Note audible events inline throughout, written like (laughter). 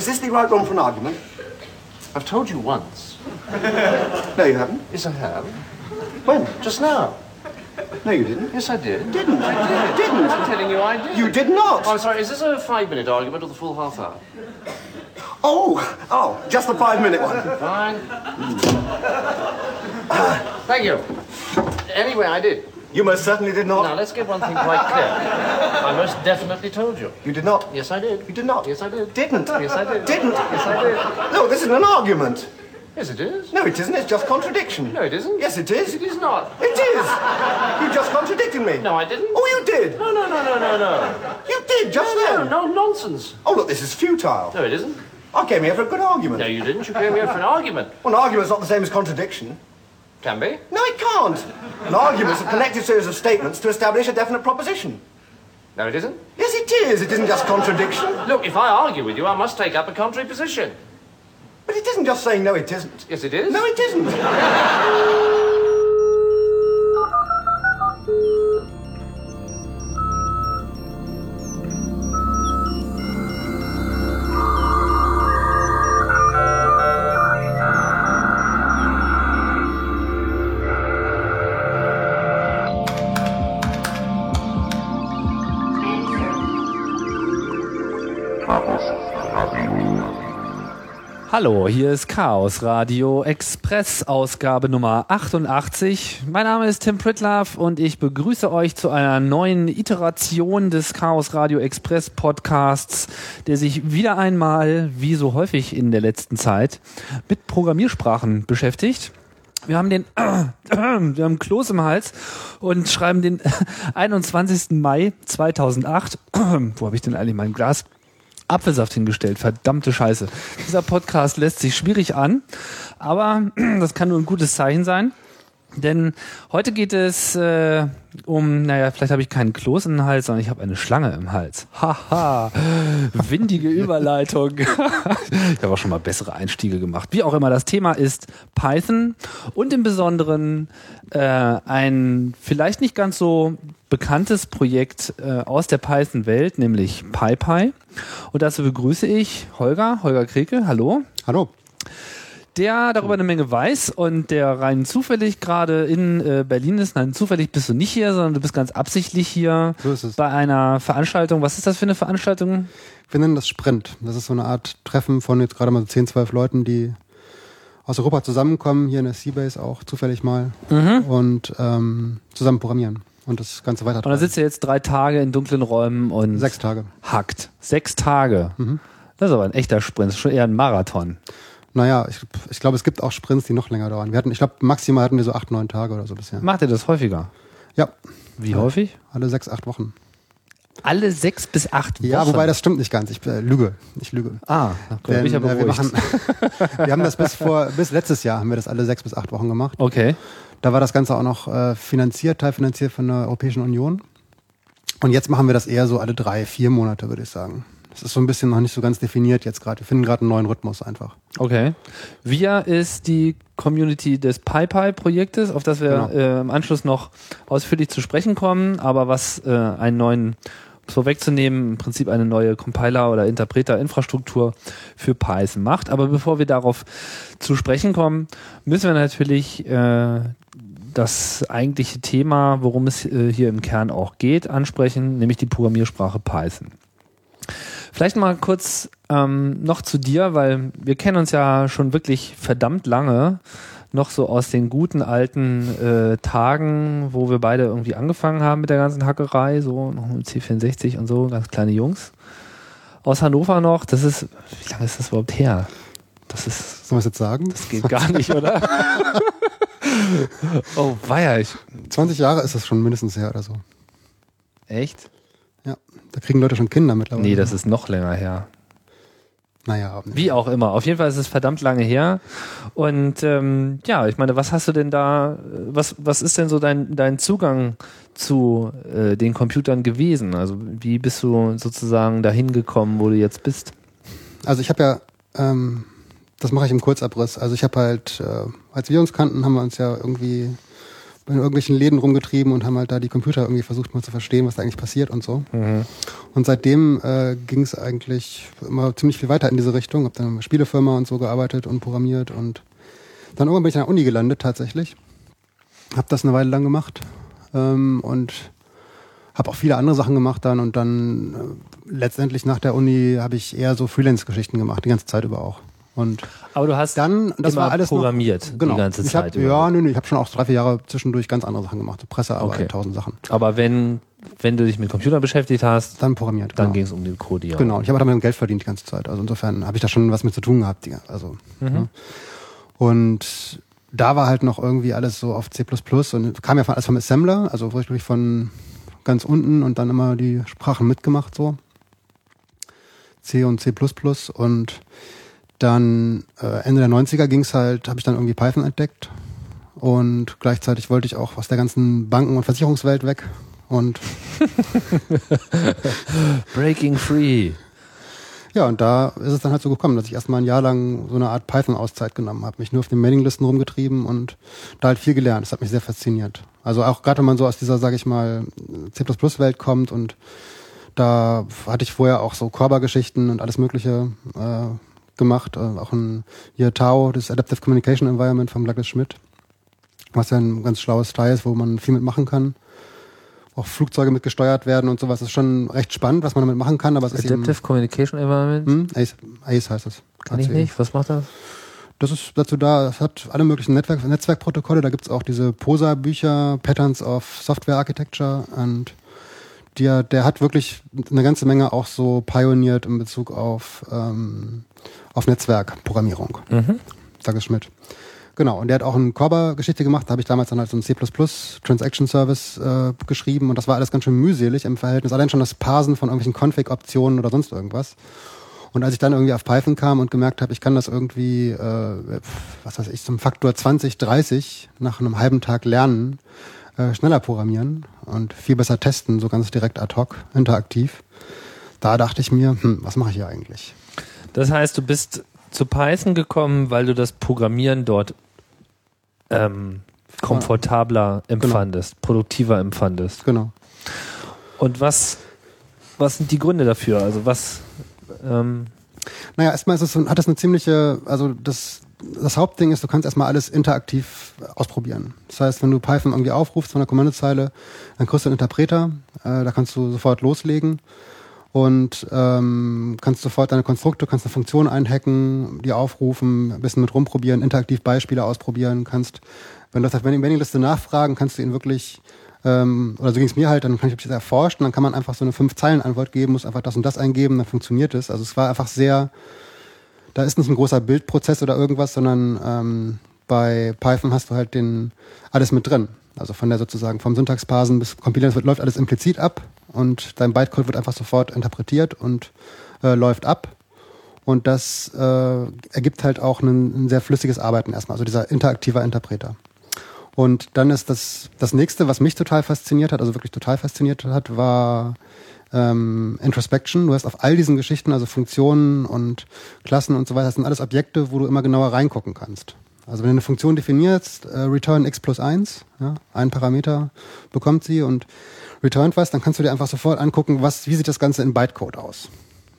Is this the right one for an argument? I've told you once. (laughs) No, you haven't. Yes, I have. When? Just now. No, you didn't. Yes, I did. Didn't. I did. Didn't. I'm telling you I did. You did not. Oh, I'm sorry. Is this a five-minute argument or the full half hour? Oh, oh, just the five-minute one. Fine. Hmm. Thank you. Anyway, I did. You most certainly did not. Now, let's get one thing quite clear. (laughs) I most definitely told you. You did not. Yes, I did. You did not. Yes, I did. Didn't. Yes, I did. Didn't. Yes, I did. No, this isn't an argument. Yes, it is. No, it isn't. It's just contradiction. No, it isn't. Yes, it is. It is not. It is. You just contradicted me. No, I didn't. Oh, you did. No, no, no, no, no, no. You did just No, then. no, no nonsense. Oh, look, this is futile. No, it isn't. I came here for a good argument. No, you didn't. You came here for an argument. Well, an argument's not the same as contradiction. Can be. No, it can't. An argument's a connected series of statements to establish a definite proposition. No, it isn't. Yes, it is. It isn't just contradiction. Look, if I argue with you, I must take up a contrary position. But it isn't just saying no, it isn't. Yes, it is. No, it isn't. Hallo, hier ist Chaos Radio Express Ausgabe Nummer 88. Mein Name ist Tim Pritlove und ich begrüße euch zu einer neuen Iteration des Chaos Radio Express Podcasts, der sich wieder einmal, wie so häufig in der letzten Zeit, mit Programmiersprachen beschäftigt. Wir haben den, (clears throat) wir haben Kloß im Hals und schreiben den (clears throat) 21. Mai 2008. (clears throat) Wo habe ich denn eigentlich mein Glas? Apfelsaft hingestellt. Verdammte Scheiße. Dieser Podcast lässt sich schwierig an, aber (clears throat) das kann nur ein gutes Zeichen sein. Denn heute geht es äh, um, naja, vielleicht habe ich keinen Kloß im Hals, sondern ich habe eine Schlange im Hals. Haha, windige (laughs) Überleitung. ich habe auch schon mal bessere Einstiege gemacht. Wie auch immer, das Thema ist Python und im Besonderen äh, ein vielleicht nicht ganz so bekanntes Projekt äh, aus der Python-Welt, nämlich PyPy. Und dazu begrüße ich Holger, Holger Kreke. Hallo. Hallo. Der darüber eine Menge weiß und der rein zufällig gerade in äh, Berlin ist. Nein, zufällig bist du nicht hier, sondern du bist ganz absichtlich hier So ist es. bei einer Veranstaltung. Was ist das für eine Veranstaltung? Wir nennen das Sprint. Das ist so eine Art Treffen von jetzt gerade mal so 10, 12 Leuten, die aus Europa zusammenkommen, hier in der Seabase auch zufällig mal und ähm, zusammen programmieren und das Ganze weiter. Und da sitzt ihr jetzt drei Tage in dunklen Räumen und Sechs Tage. hackt. Sechs Tage. Das ist aber ein echter Sprint, das ist schon eher ein Marathon. Naja, ich, ich glaube, es gibt auch Sprints, die noch länger dauern. Wir hatten, ich glaube, maximal hatten wir so acht, neun Tage oder so bisher. Macht ihr das häufiger? Ja, Wie häufig? alle sechs, acht Wochen. Alle sechs bis acht Wochen. Ja, wobei das stimmt nicht ganz. Ich äh, lüge. Ich lüge. Ah, da bin ich ja Denn, äh, wir, machen, (laughs) wir haben das bis vor, bis letztes Jahr haben wir das alle sechs bis acht Wochen gemacht. Okay. Da war das Ganze auch noch äh, finanziert, teilfinanziert von der Europäischen Union. Und jetzt machen wir das eher so alle drei, vier Monate, würde ich sagen. Das ist so ein bisschen noch nicht so ganz definiert jetzt gerade. Wir finden gerade einen neuen Rhythmus einfach. Okay. VIA ist die Community des PyPy-Projektes, auf das wir Genau. äh, im Anschluss noch ausführlich zu sprechen kommen, aber was äh, einen neuen, vorwegzunehmen, im Prinzip eine neue Compiler- oder Interpreter-Infrastruktur für Python macht. Aber bevor wir darauf zu sprechen kommen, müssen wir natürlich äh, das eigentliche Thema, worum es äh, hier im Kern auch geht, ansprechen, nämlich die Programmiersprache Python. Vielleicht mal kurz ähm, noch zu dir, weil wir kennen uns ja schon wirklich verdammt lange, noch so aus den guten alten äh, Tagen, wo wir beide irgendwie angefangen haben mit der ganzen Hackerei, so noch mit C64 und so, ganz kleine Jungs. Aus Hannover noch, das ist, wie lange ist das überhaupt her? Das ist, Sollen wir es jetzt sagen? das geht gar nicht, oder? (laughs) oh, weia, ich, 20 Jahre ist das schon mindestens her oder so. echt? Da kriegen Leute schon Kinder mittlerweile. Nee, das ist noch länger her. Naja, Wie auch immer. Auf jeden Fall ist es verdammt lange her. Und ähm, ja, ich meine, was hast du denn da, was, was ist denn so dein, dein Zugang zu äh, den Computern gewesen? Also wie bist du sozusagen dahin gekommen, wo du jetzt bist? Also ich habe ja, ähm, das mache ich im Kurzabriss. Also ich habe halt, äh, als wir uns kannten, haben wir uns ja irgendwie in irgendwelchen Läden rumgetrieben und haben halt da die Computer irgendwie versucht mal zu verstehen, was da eigentlich passiert und so. Und seitdem äh, ging es eigentlich immer ziemlich viel weiter in diese Richtung. Hab dann in Spielefirma und so gearbeitet und programmiert und dann irgendwann bin ich an der Uni gelandet tatsächlich. Hab das eine Weile lang gemacht ähm, und habe auch viele andere Sachen gemacht dann und dann äh, letztendlich nach der Uni habe ich eher so Freelance-Geschichten gemacht, die ganze Zeit über auch. Und Aber du hast dann, das war alles programmiert noch, genau. die ganze ich Zeit. Hab, über. ja, nö, nö, ich habe schon auch drei, vier Jahre zwischendurch ganz andere Sachen gemacht, so Pressearbeit, Okay. tausend Sachen. Aber wenn, wenn du dich mit Computer beschäftigt hast, Dann programmiert. dann genau. ging es um den Codieren. Genau, ich habe damit Geld verdient die ganze Zeit. Also insofern habe ich da schon was mit zu tun gehabt. Also, ne? Und da war halt noch irgendwie alles so auf C++ und kam ja von, alles vom Assembler, also wirklich von ganz unten und dann immer die Sprachen mitgemacht so. C und C++ und dann äh, Ende der 90er ging's halt, habe ich dann irgendwie Python entdeckt und gleichzeitig wollte ich auch aus der ganzen Banken- und Versicherungswelt weg und (laughs) Breaking Free. Ja, und da ist es dann halt so gekommen, dass ich erstmal ein Jahr lang so eine Art Python-Auszeit genommen habe, mich nur auf den Mailinglisten rumgetrieben und da halt viel gelernt. Das hat mich sehr fasziniert. Also auch gerade wenn man so aus dieser, sage ich mal, C++-Welt kommt und da hatte ich vorher auch so Corba-Geschichten und alles Mögliche äh, gemacht. Äh, auch ein hier Tau, das Adaptive Communication Environment von Douglas Schmidt, was ja ein ganz schlaues Teil ist, wo man viel mitmachen kann. Auch Flugzeuge mit gesteuert werden und sowas. Das ist schon recht spannend, was man damit machen kann, aber es ist eben Adaptive Communication Environment? hm? Ace, Ace heißt es. Kann ich nicht. Was macht das? Das ist dazu da, es hat alle möglichen Netzwerk, Netzwerkprotokolle. Da gibt's auch diese POSA-Bücher, Patterns of Software Architecture. Und der, der hat wirklich eine ganze Menge auch so pioniert in Bezug auf, ähm, auf Netzwerkprogrammierung. Mhm. Douglas Schmidt. Genau, und der hat auch eine Corba-Geschichte gemacht. Da habe ich damals dann halt so einen C++ Transaction Service äh, geschrieben und das war alles ganz schön mühselig im Verhältnis. Allein schon das Parsen von irgendwelchen Config-Optionen oder sonst irgendwas. Und als ich dann irgendwie auf Python kam und gemerkt habe, ich kann das irgendwie, äh, was weiß ich, zum Faktor 20, 30 nach einem halben Tag lernen, äh, schneller programmieren und viel besser testen, so ganz direkt ad hoc, interaktiv. Da dachte ich mir, hm, was mache ich hier eigentlich? Das heißt, du bist zu Python gekommen, weil du das Programmieren dort ähm, komfortabler empfandest, produktiver empfandest. Genau. Und was, was sind die Gründe dafür? Also was ähm, Naja, erstmal ist es hat es eine ziemliche, also das, das Hauptding ist, du kannst erstmal alles interaktiv ausprobieren. Das heißt, wenn du Python irgendwie aufrufst von der Kommandozeile, dann kriegst du einen Interpreter, äh, da kannst du sofort loslegen und ähm, kannst sofort deine Konstrukte, kannst eine Funktion einhacken, die aufrufen, ein bisschen mit rumprobieren, interaktiv Beispiele ausprobieren, kannst, wenn du auf der Mailingliste nachfragen, kannst du ihn wirklich ähm, oder so ging es mir halt, dann kann ich das erforscht und dann kann man einfach so eine Fünf-Zeilen-Antwort geben, muss einfach das und das eingeben, dann funktioniert es. Also es war einfach sehr, da ist nicht ein großer Bildprozess oder irgendwas, sondern ähm, bei Python hast du halt den alles mit drin. Also von der sozusagen vom Syntaxparsen bis Compilieren, das wird, läuft alles implizit ab und dein Bytecode wird einfach sofort interpretiert und äh, läuft ab. Und das äh, ergibt halt auch ein, ein sehr flüssiges Arbeiten erstmal, also dieser interaktive Interpreter. Und dann ist das, das nächste, was mich total fasziniert hat, also wirklich total fasziniert hat, war ähm, Introspection. Du hast auf all diesen Geschichten, also Funktionen und Klassen und so weiter, das sind alles Objekte, wo du immer genauer reingucken kannst. Also wenn du eine Funktion definierst, äh, return x plus 1, ja, ein Parameter bekommt sie und returnt was, dann kannst du dir einfach sofort angucken, was, wie sieht das Ganze in Bytecode aus.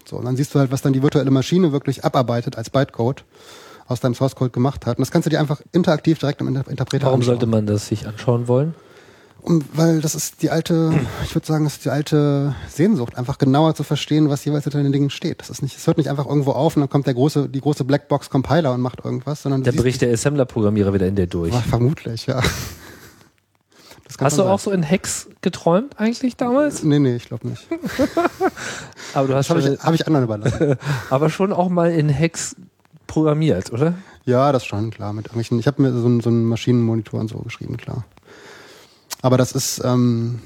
So, und dann siehst du halt, was dann die virtuelle Maschine wirklich abarbeitet als Bytecode aus deinem Source Code gemacht hat. Und das kannst du dir einfach interaktiv direkt im Inter Interpreter warum anschauen. sollte man das sich anschauen wollen? Um, weil das ist die alte, ich würde sagen, das ist die alte Sehnsucht, einfach genauer zu verstehen, was jeweils hinter den Dingen steht. Das ist nicht, es hört nicht einfach irgendwo auf und dann kommt der große, die große Blackbox Compiler und macht irgendwas, sondern Da siehst- bricht der Assembler-Programmierer wieder in dir durch. War vermutlich, ja. Hast du schon auch so in Hex geträumt eigentlich damals? sein. Nee, nee, ich glaube nicht. (laughs) Aber du hast Das habe schon, ich, hab ich anderen überlassen. (laughs) aber schon auch mal in Hex programmiert, oder? ja, das schon, klar. Mit irgendwelchen, ich habe mir so, so einen Maschinenmonitor und so geschrieben, klar. Aber das ist, ähm,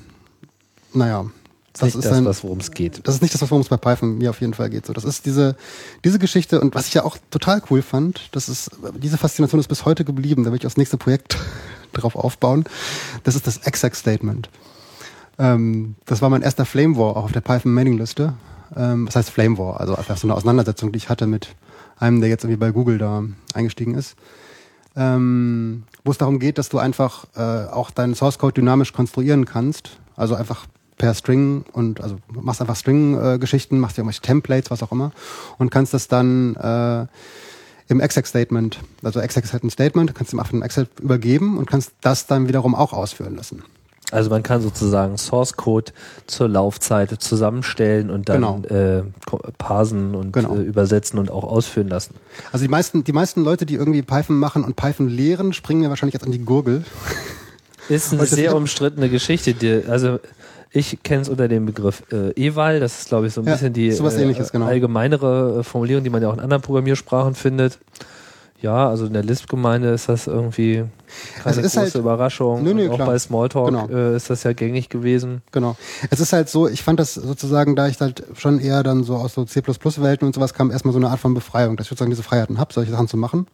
naja, das Nicht ist das, ein, was worum es geht. das ist nicht das, worum es bei Python mir auf jeden Fall geht. So, das ist diese, diese Geschichte und was ich ja auch total cool fand, das ist, diese Faszination ist bis heute geblieben. Da will ich das nächste Projekt (laughs) drauf aufbauen. Das ist das Exec Statement. Ähm, das war mein erster Flame War auch auf der Python Mailingliste. Ähm, das heißt Flame War, also einfach so eine Auseinandersetzung, die ich hatte mit einem, der jetzt irgendwie bei Google da eingestiegen ist. Ähm, wo es darum geht, dass du einfach äh, auch deinen Source Code dynamisch konstruieren kannst. Also einfach per String und also machst einfach String-Geschichten, machst dir irgendwelche Templates, was auch immer und kannst das dann äh, im exec-Statement, also exec hat ein Statement, kannst du im Excel übergeben und kannst das dann wiederum auch ausführen lassen. Also man kann sozusagen Source Code zur Laufzeit zusammenstellen und dann Genau. äh, parsen und Genau. äh, übersetzen und auch ausführen lassen. Also die meisten, die meisten Leute, die irgendwie Python machen und Python lehren, springen mir wahrscheinlich jetzt an die Gurgel. (laughs) Ist eine sehr umstrittene Geschichte. Die, also ich kenne es unter dem Begriff äh, Eval. Das ist, glaube ich, so ein Ja, bisschen die Ähnliches, genau. allgemeinere äh, Formulierung, die man ja auch in anderen Programmiersprachen findet. Ja, also in der Lisp-Gemeinde ist das irgendwie keine große halt- Überraschung. Nö, nö, auch klar. bei Smalltalk Genau. äh, ist das ja gängig gewesen. Genau. Es ist halt so, ich fand das sozusagen, da ich halt schon eher dann so aus so C++-Welten und sowas kam, erstmal so eine Art von Befreiung, dass ich sozusagen diese Freiheiten habe, solche Sachen zu machen.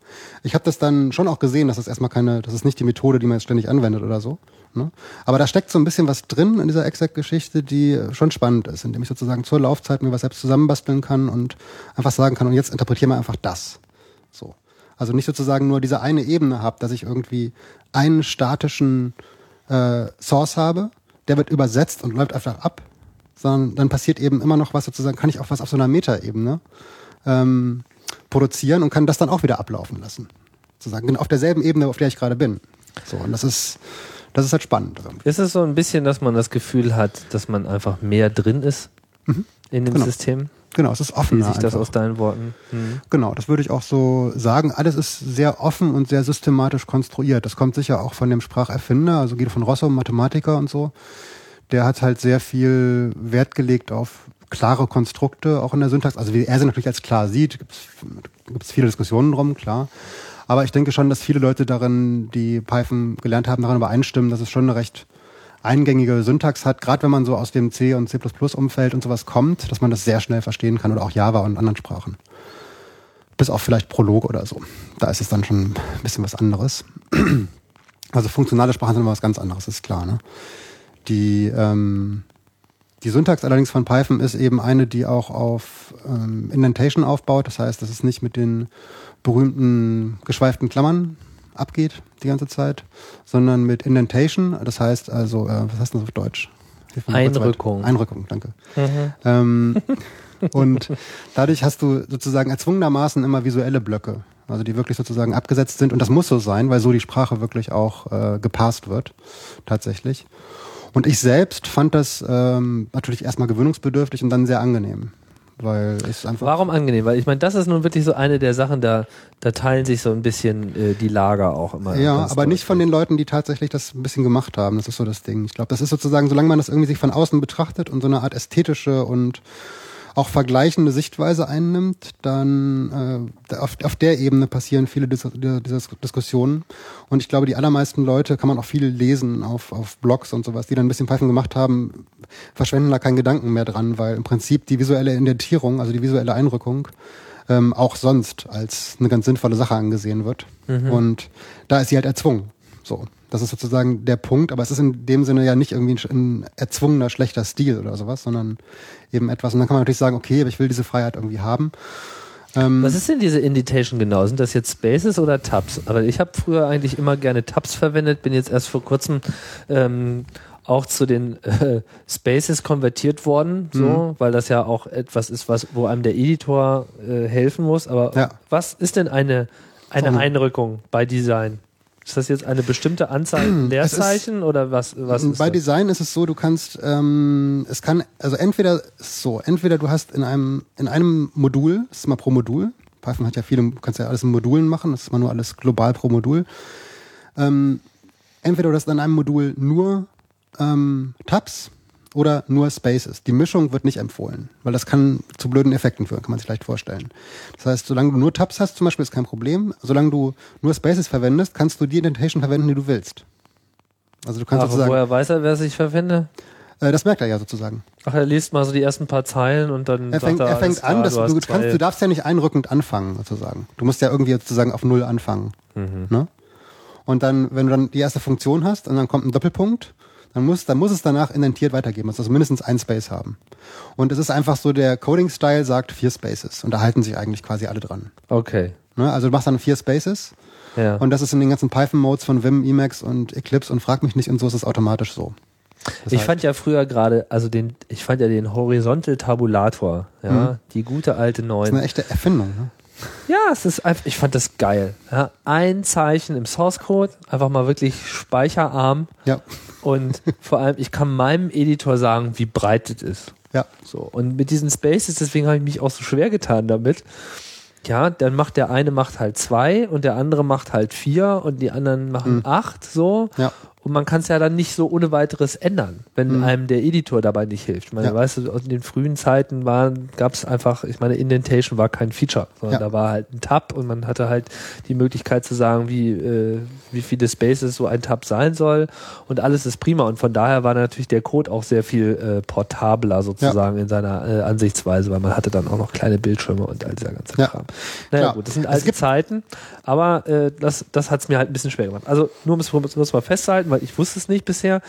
Ich habe das dann schon auch gesehen, dass das erstmal keine, das ist nicht die Methode, die man jetzt ständig anwendet oder so. Ne? Aber da steckt so ein bisschen was drin in dieser Exec-Geschichte, die schon spannend ist, indem ich sozusagen zur Laufzeit mir was selbst zusammenbasteln kann und einfach sagen kann, und jetzt interpretieren wir einfach das. So. Also nicht sozusagen nur diese eine Ebene habe, dass ich irgendwie einen statischen äh, Source habe, der wird übersetzt und läuft einfach ab, sondern dann passiert eben immer noch was sozusagen, kann ich auch was auf so einer Metaebene ähm, produzieren und kann das dann auch wieder ablaufen lassen. Sozusagen genau auf derselben Ebene, auf der ich gerade bin. So, und das ist, das ist halt spannend. irgendwie. Ist es so ein bisschen, dass man das Gefühl hat, dass man einfach mehr drin ist in dem Genau. System? Genau, es ist Wie offener. sich das einfach. aus deinen Worten? Hm. Genau, das würde ich auch so sagen. Alles ist sehr offen und sehr systematisch konstruiert. Das kommt sicher auch von dem Spracherfinder, also Guido von Rossum, Mathematiker und so. Der hat halt sehr viel Wert gelegt auf klare Konstrukte, auch in der Syntax. Also wie er sie natürlich als klar sieht, gibt es viele Diskussionen drum, klar. Aber ich denke schon, dass viele Leute darin, die Python gelernt haben, daran übereinstimmen, dass es schon eine recht eingängige Syntax hat, gerade wenn man so aus dem C und C++-Umfeld und sowas kommt, dass man das sehr schnell verstehen kann oder auch Java und anderen Sprachen. Bis auf vielleicht Prolog oder so. Da ist es dann schon ein bisschen was anderes. (clears throat) Also funktionale Sprachen sind immer was ganz anderes, ist klar. Ne? Die, ähm, die Syntax allerdings von Python ist eben eine, die auch auf ähm, Indentation aufbaut. Das heißt, dass es nicht mit den berühmten geschweiften Klammern abgeht die ganze Zeit, sondern mit Indentation. Das heißt also, äh, was heißt das auf Deutsch? Einrückung. Einrückung, danke. Ähm, (laughs) und dadurch hast du sozusagen erzwungenermaßen immer visuelle Blöcke, also die wirklich sozusagen abgesetzt sind. Und das muss so sein, weil so die Sprache wirklich auch äh, gepasst wird, tatsächlich. Und ich selbst fand das ähm, natürlich erstmal gewöhnungsbedürftig und dann sehr angenehm, weil es einfach Warum angenehm? Weil ich meine, das ist nun wirklich so eine der Sachen, da, da teilen sich so ein bisschen äh, die Lager auch immer. Ja, aber nicht von den Leuten, die tatsächlich das ein bisschen gemacht haben. Das ist so das Ding. Ich glaube, das ist sozusagen, solange man das irgendwie sich von außen betrachtet und so eine Art ästhetische und auch vergleichende Sichtweise einnimmt, dann äh, auf, auf der Ebene passieren viele Dis dieser Diskussionen. Und ich glaube, die allermeisten Leute kann man auch viel lesen auf, auf Blogs und sowas, die dann ein bisschen Python gemacht haben, verschwenden da keinen Gedanken mehr dran, weil im Prinzip die visuelle Indentierung, also die visuelle Einrückung, ähm, auch sonst als eine ganz sinnvolle Sache angesehen wird. Und da ist sie halt erzwungen. So. Das ist sozusagen der Punkt, aber es ist in dem Sinne ja nicht irgendwie ein, ein erzwungener schlechter Stil oder sowas, sondern eben etwas. Und dann kann man natürlich sagen, okay, aber ich will diese Freiheit irgendwie haben. Ähm, Was ist denn diese Indentation genau? Sind das jetzt Spaces oder Tabs? Aber ich habe früher eigentlich immer gerne Tabs verwendet, bin jetzt erst vor kurzem ähm, auch zu den äh, Spaces konvertiert worden, so, Mhm. weil das ja auch etwas ist, was, wo einem der Editor äh, helfen muss. Aber Ja. was ist denn eine, eine. Einrückung bei Design? Ist das jetzt eine bestimmte Anzahl Leerzeichen oder was? was ist Bei das? Design ist es so, du kannst, ähm, es kann, also entweder so, entweder du hast in einem, in einem Modul, das ist mal pro Modul, Python hat ja viele, du kannst ja alles in Modulen machen, das ist mal nur alles global pro Modul. Ähm, entweder du hast in einem Modul nur ähm, Tabs oder nur Spaces. Die Mischung wird nicht empfohlen, weil das kann zu blöden Effekten führen, kann man sich leicht vorstellen. Das heißt, solange du nur Tabs hast zum Beispiel, ist kein Problem. Solange du nur Spaces verwendest, kannst du die Indentation verwenden, die du willst. Also du kannst Aber sozusagen, woher weiß er, wer sich verwende? äh, das merkt er ja sozusagen. Ach, er liest mal so die ersten paar Zeilen und dann Er fängt, er, er fängt an, dass du, du, kannst, du darfst ja nicht einrückend anfangen, sozusagen. Du musst ja irgendwie sozusagen auf Null anfangen. Mhm. Ne? Und dann, wenn du dann die erste Funktion hast und dann kommt ein Doppelpunkt, dann muss, dann muss es danach indentiert weitergeben. Also mindestens ein Space haben. Und es ist einfach so, der Coding-Style sagt vier Spaces. Und da halten sich eigentlich quasi alle dran. Okay. Ne? Also du machst dann vier Spaces. Ja. Und das ist in den ganzen Python-Modes von Vim, Emacs und Eclipse und frag mich nicht und so ist es automatisch so. Ich fand ja früher gerade, also den, ich fand ja den Horizontal Tabulator, ja, Mhm. die gute alte Das ist eine echte Erfindung. Ne? Ja, es ist einfach, ich fand das geil. Ja, ein Zeichen im Source Code, einfach mal wirklich speicherarm Ja, und vor allem, ich kann meinem Editor sagen, wie breit es ist. ja, So. Und mit diesen Spaces, deswegen habe ich mich auch so schwer getan damit. Ja, dann macht der eine macht halt zwei und der andere macht halt vier und die anderen machen acht, so. ja. Und man kann es ja dann nicht so ohne weiteres ändern, wenn einem der Editor dabei nicht hilft. Ich meine, Ja. weißt du, aus den frühen Zeiten gab es einfach, ich meine, Indentation war kein Feature, sondern Ja. da war halt ein Tab und man hatte halt die Möglichkeit zu sagen, wie, äh, wie viele Spaces so ein Tab sein soll und alles ist prima. Und von daher war natürlich der Code auch sehr viel äh, portabler sozusagen in seiner äh, Ansichtsweise, weil man hatte dann auch noch kleine Bildschirme und all dieser ganze Ja. Kram. Naja Klar. gut, das sind alte Zeiten, aber äh, das, das hat es mir halt ein bisschen schwer gemacht. Also nur um es mal festzuhalten, weil ich wusste es nicht bisher.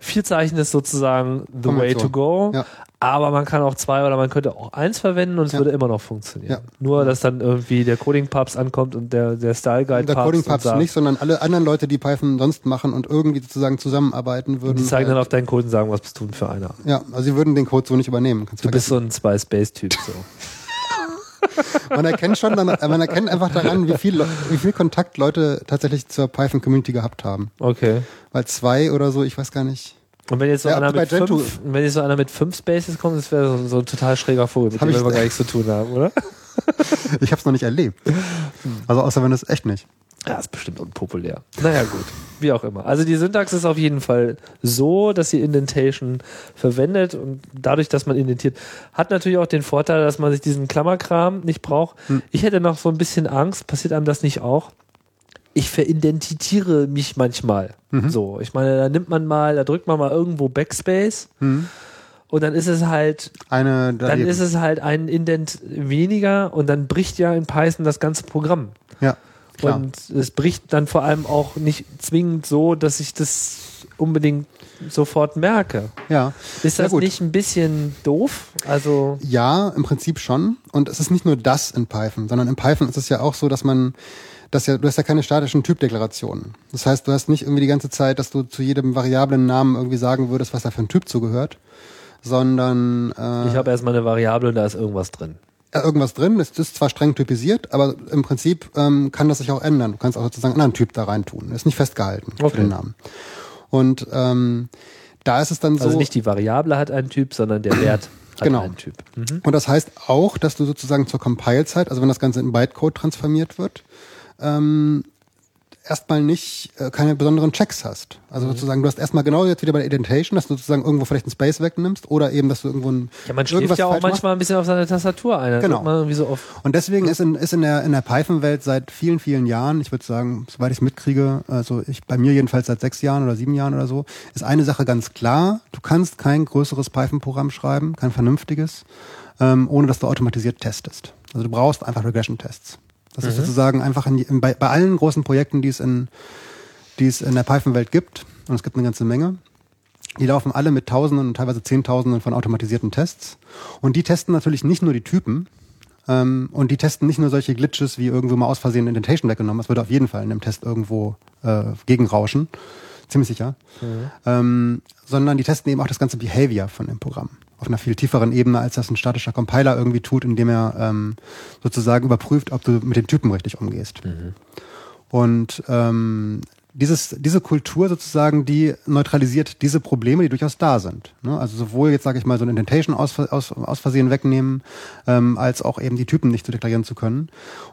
Vier Zeichen ist sozusagen the way to go, Ja. aber man kann auch zwei oder man könnte auch eins verwenden und es Ja. würde immer noch funktionieren. Ja. Nur, dass dann irgendwie der Coding Pubs ankommt und der, der Style Guide Der Coding und Pubs nicht, sondern alle anderen Leute, die Python sonst machen und irgendwie sozusagen zusammenarbeiten würden. die zeigen dann halt- auf deinen Code und sagen, was bist du denn für einer? ja, also sie würden den Code so nicht übernehmen. Kannst Du bist vergessen. so ein Zwei-Space-Typ. So. (laughs) man erkennt schon, dann, man erkennt einfach daran, wie viel, wie viel Kontakt Leute tatsächlich zur Python Community gehabt haben. Okay. Weil zwei oder so, ich weiß gar nicht. Und wenn jetzt so Ja, einer mit fünf, wenn jetzt so einer mit fünf Spaces kommt, das wäre so, so ein total schräger Vogel, mit dem ich- wir (laughs) gar nichts zu tun haben, oder? Ich habe es noch nicht erlebt. Also außer wenn es echt nicht. Ja, ist bestimmt unpopulär. Naja, gut. Wie auch immer. Also die Syntax ist auf jeden Fall so, dass sie Indentation verwendet und dadurch, dass man indentiert, hat natürlich auch den Vorteil, dass man sich diesen Klammerkram nicht braucht. Ich hätte noch so ein bisschen Angst, passiert einem das nicht auch? Ich veridentitiere mich manchmal. So, ich meine, da nimmt man mal, da drückt man mal irgendwo Backspace und dann ist es halt Eine dann ist es halt ein Indent weniger und dann bricht ja in Python das ganze Programm. ja, klar. Und es bricht dann vor allem auch nicht zwingend so, dass ich das unbedingt sofort merke. ja. Ist das nicht ein bisschen doof? Also, Ja, im Prinzip schon. Und es ist nicht nur das in Python, sondern in Python ist es ja auch so, dass man, dass ja, du hast ja keine statischen Typdeklarationen. Das heißt, du hast nicht irgendwie die ganze Zeit, dass du zu jedem variablen Namen irgendwie sagen würdest, was da für ein Typ zugehört, sondern äh, ich habe erstmal eine Variable und da ist irgendwas drin. Irgendwas drin. Es ist zwar streng typisiert, aber im Prinzip ähm, kann das sich auch ändern. Du kannst auch sozusagen einen anderen Typ da rein tun. Ist nicht festgehalten Okay. für den Namen. Und ähm, da ist es dann so. Also nicht die Variable hat einen Typ, sondern der Wert (clears throat) hat Genau. einen Typ. Mhm. Und das heißt auch, dass du sozusagen zur Compile-Zeit, also wenn das Ganze in Bytecode transformiert wird, ähm, erstmal nicht äh, keine besonderen Checks hast. Also Mhm. sozusagen, du hast erstmal genau jetzt wieder bei der Indentation, dass du sozusagen irgendwo vielleicht einen Space wegnimmst oder eben, dass du irgendwo ein Ja, man schläft ja auch falsch machst. manchmal ein bisschen auf seine Tastatur ein. Dann Genau. so auf Und deswegen ist in, ist in der, in der Python-Welt seit vielen, vielen Jahren, ich würde sagen, soweit ich es mitkriege, also ich, bei mir jedenfalls seit sechs Jahren oder sieben Jahren oder so, ist eine Sache ganz klar, du kannst kein größeres Python-Programm schreiben, kein vernünftiges, ähm, ohne dass du automatisiert testest. Also du brauchst einfach Regression-Tests. Das ist sozusagen einfach in, in, bei, bei allen großen Projekten, die es in, die es in der Python-Welt gibt, und es gibt eine ganze Menge, die laufen alle mit Tausenden und teilweise Zehntausenden von automatisierten Tests. Und die testen natürlich nicht nur die Typen, ähm, und die testen nicht nur solche Glitches wie irgendwo mal aus Versehen Indentation weggenommen. Das würde auf jeden Fall in dem Test irgendwo äh, gegenrauschen. Ziemlich sicher. Ähm, sondern die testen eben auch das ganze Behavior von dem Programm. Auf einer viel tieferen Ebene, als das ein statischer Compiler irgendwie tut, indem er ähm, sozusagen überprüft, ob du mit den Typen richtig umgehst. Und ähm, dieses, diese Kultur sozusagen, die neutralisiert diese Probleme, die durchaus da sind. Ne? Also sowohl jetzt sage ich mal so ein Indentation aus, aus, aus Versehen wegnehmen, ähm, als auch eben die Typen nicht zu deklarieren zu können.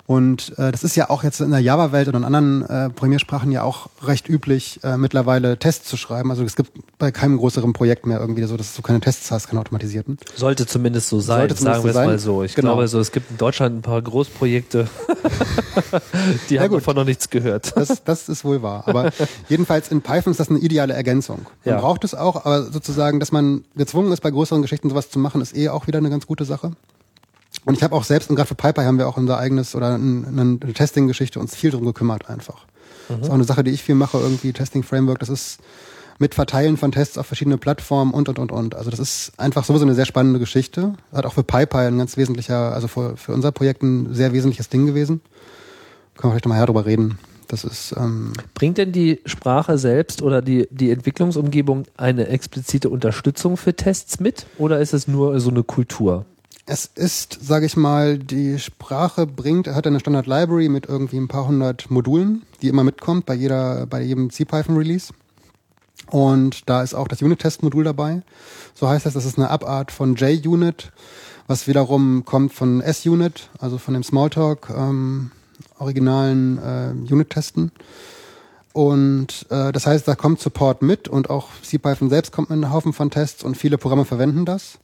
Und äh, das ist ja auch jetzt in der Java-Welt oder in anderen äh, Programmiersprachen ja auch recht üblich, äh, mittlerweile Tests zu schreiben. Also es gibt bei keinem größeren Projekt mehr irgendwie so, dass du keine Tests hast, keine automatisierten. Sollte zumindest so sein, Sollte zumindest sagen wir so es mal so. Ich Genau. glaube, so, es gibt in Deutschland ein paar Großprojekte, (laughs) die haben gut. davon noch nichts gehört. Das, das ist wohl wahr. Aber (laughs) jedenfalls in Python ist das eine ideale Ergänzung. Man Ja. braucht es auch, aber sozusagen, dass man gezwungen ist, bei größeren Geschichten sowas zu machen, ist eh auch wieder eine ganz gute Sache. Und ich habe auch selbst, und gerade für PyPy haben wir auch unser eigenes oder ein- eine, Testing-Geschichte uns viel drum gekümmert einfach. Das ist auch eine Sache, die ich viel mache, irgendwie Testing-Framework. Das ist mit Verteilen von Tests auf verschiedene Plattformen und, und, und, und. Also das ist einfach sowieso eine sehr spannende Geschichte. Hat auch für PyPy ein ganz wesentlicher, also für, für unser Projekt ein sehr wesentliches Ding gewesen. Können wir vielleicht nochmal her drüber reden. Das ist ähm, Bringt denn die Sprache selbst oder die, die Entwicklungsumgebung eine explizite Unterstützung für Tests mit oder ist es nur so eine Kultur? Es ist, sage ich mal, die Sprache bringt, er hat eine Standard Library mit irgendwie ein paar hundert Modulen, die immer mitkommt bei jeder, bei jedem CPython Release. Und da ist auch das Unit-Test-Modul dabei. So heißt das, das ist eine Abart von JUnit, was wiederum kommt von S-Unit, also von dem Smalltalk, ähm, originalen äh, Unit-Testen. Und äh, das heißt, da kommt Support mit und auch CPython selbst kommt mit einem Haufen von Tests und viele Programme verwenden das.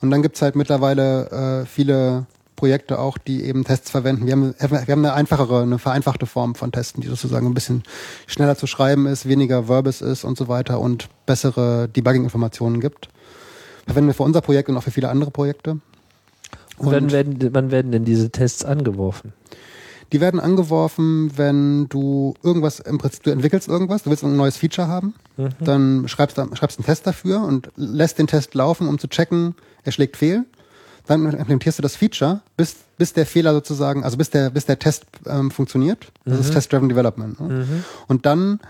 Und dann gibt's halt mittlerweile äh, viele Projekte auch, die eben Tests verwenden. Wir haben, wir haben eine einfachere, eine vereinfachte Form von Testen, die sozusagen ein bisschen schneller zu schreiben ist, weniger Verbis ist und so weiter und bessere Debugging-Informationen gibt. Verwenden wir für unser Projekt und auch für viele andere Projekte. Und wann werden, wann werden denn diese Tests angeworfen? Die werden angeworfen, wenn du irgendwas, im Prinzip, du entwickelst irgendwas, du willst ein neues Feature haben, dann schreibst du schreibst einen Test dafür und lässt den Test laufen, um zu checken, er schlägt fehl. Dann implementierst du das Feature, bis, bis der Fehler sozusagen, also bis der, bis der Test ähm, funktioniert. Das ist Test-Driven Development. Ne? Und dann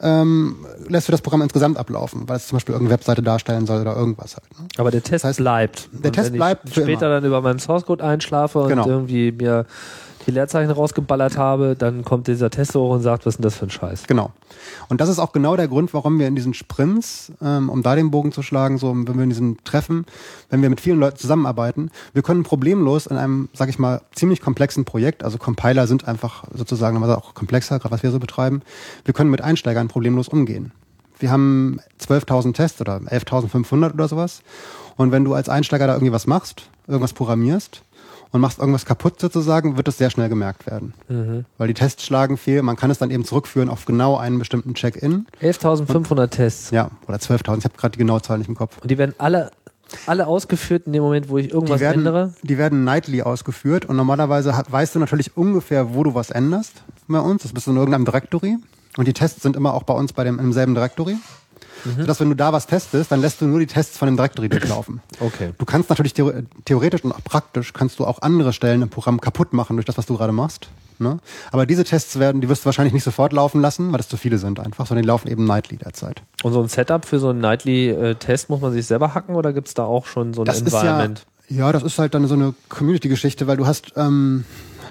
ähm, lässt du das Programm insgesamt ablaufen, weil es zum Beispiel irgendeine Webseite darstellen soll oder irgendwas halt. Ne? Aber der Test Das heißt, bleibt. der Und Test wenn bleibt ich später immer. dann über meinen Source Code einschlafe und Genau. irgendwie mir die Leerzeichen rausgeballert habe, dann kommt dieser Tester hoch und sagt, was ist denn das für ein Scheiß? Genau. Und das ist auch genau der Grund, warum wir in diesen Sprints, ähm, um da den Bogen zu schlagen, so wenn wir in diesen Treffen, wenn wir mit vielen Leuten zusammenarbeiten, wir können problemlos in einem, sag ich mal, ziemlich komplexen Projekt, also Compiler sind einfach sozusagen auch komplexer, gerade was wir so betreiben, wir können mit Einsteigern problemlos umgehen. Wir haben 12.000 Tests oder 11.500 oder sowas. Und wenn du als Einsteiger da irgendwie was machst, irgendwas programmierst und machst irgendwas kaputt sozusagen, wird es sehr schnell gemerkt werden. Weil die Tests schlagen fehl. Man kann es dann eben zurückführen auf genau einen bestimmten Check-in. 11.500 Tests. Ja, oder 12.000. Ich habe gerade die genaue Zahl nicht im Kopf. Und die werden alle, alle ausgeführt in dem Moment, wo ich irgendwas Die werden, ändere. die werden nightly ausgeführt und normalerweise hat, weißt du natürlich ungefähr, wo du was änderst bei uns. Das bist du in irgendeinem Directory. Und die Tests sind immer auch bei uns bei dem, im selben Directory. Sodass, wenn du da was testest, dann lässt du nur die Tests von dem Directory durchlaufen. Okay. Du kannst natürlich theore- theoretisch und auch praktisch kannst du auch andere Stellen im Programm kaputt machen durch das, was du gerade machst. Ne? Aber diese Tests werden, die wirst du wahrscheinlich nicht sofort laufen lassen, weil das zu viele sind einfach, sondern die laufen eben nightly derzeit. Und so ein Setup für so einen Nightly-Test muss man sich selber hacken oder gibt's da auch schon so ein Das ist ja, Environment? ja, das ist halt dann so eine Community-Geschichte, weil du hast ähm,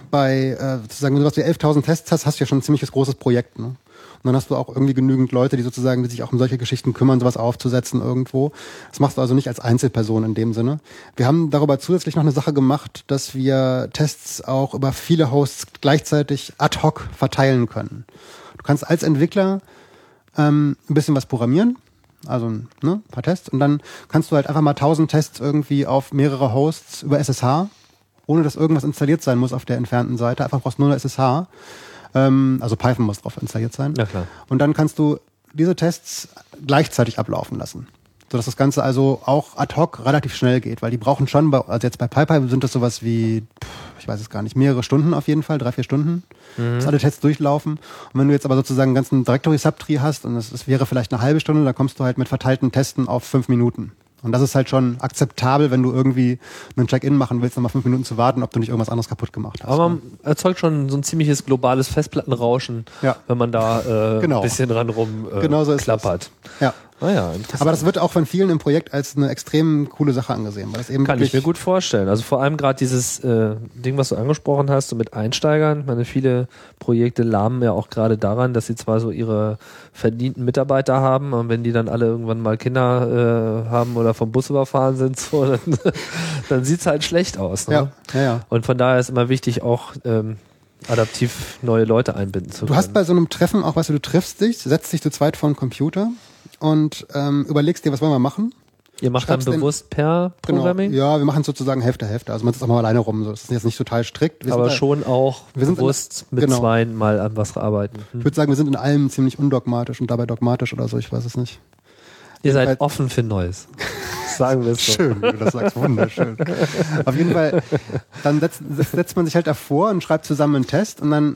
bei, äh, sozusagen, wenn du was wie 11.000 Tests hast, hast du ja schon ein ziemliches großes Projekt. Ne? Und dann hast du auch irgendwie genügend Leute, die sozusagen die sich auch um solche Geschichten kümmern, sowas aufzusetzen irgendwo. Das machst du also nicht als Einzelperson in dem Sinne. Wir haben darüber zusätzlich noch eine Sache gemacht, dass wir Tests auch über viele Hosts gleichzeitig ad hoc verteilen können. Du kannst als Entwickler ähm, ein bisschen was programmieren, also ne, ein paar Tests, und dann kannst du halt einfach mal 1000 Tests irgendwie auf mehrere Hosts über SSH, ohne dass irgendwas installiert sein muss auf der entfernten Seite. Einfach brauchst nur eine SSH. Ähm, also Python muss drauf installiert sein. Na klar. Und dann kannst du diese Tests gleichzeitig ablaufen lassen. Sodass das Ganze also auch ad hoc relativ schnell geht, weil die brauchen schon, bei, also jetzt bei PyPy sind das sowas wie, ich weiß es gar nicht, mehrere Stunden auf jeden Fall, drei, vier Stunden, bis alle Tests durchlaufen. Und wenn du jetzt aber sozusagen einen ganzen Directory-Subtree hast und es, es wäre vielleicht eine halbe Stunde, dann kommst du halt mit verteilten Testen auf fünf Minuten. Und das ist halt schon akzeptabel, wenn du irgendwie einen Check-in machen willst, nochmal fünf Minuten zu warten, ob du nicht irgendwas anderes kaputt gemacht hast. Aber ne? man erzeugt schon so ein ziemliches globales Festplattenrauschen, Ja. wenn man da äh, Genau. ein bisschen dran rum äh, Genau so ist klappert. ja. Naja, interessant. Aber das wird auch von vielen im Projekt als eine extrem coole Sache angesehen, weil das eben Kann ich mir gut vorstellen. Also vor allem gerade dieses äh, Ding, was du angesprochen hast, so mit Einsteigern. Ich meine, viele Projekte lahmen ja auch gerade daran, dass sie zwar so ihre verdienten Mitarbeiter haben, und wenn die dann alle irgendwann mal Kinder äh, haben oder vom Bus überfahren sind, so, (laughs) dann, dann sieht's halt schlecht aus. Ne? Ja, ja, ja. Und von daher ist immer wichtig, auch ähm, adaptiv neue Leute einbinden zu Du können. hast bei so einem Treffen auch, weißt du, du triffst dich, setzt dich zu zweit vor einen Computer und ähm, überlegst dir, was wollen wir machen? Ihr macht dann schreibst den- bewusst per Programming, Genau. Ja, wir machen sozusagen Hälfte, Hälfte. Also man sitzt auch mal alleine rum. So. Das ist jetzt nicht total strikt. Wir aber da- schon auch wir sind in- bewusst mit genau. zweien mal an was arbeiten. Hm. Ich würde sagen, wir sind in allem ziemlich undogmatisch und dabei dogmatisch oder so, ich weiß es nicht. Ihr seid Jedenfalls- offen für Neues. (laughs) Sagen wir es so. Schön, wie du das sagst, wunderschön. Auf jeden Fall, dann setzt, setzt man sich halt davor und schreibt zusammen einen Test und dann,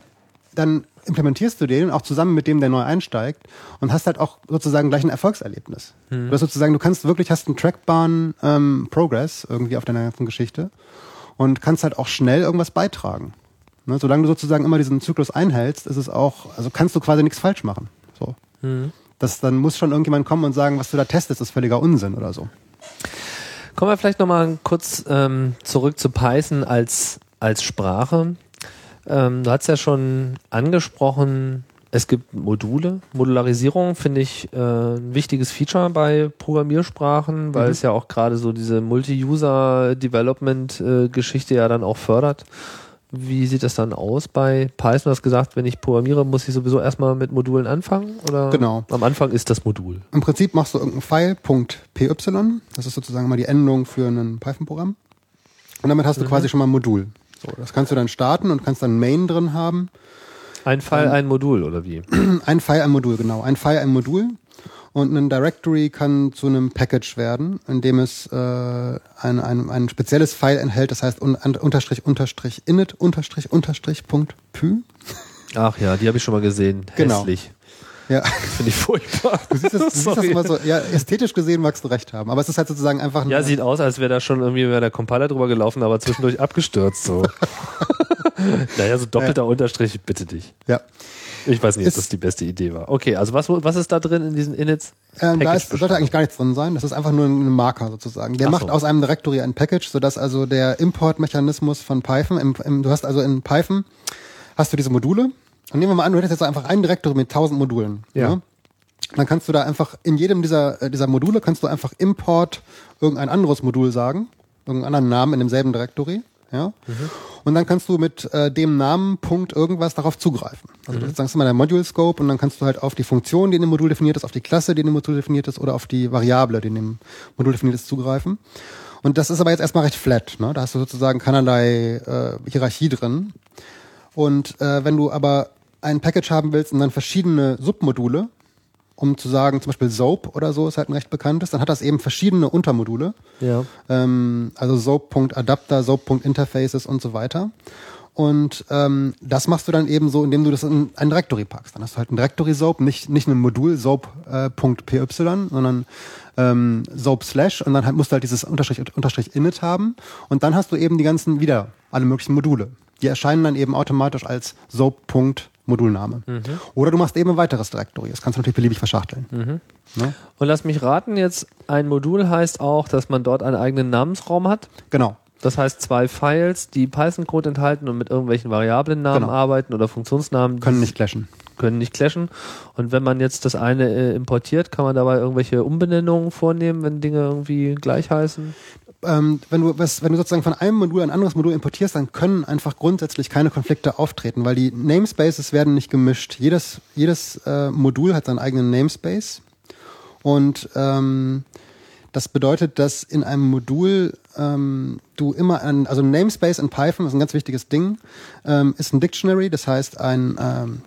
dann implementierst du den auch zusammen mit dem, der neu einsteigt und hast halt auch sozusagen gleich ein Erfolgserlebnis. Du hast sozusagen, du kannst wirklich, hast einen trackbaren ähm, Progress irgendwie auf deiner ganzen Geschichte und kannst halt auch schnell irgendwas beitragen. Ne? Solange du sozusagen immer diesen Zyklus einhältst, ist es auch, also kannst du quasi nichts falsch machen. So. Das, dann muss schon irgendjemand kommen und sagen, was du da testest, ist völliger Unsinn oder so. Kommen wir vielleicht nochmal kurz ähm, zurück zu Python als, als Sprache. Ähm, du hast ja schon angesprochen, es gibt Module. Modularisierung finde ich äh, ein wichtiges Feature bei Programmiersprachen, weil Mhm. es ja auch gerade so diese Multi-User-Development-Geschichte ja dann auch fördert. Wie sieht das dann aus bei Python? Du hast gesagt, wenn ich programmiere, muss ich sowieso erstmal mit Modulen anfangen? Oder Genau. am Anfang ist das Modul? Im Prinzip machst du irgendein File, .py, das ist sozusagen mal die Endung für ein Python-Programm. Und damit hast du quasi schon mal ein Modul. So, das kannst du dann starten und kannst dann Main drin haben. Ein File, ein Modul oder wie? (clears throat) Ein File, ein Modul, genau. Ein File, ein Modul. Und ein Directory kann zu einem Package werden, in dem es äh, ein, ein, ein spezielles File enthält, das heißt un- unterstrich unterstrich init unterstrich unterstrich Punkt py. Ach ja, die habe ich schon mal gesehen. Genau. Hässlich. Ja, (laughs) Finde ich furchtbar. du siehst das, du siehst das immer so, ja, ästhetisch gesehen magst du recht haben, aber es ist halt sozusagen einfach Ja, sieht aus, als wäre da schon irgendwie wäre der Compiler drüber gelaufen, aber zwischendurch abgestürzt so. (laughs) naja, so doppelter Unterstrich, bitte dich. ja. Ich weiß nicht, ob das die beste Idee war. Okay, also was, was ist da drin in diesen Inits? Ähm, da ist, sollte eigentlich gar nichts drin sein. Das ist einfach nur ein Marker sozusagen. Der Ach macht so. aus einem Directory ein Package, sodass also der Importmechanismus von Python, im, im, du hast also in Python, hast du diese Module. Und nehmen wir mal an, du hättest jetzt einfach ein Directory mit 1000 Modulen. Ja. ne? Dann kannst du da einfach, in jedem dieser, äh, dieser Module kannst du einfach Import irgendein anderes Modul sagen, irgendeinen anderen Namen in demselben Directory. Ja? Und dann kannst du mit äh, dem Namen Punkt irgendwas darauf zugreifen. Also das sagst du mal der Module Scope und dann kannst du halt auf die Funktion, die in dem Modul definiert ist, auf die Klasse, die in dem Modul definiert ist oder auf die Variable, die in dem Modul definiert ist, zugreifen. Und das ist aber jetzt erstmal recht flat. Ne? Da hast du sozusagen keinerlei äh, Hierarchie drin. Und äh, wenn du aber ein Package haben willst und dann verschiedene Submodule, um zu sagen, zum Beispiel Soap oder so ist halt ein recht bekanntes, dann hat das eben verschiedene Untermodule. Ja. Ähm, also Soap.adapter, Soap.interfaces und so weiter. Und ähm, das machst du dann eben so, indem du das in ein Directory packst. Dann hast du halt ein Directory Soap, nicht, nicht ein Modul Soap.py, sondern ähm, Soap slash und dann halt musst du halt dieses Unterstrich, Unterstrich init haben. Und dann hast du eben die ganzen wieder, alle möglichen Module. Die erscheinen dann eben automatisch als Soap.modulname. Oder du machst eben ein weiteres Directory. Das kannst du natürlich beliebig verschachteln. Ne? Und lass mich raten, jetzt ein Modul heißt auch, dass man dort einen eigenen Namensraum hat. Genau. Das heißt, zwei Files, die Python-Code enthalten und mit irgendwelchen Variablennamen Genau. arbeiten oder Funktionsnamen, Können nicht clashen. können nicht clashen. Und wenn man jetzt das eine äh, importiert, kann man dabei irgendwelche Umbenennungen vornehmen, wenn Dinge irgendwie gleich heißen? Ähm, wenn du was, wenn du sozusagen von einem Modul ein anderes Modul importierst, dann können einfach grundsätzlich keine Konflikte auftreten, weil die Namespaces werden nicht gemischt. Jedes, jedes äh, Modul hat seinen eigenen Namespace und ähm, das bedeutet, dass in einem Modul ähm, du immer ein, also Namespace in Python ist ein ganz wichtiges Ding, ähm, ist ein Dictionary, das heißt ein ähm,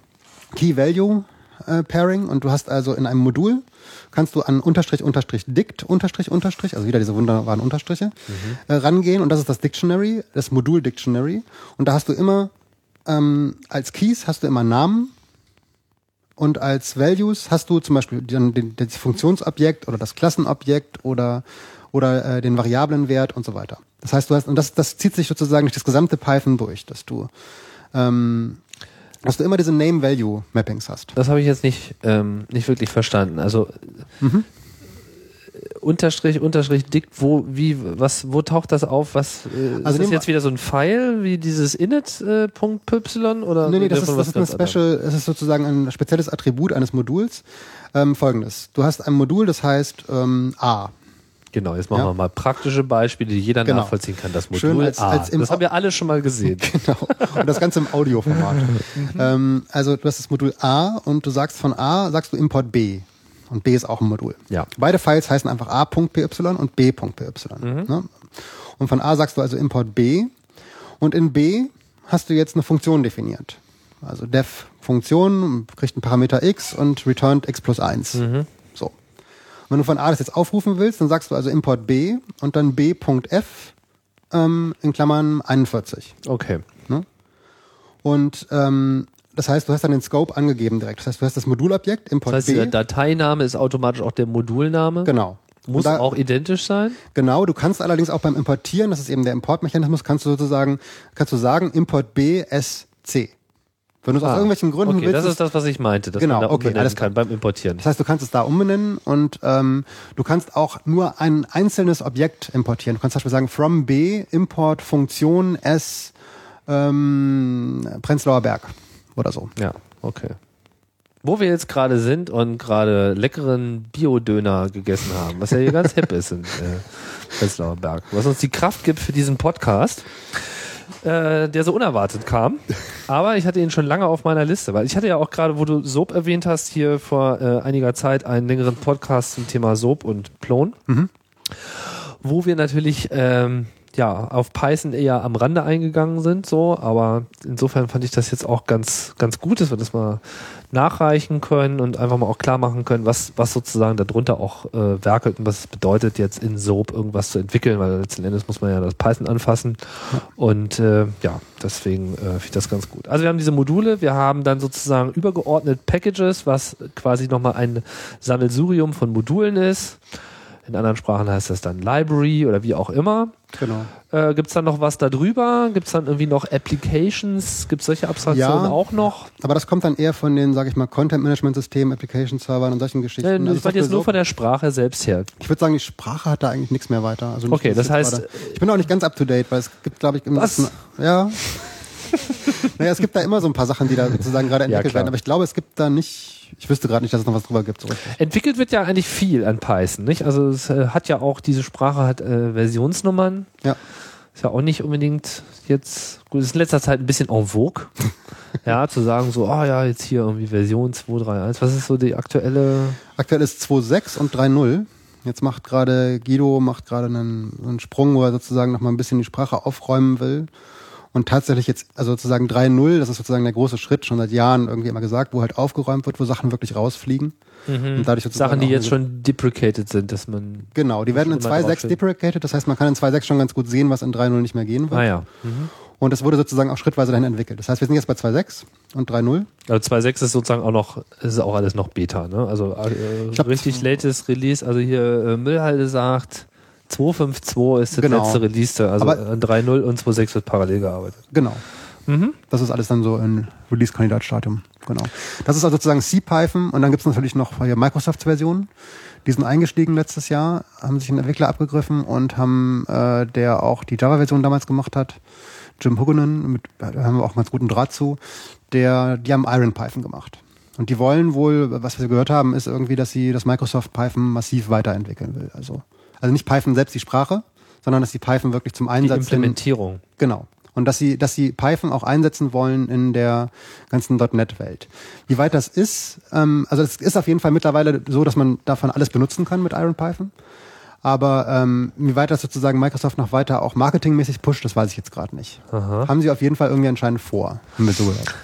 Key-Value-Pairing und du hast also in einem Modul kannst du an Unterstrich, Unterstrich, Dict, Unterstrich, Unterstrich, also wieder diese wunderbaren Unterstriche, äh, rangehen und das ist das Dictionary, das Modul Dictionary und da hast du immer ähm, als Keys hast du immer Namen und als Values hast du zum Beispiel dann das Funktionsobjekt oder das Klassenobjekt oder oder äh, den Variablenwert und so weiter. Das heißt, du hast und das das zieht sich sozusagen durch das gesamte Python durch, dass du ähm, dass du immer diese Name-Value-Mappings hast. Das habe ich jetzt nicht, ähm, nicht wirklich verstanden. Also Mhm. äh, Unterstrich, Unterstrich, dick, wo, wie, was, wo taucht das auf? Was, äh, Also ist das jetzt wieder so ein Pfeil wie dieses init.py oder? Nee, nee, das ist, das ist ein? Special, es ist sozusagen ein spezielles Attribut eines Moduls. Ähm, Folgendes. Du hast ein Modul, das heißt ähm, A. Genau, jetzt machen Ja. wir mal praktische Beispiele, die jeder Genau. nachvollziehen kann. Das Modul Schön als- A. als das haben wir alle schon mal gesehen. (laughs) Genau. Und das Ganze im Audioformat. (laughs) ähm, also du hast das Modul A und du sagst von A, sagst du Import B. Und B ist auch ein Modul. Ja. Beide Files heißen einfach A.py und B.py. Ne? Und von A sagst du also Import B. Und in B hast du jetzt eine Funktion definiert. Also def Funktion, kriegt einen Parameter x und returned x plus 1. So. Wenn du von A das jetzt aufrufen willst, dann sagst du also Import B und dann B.f ähm, in Klammern 41. Okay. Ne? Und ähm, das heißt, du hast dann den Scope angegeben direkt. Das heißt, du hast das Modulobjekt, Import Das heißt, B. der Dateiname ist automatisch auch der Modulname. Genau. Muss da- auch identisch sein? Genau, du kannst allerdings auch beim Importieren, das ist eben der Importmechanismus, kannst du sozusagen, kannst du sagen, Import B, S, C. Wenn du es aus Ah, irgendwelchen Gründen Okay, willst, das ist das, was ich meinte, dass Genau, man da okay, alles kann beim Importieren. Das heißt, du kannst es da umbenennen und ähm, du kannst auch nur ein einzelnes Objekt importieren. Du kannst zum Beispiel sagen, from B, Import Funktion S, ähm, Prenzlauer Berg oder so. Ja, okay. Wo wir jetzt gerade sind und gerade leckeren Biodöner gegessen haben, was ja hier ganz (laughs) hip ist in äh, Prenzlauer Berg, was uns die Kraft gibt für diesen Podcast, äh, der so unerwartet kam. Aber ich hatte ihn schon lange auf meiner Liste, weil ich hatte ja auch gerade, wo du Soap erwähnt hast, hier vor äh, einiger Zeit einen längeren Podcast zum Thema Soap und Plon, wo wir natürlich ähm, ja auf Python eher am Rande eingegangen sind, so, aber insofern fand ich das jetzt auch ganz ganz gut, dass wir das mal nachreichen können und einfach mal auch klar machen können, was was sozusagen darunter auch äh, werkelt und was es bedeutet, jetzt in Soap irgendwas zu entwickeln, weil letzten Endes muss man ja das Python anfassen und äh, ja, deswegen äh, finde ich das ganz gut. Also wir haben diese Module, wir haben dann sozusagen übergeordnet Packages, was quasi nochmal ein Sammelsurium von Modulen ist. In anderen Sprachen heißt das dann Library oder wie auch immer. Genau. Äh, Gibt es dann noch was darüber? Gibt es dann irgendwie noch Applications? Gibt es solche Abstraktionen Ja. auch noch? Aber das kommt dann eher von den, sag ich mal, Content-Management-Systemen, Application-Servern und solchen Geschichten. Äh, Also ich wollte jetzt nur von der Sprache selbst her. Ich würde sagen, die Sprache hat da eigentlich nichts mehr weiter. Also nicht, Okay, das heißt- gerade- ich bin auch nicht ganz up to date, weil es gibt, glaube ich, im Was? ja. (laughs) naja, es gibt da immer so ein paar Sachen, die da sozusagen gerade Ja, entwickelt klar. werden. Aber ich glaube, es gibt da nicht, ich wüsste gerade nicht, dass es noch was drüber gibt. So. Entwickelt wird ja eigentlich viel an Python, nicht? Also es äh, hat ja auch, diese Sprache hat äh, Versionsnummern. Ja. Ist ja auch nicht unbedingt jetzt, gut, ist in letzter Zeit ein bisschen en vogue. (laughs) ja, zu sagen so, ah ja, jetzt hier irgendwie Version 2.3.1. Was ist so die aktuelle? Aktuell ist 2.6 und 3.0. Jetzt macht gerade Guido macht gerade einen, einen Sprung, wo er sozusagen noch mal ein bisschen die Sprache aufräumen will. Und tatsächlich jetzt, also sozusagen 3.0, das ist sozusagen der große Schritt, schon seit Jahren irgendwie immer gesagt, wo halt aufgeräumt wird, wo Sachen wirklich rausfliegen. Und dadurch sozusagen Sachen, die jetzt schon deprecated sind, dass man. Genau, die werden in schon mal 2.6 draufsteht. deprecated, das heißt, man kann in 2.6 schon ganz gut sehen, was in 3.0 nicht mehr gehen wird. Ah ja. Und es wurde sozusagen auch schrittweise dahin entwickelt. Das heißt, wir sind jetzt bei 2.6 und 3.0 Also 2.6 ist sozusagen auch noch, ist auch alles noch Beta, ne? Also äh, glaub, richtig latest Release. Also hier äh, Müllhalde sagt, 2.5.2 ist das Genau. letzte Release. Also Aber- an 3.0 und 2.6 wird parallel gearbeitet. Genau. Mhm. Das ist alles dann so in Release-Kandidatstadium. Genau. Das ist also sozusagen C-Python und dann gibt es natürlich noch hier Microsoft-Versionen. Die sind eingestiegen letztes Jahr, haben sich einen Entwickler abgegriffen und haben, äh, der auch die Java-Version damals gemacht hat, Jim Hugginen, mit, da haben wir auch einen ganz guten Draht zu, der, die haben Iron Python gemacht. Und die wollen wohl, was wir gehört haben, ist irgendwie, dass sie das Microsoft Python massiv weiterentwickeln will. Also, also nicht Python selbst die Sprache, sondern dass die Python wirklich zum Die Einsatz in, Implementierung. Genau. Und dass sie, dass sie Python auch einsetzen wollen in der ganzen .NET-Welt. Wie weit das ist, ähm, also es ist auf jeden Fall mittlerweile so, dass man davon alles benutzen kann mit Iron Python. Aber ähm, wie weit das sozusagen Microsoft noch weiter auch marketingmäßig pusht, das weiß ich jetzt gerade nicht. Haben sie auf jeden Fall irgendwie anscheinend vor, haben wir so gehört.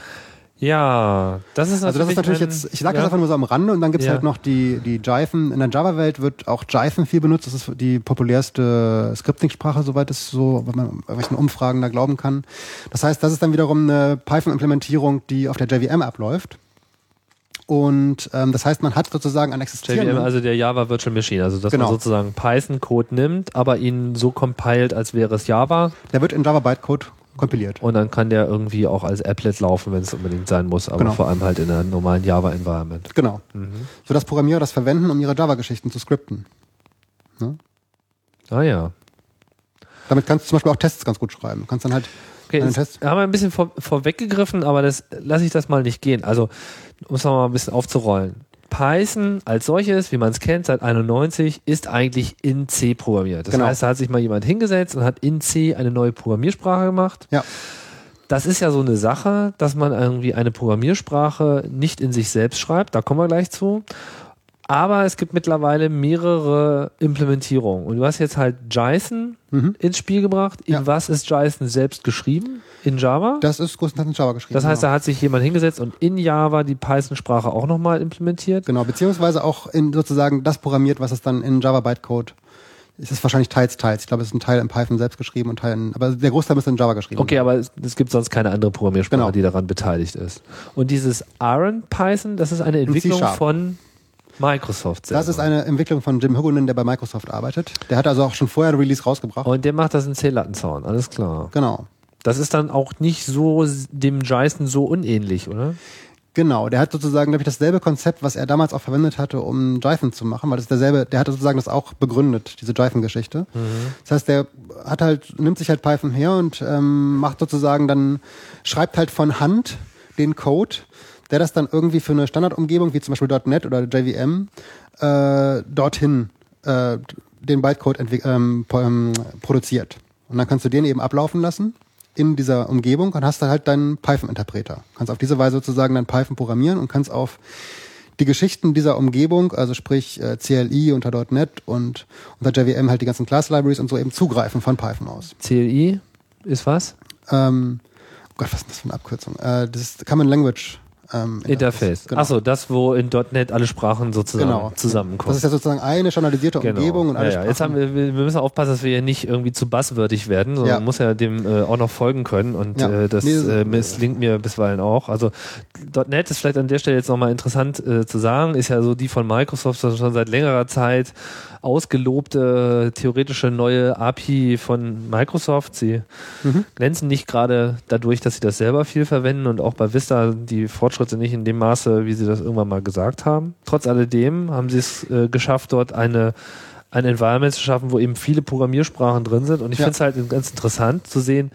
Ja, das ist natürlich. Also das ist natürlich ein- jetzt, ich sage ja. das einfach nur so am Rande und dann gibt's Ja. halt noch die, die Jython. In der Java-Welt wird auch Jython viel benutzt. Das ist die populärste Scripting-Sprache, soweit es so, wenn man bei welchen Umfragen da glauben kann. Das heißt, das ist dann wiederum eine Python-Implementierung, die auf der JVM abläuft. Und ähm, das heißt, man hat sozusagen an existierenden... JVM, also der Java Virtual Machine, also dass Genau. man sozusagen Python-Code nimmt, aber ihn so compiled, als wäre es Java der wird in Java Bytecode kompiliert. und dann kann der irgendwie auch als Applet laufen, wenn es unbedingt sein muss, aber Genau. vor allem halt in einem normalen Java-Environment. Genau. Sodass Programmierer das verwenden, um ihre Java-Geschichten zu skripten. Ah ja. Damit kannst du zum Beispiel auch Tests ganz gut schreiben. Du kannst dann halt Okay, einen Test... haben wir ein bisschen vor, vorweggegriffen, aber das lasse ich das mal nicht gehen. Also, um es noch mal ein bisschen aufzurollen. Python als solches, wie man es kennt, seit 91, ist eigentlich in C programmiert. Das Genau. heißt, da hat sich mal jemand hingesetzt und hat in C eine neue Programmiersprache gemacht. Ja. Das ist ja so eine Sache, dass man irgendwie eine Programmiersprache nicht in sich selbst schreibt. Da kommen wir gleich zu. Aber es gibt mittlerweile mehrere Implementierungen. Und du hast jetzt halt Jython Mhm. ins Spiel gebracht. In Ja. was ist Jython selbst geschrieben? In Java? Das ist größtenteils in Java geschrieben. Das heißt, genau. da hat sich jemand hingesetzt und in Java die Python-Sprache auch nochmal implementiert. Genau, beziehungsweise auch in sozusagen das programmiert, was es dann in Java Bytecode es ist wahrscheinlich teils, teils. Ich glaube, es ist ein Teil in Python selbst geschrieben und Teil in, aber der Großteil ist in Java geschrieben. Okay, aber es, es gibt sonst keine andere Programmiersprache, Genau. die daran beteiligt ist. Und dieses Iron Python, das ist eine Entwicklung von Microsoft Das ist eine Entwicklung von Jim Hugonen, der bei Microsoft arbeitet. Der hat also auch schon vorher ein Release rausgebracht. Und der macht das in C-Lattenzaun, alles klar. Genau. Das ist dann auch nicht so dem Jyson so unähnlich, oder? Genau, der hat sozusagen, glaube ich, dasselbe Konzept, was er damals auch verwendet hatte, um Jython zu machen, weil das ist derselbe, der hat sozusagen das auch begründet, diese Jython-Geschichte. Das heißt, der hat halt, nimmt sich halt Python her und ähm, macht sozusagen dann, schreibt halt von Hand den Code, der das dann irgendwie für eine Standardumgebung, wie zum Beispiel .NET oder JVM, äh, dorthin äh, den Bytecode ähm, ähm, produziert. Und dann kannst du den eben ablaufen lassen in dieser Umgebung und hast dann halt deinen Python-Interpreter. Kannst auf diese Weise sozusagen dein Python programmieren und kannst auf die Geschichten dieser Umgebung, also sprich äh, CLI unter .NET und unter JVM halt die ganzen Class-Libraries und so eben zugreifen von Python aus. CLI ist was? Ähm, oh Gott, was ist das für eine Abkürzung? Äh, das ist Common Language ähm, Interface. Genau. Achso, das, wo in .NET alle Sprachen sozusagen Genau. zusammenkommen. Das ist ja sozusagen eine standardisierte Genau. Umgebung und alle ja, ja. Jetzt haben wir, wir müssen aufpassen, dass wir hier nicht irgendwie zu buzzwördig werden, sondern Ja. man muss ja dem äh, auch noch folgen können und Ja. äh, das äh, misslingt mir bisweilen auch. Also .NET ist vielleicht an der Stelle jetzt nochmal interessant äh, zu sagen, ist ja so die von Microsoft schon seit längerer Zeit ausgelobte theoretische neue API von Microsoft. Sie Mhm. glänzen nicht gerade dadurch, dass sie das selber viel verwenden und auch bei Vista die Fortschritte nicht in dem Maße, wie sie das irgendwann mal gesagt haben. Trotz alledem haben sie es äh, geschafft, dort eine ein Environment zu schaffen, wo eben viele Programmiersprachen drin sind. Und ich Ja. finde es halt ganz interessant zu sehen,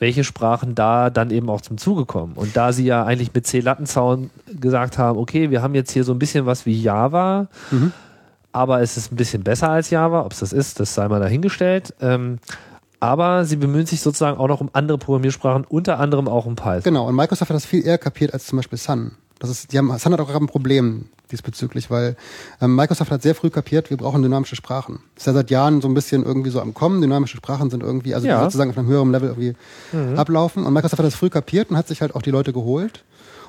welche Sprachen da dann eben auch zum Zuge kommen. Und da sie ja eigentlich mit C-Lattenzaun gesagt haben, okay, wir haben jetzt hier so ein bisschen was wie Java, Mhm. Aber es ist ein bisschen besser als Java. Ob es das ist, das sei mal dahingestellt. Ähm, aber sie bemühen sich sozusagen auch noch um andere Programmiersprachen, unter anderem auch um Python. Genau, und Microsoft hat das viel eher kapiert als zum Beispiel Sun. Das ist, die haben, Sun hat auch gerade ein Problem diesbezüglich, weil ähm, Microsoft hat sehr früh kapiert, wir brauchen dynamische Sprachen. Das ist ja seit Jahren so ein bisschen irgendwie so am Kommen. Dynamische Sprachen sind irgendwie, also die Ja. sozusagen auf einem höheren Level irgendwie ablaufen. Und Microsoft hat das früh kapiert und hat sich halt auch die Leute geholt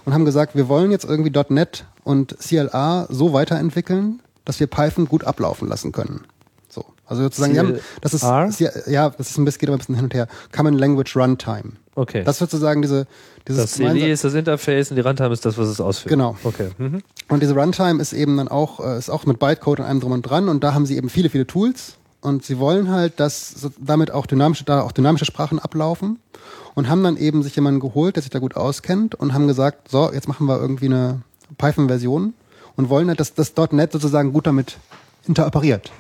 und haben gesagt, wir wollen jetzt irgendwie .NET und CLA so weiterentwickeln, dass wir Python gut ablaufen lassen können. So. Also sozusagen, haben, das ist, CLR? ja, das ist ein bisschen, geht aber ein bisschen hin und her. Common Language Runtime. Okay. Das ist sozusagen diese, dieses das CLI ist das Interface und die Runtime ist das, was es ausführt. Genau. Okay. Mhm. Und diese Runtime ist eben dann auch, äh, ist auch mit Bytecode und allem drum und dran und da haben sie eben viele, viele Tools und sie wollen halt, dass damit auch dynamische, da auch dynamische Sprachen ablaufen und haben dann eben sich jemanden geholt, der sich da gut auskennt und haben gesagt, so, jetzt machen wir irgendwie eine Python-Version und wollen halt, dass das .NET sozusagen gut damit interoperiert.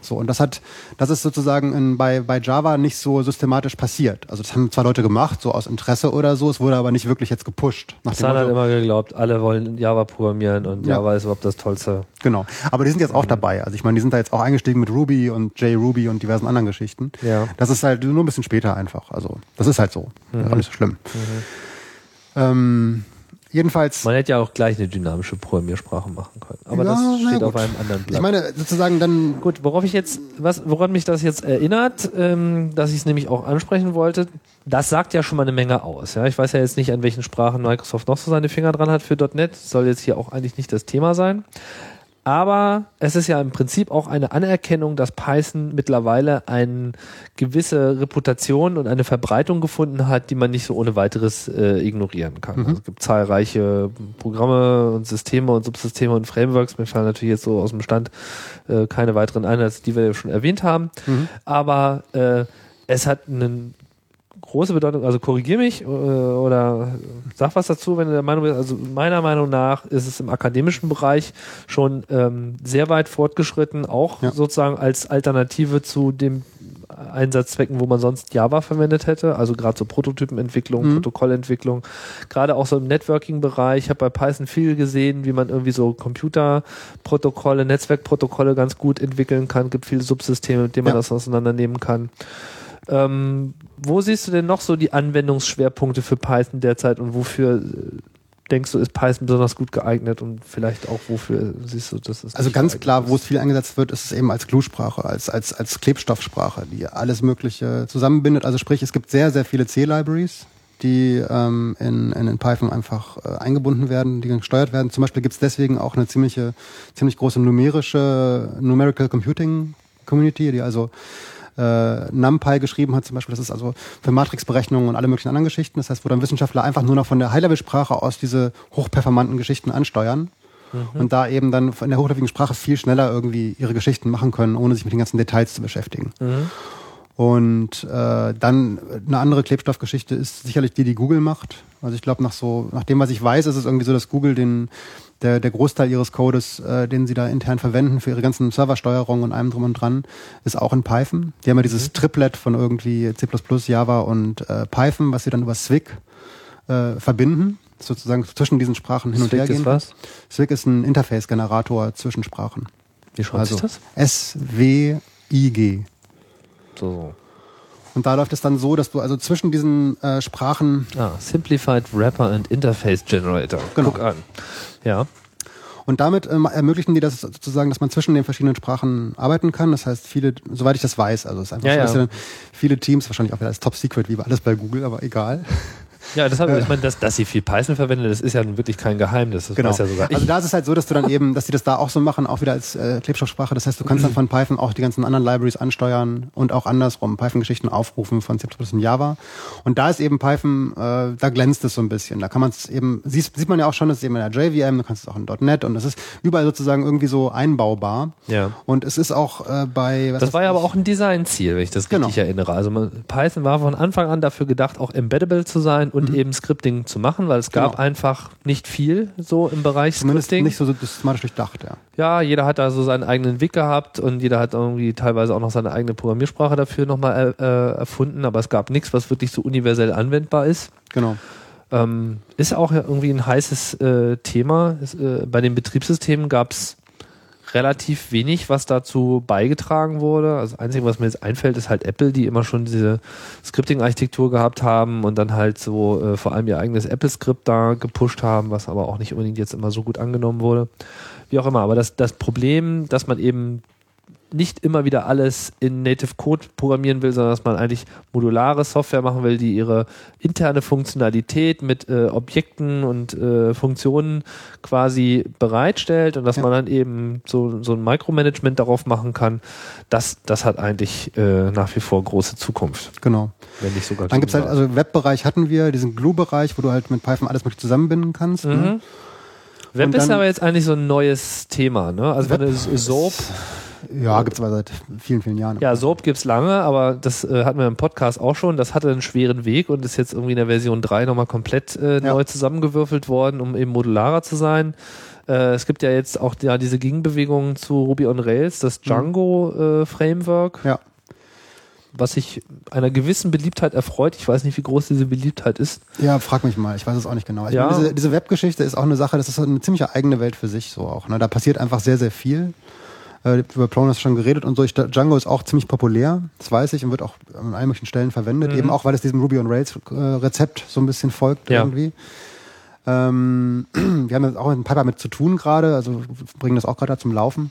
So, und das hat, das ist sozusagen in, bei, bei Java nicht so systematisch passiert. Also das haben zwar Leute gemacht, so aus Interesse oder so, es wurde aber nicht wirklich jetzt gepusht. Sun hat Motto- immer geglaubt, alle wollen Java programmieren und Ja. Java ist überhaupt das Tollste. Genau. Aber die sind jetzt auch dabei. Also ich meine, die sind da jetzt auch eingestiegen mit Ruby und JRuby und diversen anderen Geschichten. Ja. Das ist halt nur ein bisschen später einfach. Also das ist halt so. Auch nicht so schlimm. Ähm, jedenfalls. Man hätte ja auch gleich eine dynamische Programmiersprache machen können. Aber Ja, das steht auf einem anderen Blatt. Ich meine, sozusagen dann. Gut, worauf ich jetzt, was, woran mich das jetzt erinnert, ähm, dass ich es nämlich auch ansprechen wollte, das sagt ja schon mal eine Menge aus. Ja, ich weiß ja jetzt nicht, an welchen Sprachen Microsoft noch so seine Finger dran hat für .NET. Soll jetzt hier auch eigentlich nicht das Thema sein. Aber es ist ja im Prinzip auch eine Anerkennung, dass Python mittlerweile eine gewisse Reputation und eine Verbreitung gefunden hat, die man nicht so ohne weiteres äh, ignorieren kann. Also es gibt zahlreiche Programme und Systeme und Subsysteme und Frameworks. Mir fallen natürlich jetzt so aus dem Stand äh, keine weiteren ein, als die wir ja schon erwähnt haben. Aber äh, es hat einen große Bedeutung, also korrigier mich äh, oder sag was dazu, wenn du der Meinung bist. Also meiner Meinung nach ist es im akademischen Bereich schon ähm, sehr weit fortgeschritten, auch Ja. sozusagen als Alternative zu dem Einsatzzwecken, wo man sonst Java verwendet hätte, also gerade so Prototypenentwicklung, Protokollentwicklung, gerade auch so im Networking-Bereich. Ich habe bei Python viel gesehen, wie man irgendwie so Computerprotokolle, Netzwerkprotokolle ganz gut entwickeln kann. gibt viele Subsysteme, mit denen man Ja. das auseinandernehmen kann. Ähm, wo siehst du denn noch so die Anwendungsschwerpunkte für Python derzeit und wofür äh, denkst du, ist Python besonders gut geeignet und vielleicht auch wofür siehst du, das ist Also ganz klar, wo es viel eingesetzt wird, ist es eben als Glue-Sprache, als, als, als Klebstoffsprache, die alles Mögliche zusammenbindet. Also sprich, es gibt sehr, sehr viele C-Libraries, die ähm, in, in, in Python einfach äh, eingebunden werden, die gesteuert werden. Zum Beispiel gibt es deswegen auch eine ziemliche, ziemlich große numerische Numerical Computing Community, die also äh, NumPy geschrieben hat zum Beispiel. Das ist also für Matrixberechnungen und alle möglichen anderen Geschichten. Das heißt, wo dann Wissenschaftler einfach nur noch von der High-Level-Sprache aus diese hochperformanten Geschichten ansteuern und da eben dann in der hochlevelnden Sprache viel schneller irgendwie ihre Geschichten machen können, ohne sich mit den ganzen Details zu beschäftigen. Und äh, dann eine andere Klebstoffgeschichte ist sicherlich die, die Google macht. Also ich glaube, nach so, nach dem, was ich weiß, ist es irgendwie so, dass Google den, der, der Großteil ihres Codes, äh, den sie da intern verwenden für ihre ganzen Serversteuerungen und allem drum und dran, ist auch in Python. Die haben ja dieses Triplet von irgendwie C++, Java und äh, Python, was sie dann über Swig äh, verbinden, sozusagen zwischen diesen Sprachen hin und her Swig gehen. ist was? Swig ist ein Interface-Generator zwischen Sprachen. Wie schreibt Also sich das? S-W-I-G. So. Und da läuft es dann so, dass du also zwischen diesen äh, Sprachen Ah, Simplified Wrapper and Interface Generator. Genau. Guck an. Ja. und damit ähm, ermöglichen die das sozusagen, dass man zwischen den verschiedenen Sprachen arbeiten kann. Das heißt, viele, soweit ich das weiß, also es ist einfach Ja, so, ja. dass dann viele Teams, wahrscheinlich auch wieder als Top Secret, wie bei alles bei Google, aber egal. Ja, das habe ich meine, dass, dass sie viel Python verwenden, das ist ja nun wirklich kein Geheimnis. Das weiß ja ich. Also da ist es halt so, dass du dann eben, dass die das da auch so machen, auch wieder als äh, Klebstoffsprache. Das heißt, du kannst dann von Python auch die ganzen anderen Libraries ansteuern und auch andersrum Python-Geschichten aufrufen von C++ und Java. Und da ist eben Python, äh, da glänzt es so ein bisschen. Da kann man es eben, sieht, sieht man ja auch schon, das ist eben in der JVM, du kannst es auch in .NET und es ist überall sozusagen irgendwie so einbaubar. Ja. Und es ist auch äh, bei, was Das war ja ich, aber auch ein Designziel, wenn ich das Genau. richtig erinnere. Also man, Python war von Anfang an dafür gedacht, auch embeddable zu sein und eben Scripting zu machen, weil es gab Mhm. Genau. einfach nicht viel so im Bereich zumindest Scripting. nicht so systematisch durchdacht, ja. Ja, jeder hat da so seinen eigenen Weg gehabt und jeder hat irgendwie teilweise auch noch seine eigene Programmiersprache dafür nochmal äh, äh, erfunden, aber es gab nichts, was wirklich so universell anwendbar ist. Genau. Ähm, ist auch irgendwie ein heißes äh, Thema. Es, äh, bei den Betriebssystemen gab es relativ wenig, was dazu beigetragen wurde. Also das Einzige, was mir jetzt einfällt, ist halt Apple, die immer schon diese Scripting-Architektur gehabt haben und dann halt so äh, vor allem ihr eigenes Apple-Skript da gepusht haben, was aber auch nicht unbedingt jetzt immer so gut angenommen wurde. Wie auch immer. Aber das, das Problem, dass man eben nicht immer wieder alles in Native Code programmieren will, sondern dass man eigentlich modulare Software machen will, die ihre interne Funktionalität mit äh, Objekten und äh, Funktionen quasi bereitstellt und dass Ja. man dann eben so, so ein Micromanagement darauf machen kann, das, das hat eigentlich äh, nach wie vor große Zukunft, Genau. wenn nicht sogar Dann gibt's halt, Gegenwart. also Webbereich hatten wir, diesen Glue-Bereich, wo du halt mit Python alles mögliche zusammenbinden kannst. Ne? Mhm. Web und ist dann- aber jetzt eigentlich so ein neues Thema, ne? Also Web- wenn es Soap Ja, gibt's aber seit vielen, vielen Jahren. Ja, Soap gibt's lange, aber das äh, hatten wir im Podcast auch schon. Das hatte einen schweren Weg und ist jetzt irgendwie in der Version 3 nochmal komplett äh, Ja. neu zusammengewürfelt worden, um eben modularer zu sein. Äh, es gibt ja jetzt auch ja, diese Gegenbewegung zu Ruby on Rails, das Django äh, Framework, Ja. Was sich einer gewissen Beliebtheit erfreut. Ich weiß nicht, wie groß diese Beliebtheit ist. Ja, frag mich mal, ich weiß es auch nicht genau. Ich Ja. meine, diese, diese Webgeschichte ist auch eine Sache, das ist eine ziemlich eigene Welt für sich so auch. Ne? Da passiert einfach sehr, sehr viel. Äh, über Pronos schon geredet und so. Ich, Django ist auch ziemlich populär, das weiß ich, und wird auch an allen möglichen Stellen verwendet. Mhm. Eben auch, weil es diesem Ruby on Rails äh, Rezept so ein bisschen folgt Ja. irgendwie. Ähm, (clears throat) wir haben jetzt auch mit ein paar damit zu tun gerade, also bringen das auch gerade zum Laufen.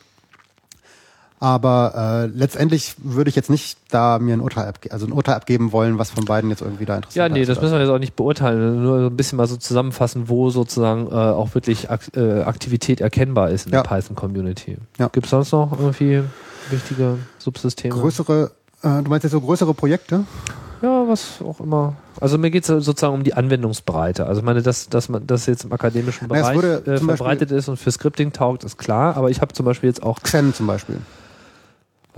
Aber äh, letztendlich würde ich jetzt nicht da mir ein Urteil, abge also ein Urteil abgeben wollen, was von beiden jetzt irgendwie da interessant Ja, nee, ist das müssen wir jetzt auch nicht beurteilen. Nur so ein bisschen mal so zusammenfassen, wo sozusagen äh, auch wirklich Ak äh, Aktivität erkennbar ist in Ja. der Python-Community. Ja. Gibt es sonst noch irgendwie wichtige Subsysteme? Größere, äh, du meinst jetzt so größere Projekte? Ja, was auch immer. Also mir geht es sozusagen um die Anwendungsbreite. Also ich meine, dass, dass man das jetzt im akademischen Na, Bereich wurde äh, zum Beispiel- verbreitet ist und für Scripting taugt, ist klar. Aber ich habe zum Beispiel jetzt auch Xen zum Beispiel.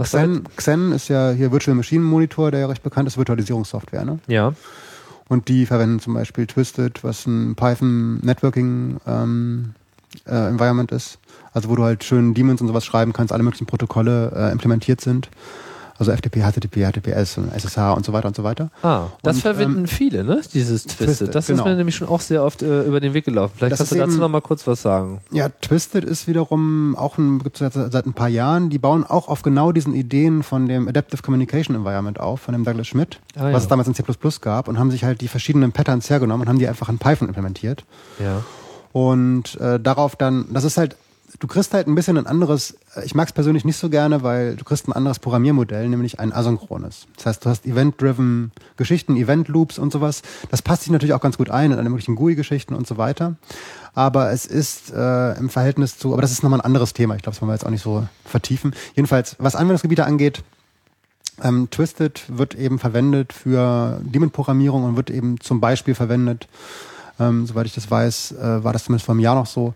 Was Xen, Xen ist ja hier Virtual Machine Monitor, der ja recht bekannt ist, Virtualisierungssoftware. Ne? Ja. Und die verwenden zum Beispiel Twisted, was ein Python Networking ähm, äh, Environment ist. Also wo du halt schön Daemons und sowas schreiben kannst, alle möglichen Protokolle äh, implementiert sind. Also FTP, HTTP, HTTPS und SSH und so weiter und so weiter. Ah, das Und, verwenden ähm, viele, ne? Dieses Twisted. Twisted, das genau. ist mir nämlich schon auch sehr oft äh, über den Weg gelaufen. Vielleicht Das kannst du dazu eben- noch mal kurz was sagen. Ja, Twisted ist wiederum auch ein, gibt's seit, seit ein paar Jahren. Die bauen auch auf genau diesen Ideen von dem Adaptive Communication Environment auf, von dem Douglas Schmidt, Ah, ja. was es damals in C++ gab und haben sich halt die verschiedenen Patterns hergenommen und haben die einfach in Python implementiert. Ja. Und äh, darauf dann, das ist halt, du kriegst halt ein bisschen ein anderes, äh, ich mag es persönlich nicht so gerne, weil du kriegst ein anderes Programmiermodell, nämlich ein asynchrones. Das heißt, du hast Event-driven Geschichten, Event-Loops und sowas. Das passt sich natürlich auch ganz gut ein in alle möglichen GUI-Geschichten und so weiter. Aber es ist äh, im Verhältnis zu, aber das ist nochmal ein anderes Thema. Ich glaube, das wollen wir jetzt auch nicht so vertiefen. Jedenfalls, was Anwendungsgebiete angeht, ähm, Twisted wird eben verwendet für Daemon-Programmierung und wird eben zum Beispiel verwendet ähm, soweit ich das weiß, äh, war das zumindest vor einem Jahr noch so,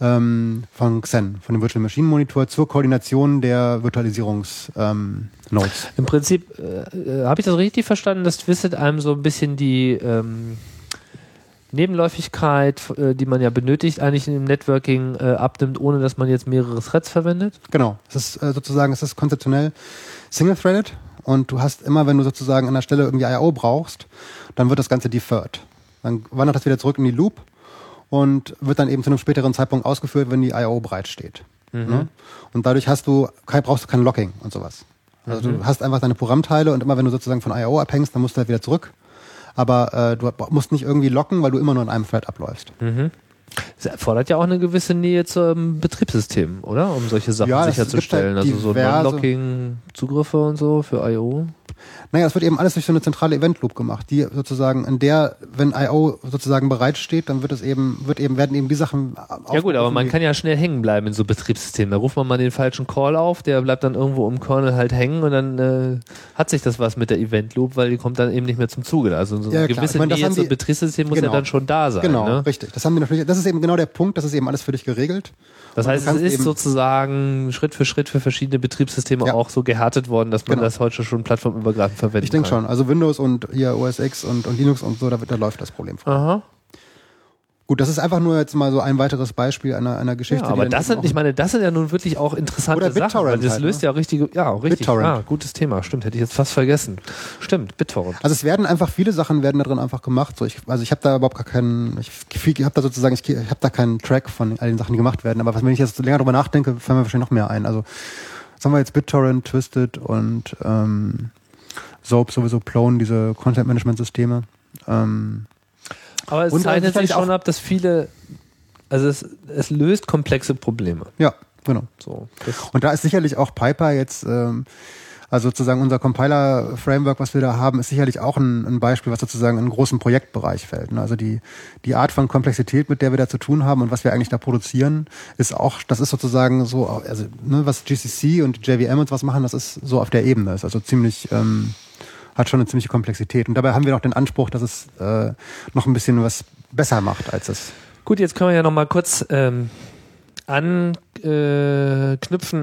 ähm, von Xen, von dem Virtual Machine Monitor zur Koordination der Virtualisierungs ähm, Nodes. Im Prinzip äh, äh, habe ich das richtig verstanden, dass Twisted einem so ein bisschen die ähm, Nebenläufigkeit, äh, die man ja benötigt, eigentlich im Networking äh, abnimmt, ohne dass man jetzt mehrere Threads verwendet. Genau. Es ist äh, sozusagen, es ist konzeptionell single-threaded und du hast immer, wenn du sozusagen an der Stelle irgendwie I.O. brauchst, dann wird das Ganze deferred. Dann wandert das wieder zurück in die Loop und wird dann eben zu einem späteren Zeitpunkt ausgeführt, wenn die I.O. bereitsteht. Ne? Und dadurch hast du, brauchst du kein Locking und sowas. Also du hast einfach deine Programmteile und immer wenn du sozusagen von I.O. abhängst, dann musst du halt wieder zurück. Aber äh, du musst nicht irgendwie locken, weil du immer nur in einem Thread abläufst. Das erfordert ja auch eine gewisse Nähe zum Betriebssystem, oder? Um solche Sachen Ja, sicherzustellen. halt Also so Non-Locking-Zugriffe und so für I.O. Naja, es wird eben alles durch so eine zentrale Event Loop gemacht, die sozusagen in der, wenn I.O. sozusagen bereitsteht, dann wird es eben, wird eben, werden eben die Sachen Ja gut, aber man kann ja schnell hängen bleiben in so Betriebssystemen. Da ruft man mal den falschen Call auf, der bleibt dann irgendwo im Kernel halt hängen und dann äh, hat sich das was mit der Event Loop, weil die kommt dann eben nicht mehr zum Zuge. Also so Ja, eine klar. gewisse meine, Nähe zum Betriebssystem muss ja Genau. dann schon da sein. Genau, Ne? richtig. Das haben die natürlich, das ist eben genau der Punkt, das ist eben alles für dich geregelt. Das heißt, es ist sozusagen Schritt für Schritt für verschiedene Betriebssysteme Ja. auch so gehärtet worden, dass man Genau. das heute schon plattformübergreifend verwenden Ich denke schon. Also Windows und hier OS X und, und Linux und so, da, da läuft das Problem vor. Aha. Gut, das ist einfach nur jetzt mal so ein weiteres Beispiel einer, einer Geschichte. Ja, aber das sind, ich meine, das sind ja nun wirklich auch interessante Oder Sachen. BitTorrent weil das halt, löst ne? ja richtige, ja, richtig. BitTorrent. Ah, gutes Thema. Stimmt, hätte ich jetzt fast vergessen. Stimmt, BitTorrent. Also es werden einfach viele Sachen werden da drin einfach gemacht. So ich, also ich habe da überhaupt gar keinen, ich, ich habe da sozusagen, ich, ich habe da keinen Track von all den Sachen, die gemacht werden. Aber was, wenn ich jetzt so länger drüber nachdenke, fallen mir wahrscheinlich noch mehr ein. Also was haben wir jetzt BitTorrent, Twisted und ähm, Soap sowieso Plone, diese Content-Management-Systeme. Ähm, Aber es zeichnet sich schon auch- ab, dass viele, also es, es löst komplexe Probleme. ja, genau. So, Und da ist sicherlich auch Piper jetzt, ähm, also sozusagen unser Compiler-Framework, was wir da haben, ist sicherlich auch ein, ein Beispiel, was sozusagen in einen großen Projektbereich fällt. Ne? Also die, die Art von Komplexität, mit der wir da zu tun haben und was wir eigentlich da produzieren, ist auch, das ist sozusagen so, also ne, was GCC und JVM und was machen, das ist so auf der Ebene. Ist also ziemlich, ähm, hat schon eine ziemliche Komplexität. Und dabei haben wir noch den Anspruch, dass es äh, noch ein bisschen was besser macht als es. Gut, jetzt können wir ja noch mal kurz ähm, anknüpfen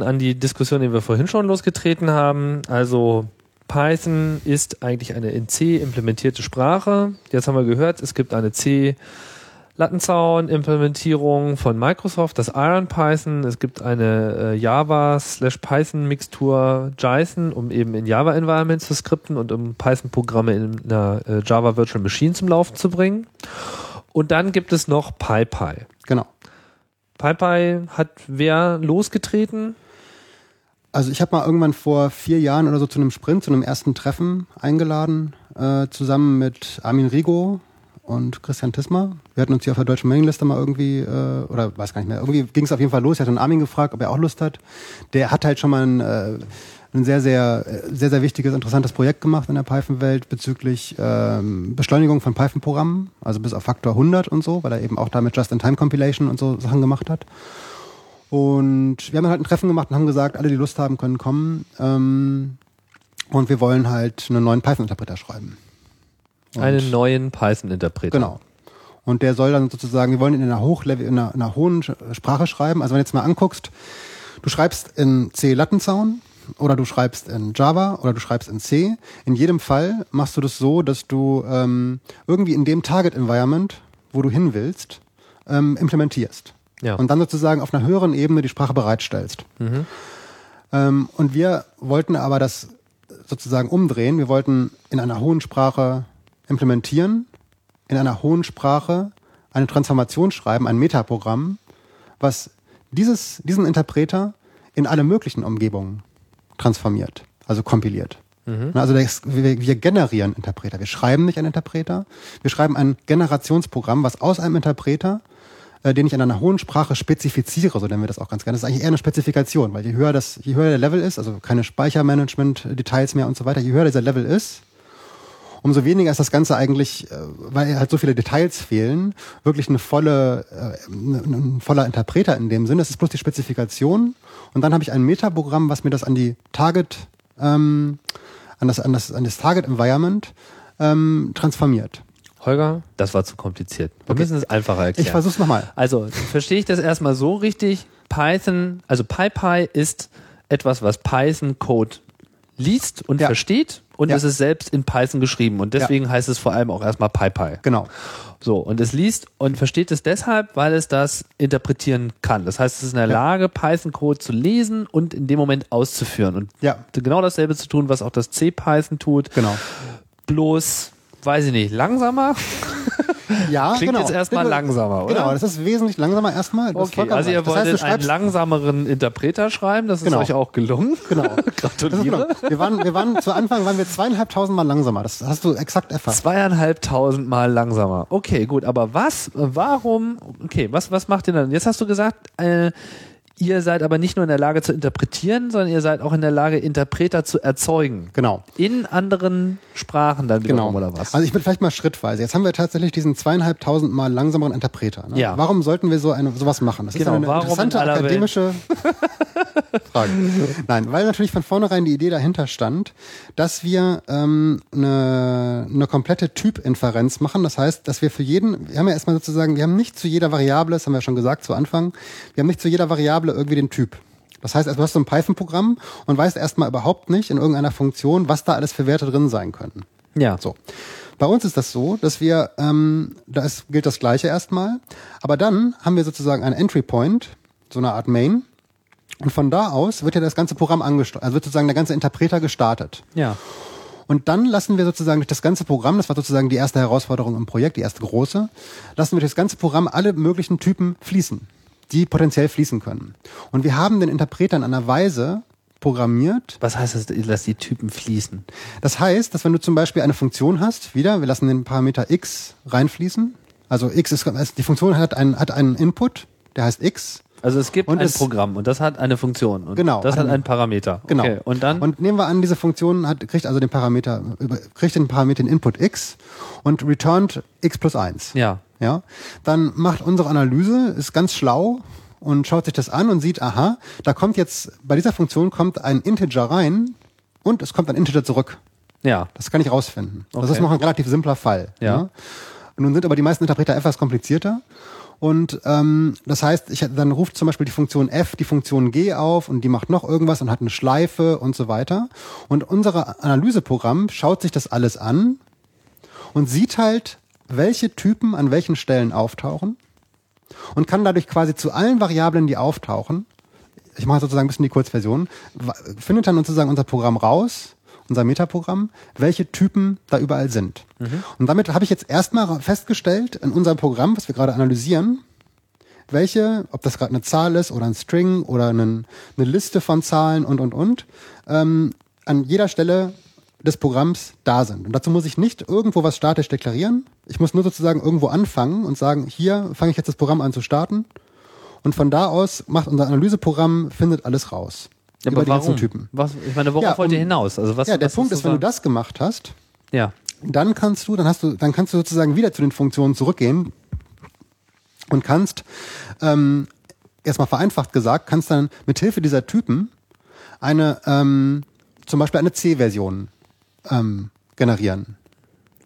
an die Diskussion, die wir vorhin schon losgetreten haben. Also Python ist eigentlich eine in C implementierte Sprache. Jetzt haben wir gehört, es gibt eine C Lattenzaun-Implementierung von Microsoft, das Iron Python. Es gibt eine äh, Java slash Python Mixtur JSON, um eben in Java Environment zu skripten und um Python Programme in einer äh, Java Virtual Machine zum Laufen zu bringen. Und dann gibt es noch PyPy. Genau. PyPy hat wer losgetreten? Also ich habe mal irgendwann vor vier Jahren oder so zu einem Sprint, zu einem ersten Treffen eingeladen, äh, zusammen mit Armin Rigo und Christian Tismer. Wir hatten uns hier auf der deutschen Mailingliste mal irgendwie, äh, oder weiß gar nicht mehr, irgendwie ging es auf jeden Fall los. Ich hatte den Armin gefragt, ob er auch Lust hat. Der hat halt schon mal ein, äh, ein sehr, sehr, äh, sehr, sehr wichtiges, interessantes Projekt gemacht in der Python-Welt bezüglich ähm, Beschleunigung von Python-Programmen, also bis auf Faktor 100 und so, weil er eben auch damit Just-in-Time-Compilation und so Sachen gemacht hat. Und wir haben halt ein Treffen gemacht und haben gesagt, alle, die Lust haben, können kommen. Ähm, und wir wollen halt einen neuen Python-Interpreter schreiben. Einen neuen Python-Interpreter. Genau. Und der soll dann sozusagen, wir wollen ihn in einer Hochlevel, in einer, in einer hohen Sprache schreiben. Also wenn du jetzt mal anguckst, du schreibst in C Lattenzaun oder du schreibst in Java oder du schreibst in C. In jedem Fall machst du das so, dass du ähm, irgendwie in dem Target-Environment, wo du hin willst, ähm, implementierst. Ja. Und dann sozusagen auf einer höheren Ebene die Sprache bereitstellst. Ähm, und wir wollten aber das sozusagen umdrehen. Wir wollten in einer hohen Sprache implementieren, in einer hohen Sprache eine Transformation schreiben, ein Metaprogramm, was dieses, diesen Interpreter in alle möglichen Umgebungen transformiert, also kompiliert. Na, Also das, wir, wir generieren Interpreter. Wir schreiben nicht einen Interpreter, wir schreiben ein Generationsprogramm, was aus einem Interpreter, äh, den ich in einer hohen Sprache spezifiziere, so nennen wir das auch ganz gerne. Das ist eigentlich eher eine Spezifikation, weil je höher das, je höher der Level ist, also keine Speichermanagement-Details mehr und so weiter, je höher dieser Level ist, umso weniger ist das Ganze eigentlich, äh, weil halt so viele Details fehlen, wirklich eine volle, äh, ein, voller Interpreter in dem Sinne. Das ist bloß die Spezifikation. Und dann habe ich ein Metaprogramm, was mir das an die Target, ähm, an das, an das, an das Target Environment ähm, transformiert. Holger, das war zu kompliziert. Wir müssen es einfacher erklären. Ich versuch's nochmal. Also, verstehe ich das erstmal so richtig? Python, also PyPy ist etwas, was Python Code liest und Ja. versteht und Ja. es ist selbst in Python geschrieben und deswegen heißt es vor allem auch erstmal PyPy. Genau. So, und es liest und versteht es deshalb, weil es das interpretieren kann. Das heißt, es ist in der Lage, Python-Code zu lesen und in dem Moment auszuführen. Und Ja. genau dasselbe zu tun, was auch das C-Python tut. Genau. Bloß, weiß ich nicht, langsamer? (laughs) (laughs) Ja, Klingt genau. jetzt erstmal Genau. langsamer, oder? Genau, das ist wesentlich langsamer erstmal. Das Okay, also ihr recht. das heißt, wolltet einen langsameren Interpreter schreiben, das ist Genau. euch auch gelungen. (laughs) Genau. (laughs) Gratuliere. genau. Wir waren, wir waren zu Anfang waren wir zweieinhalbtausend Mal langsamer. Das hast du exakt erfasst. Zweieinhalbtausend Mal langsamer. Okay, gut, aber was, warum, okay, was, was macht ihr dann? Jetzt hast du gesagt, äh, ihr seid aber nicht nur in der Lage zu interpretieren, sondern ihr seid auch in der Lage, Interpreter zu erzeugen. Genau. In anderen Sprachen dann Genau. wiederum, oder was? Also ich bin vielleicht mal schrittweise. Jetzt haben wir tatsächlich diesen zweieinhalbtausend Mal langsameren Interpreter. Ne? Ja. Warum sollten wir so eine, sowas machen? Das Genau, ist eine warum interessante in akademische (laughs) Frage. Nein, weil natürlich von vornherein die Idee dahinter stand, dass wir ähm, eine, eine komplette Typinferenz machen. Das heißt, dass wir für jeden, wir haben ja erstmal sozusagen, wir haben nicht zu jeder Variable, das haben wir schon gesagt zu Anfang, wir haben nicht zu jeder Variable irgendwie den Typ. Das heißt, also du hast so ein Python-Programm und weißt erstmal überhaupt nicht in irgendeiner Funktion, was da alles für Werte drin sein können. ja. So. Bei uns ist das so, dass wir, ähm, da ist, gilt das Gleiche erstmal, aber dann haben wir sozusagen einen Entry Point, so eine Art Main, und von da aus wird ja das ganze Programm angestartet, also wird sozusagen der ganze Interpreter gestartet. Ja. Und dann lassen wir sozusagen durch das ganze Programm, das war sozusagen die erste Herausforderung im Projekt, die erste große, lassen wir durch das ganze Programm alle möglichen Typen fließen, die potenziell fließen können. Und wir haben den Interpreter in einer Weise programmiert, Was heißt das, dass die Typen fließen? das heißt, dass wenn du zum Beispiel eine Funktion hast, wieder, wir lassen den Parameter x reinfließen. Also x ist, also die Funktion hat einen, hat einen Input, der heißt x. Also es gibt Und ein es- Programm und das hat eine Funktion und Genau, das hat ein- einen Parameter. Genau. Okay. Und dann? Und nehmen wir an, diese Funktion hat, kriegt also den Parameter, kriegt den Parameter den Input x und returned x plus 1. ja. Ja. Dann macht unsere Analyse, ist ganz schlau und schaut sich das an und sieht, aha, da kommt jetzt, bei dieser Funktion kommt ein Integer rein und es kommt ein Integer zurück. Ja. Das kann ich rausfinden. Das Okay. ist noch ein relativ simpler Fall. Ja. Und nun sind aber die meisten Interpreter etwas komplizierter. Und ähm, das heißt, ich, dann ruft zum Beispiel die Funktion f die Funktion g auf und die macht noch irgendwas und hat eine Schleife und so weiter. Und unser Analyseprogramm schaut sich das alles an und sieht halt, welche Typen an welchen Stellen auftauchen und kann dadurch quasi zu allen Variablen, die auftauchen, ich mache sozusagen ein bisschen die Kurzversion, findet dann sozusagen unser Programm raus, unser Metaprogramm, welche Typen da überall sind. Und damit habe ich jetzt erstmal festgestellt in unserem Programm, was wir gerade analysieren, welche, ob das gerade eine Zahl ist oder ein String oder einen, eine Liste von Zahlen und und und, ähm, an jeder Stelle des Programms da sind. Und dazu muss ich nicht irgendwo was statisch deklarieren. Ich muss nur sozusagen irgendwo anfangen und sagen, hier fange ich jetzt das Programm an zu starten. Und von da aus macht unser Analyseprogramm, findet alles raus. über die ganzen Typen. Was, ich meine, worauf Ja, wollt ihr um- hinaus? Also was, ja, der was Punkt ist, wenn du das gemacht hast, Ja. dann kannst du, dann hast du, dann kannst du sozusagen wieder zu den Funktionen zurückgehen und kannst ähm, erstmal vereinfacht gesagt, kannst dann mit Hilfe dieser Typen eine ähm, zum Beispiel eine C-Version ähm, generieren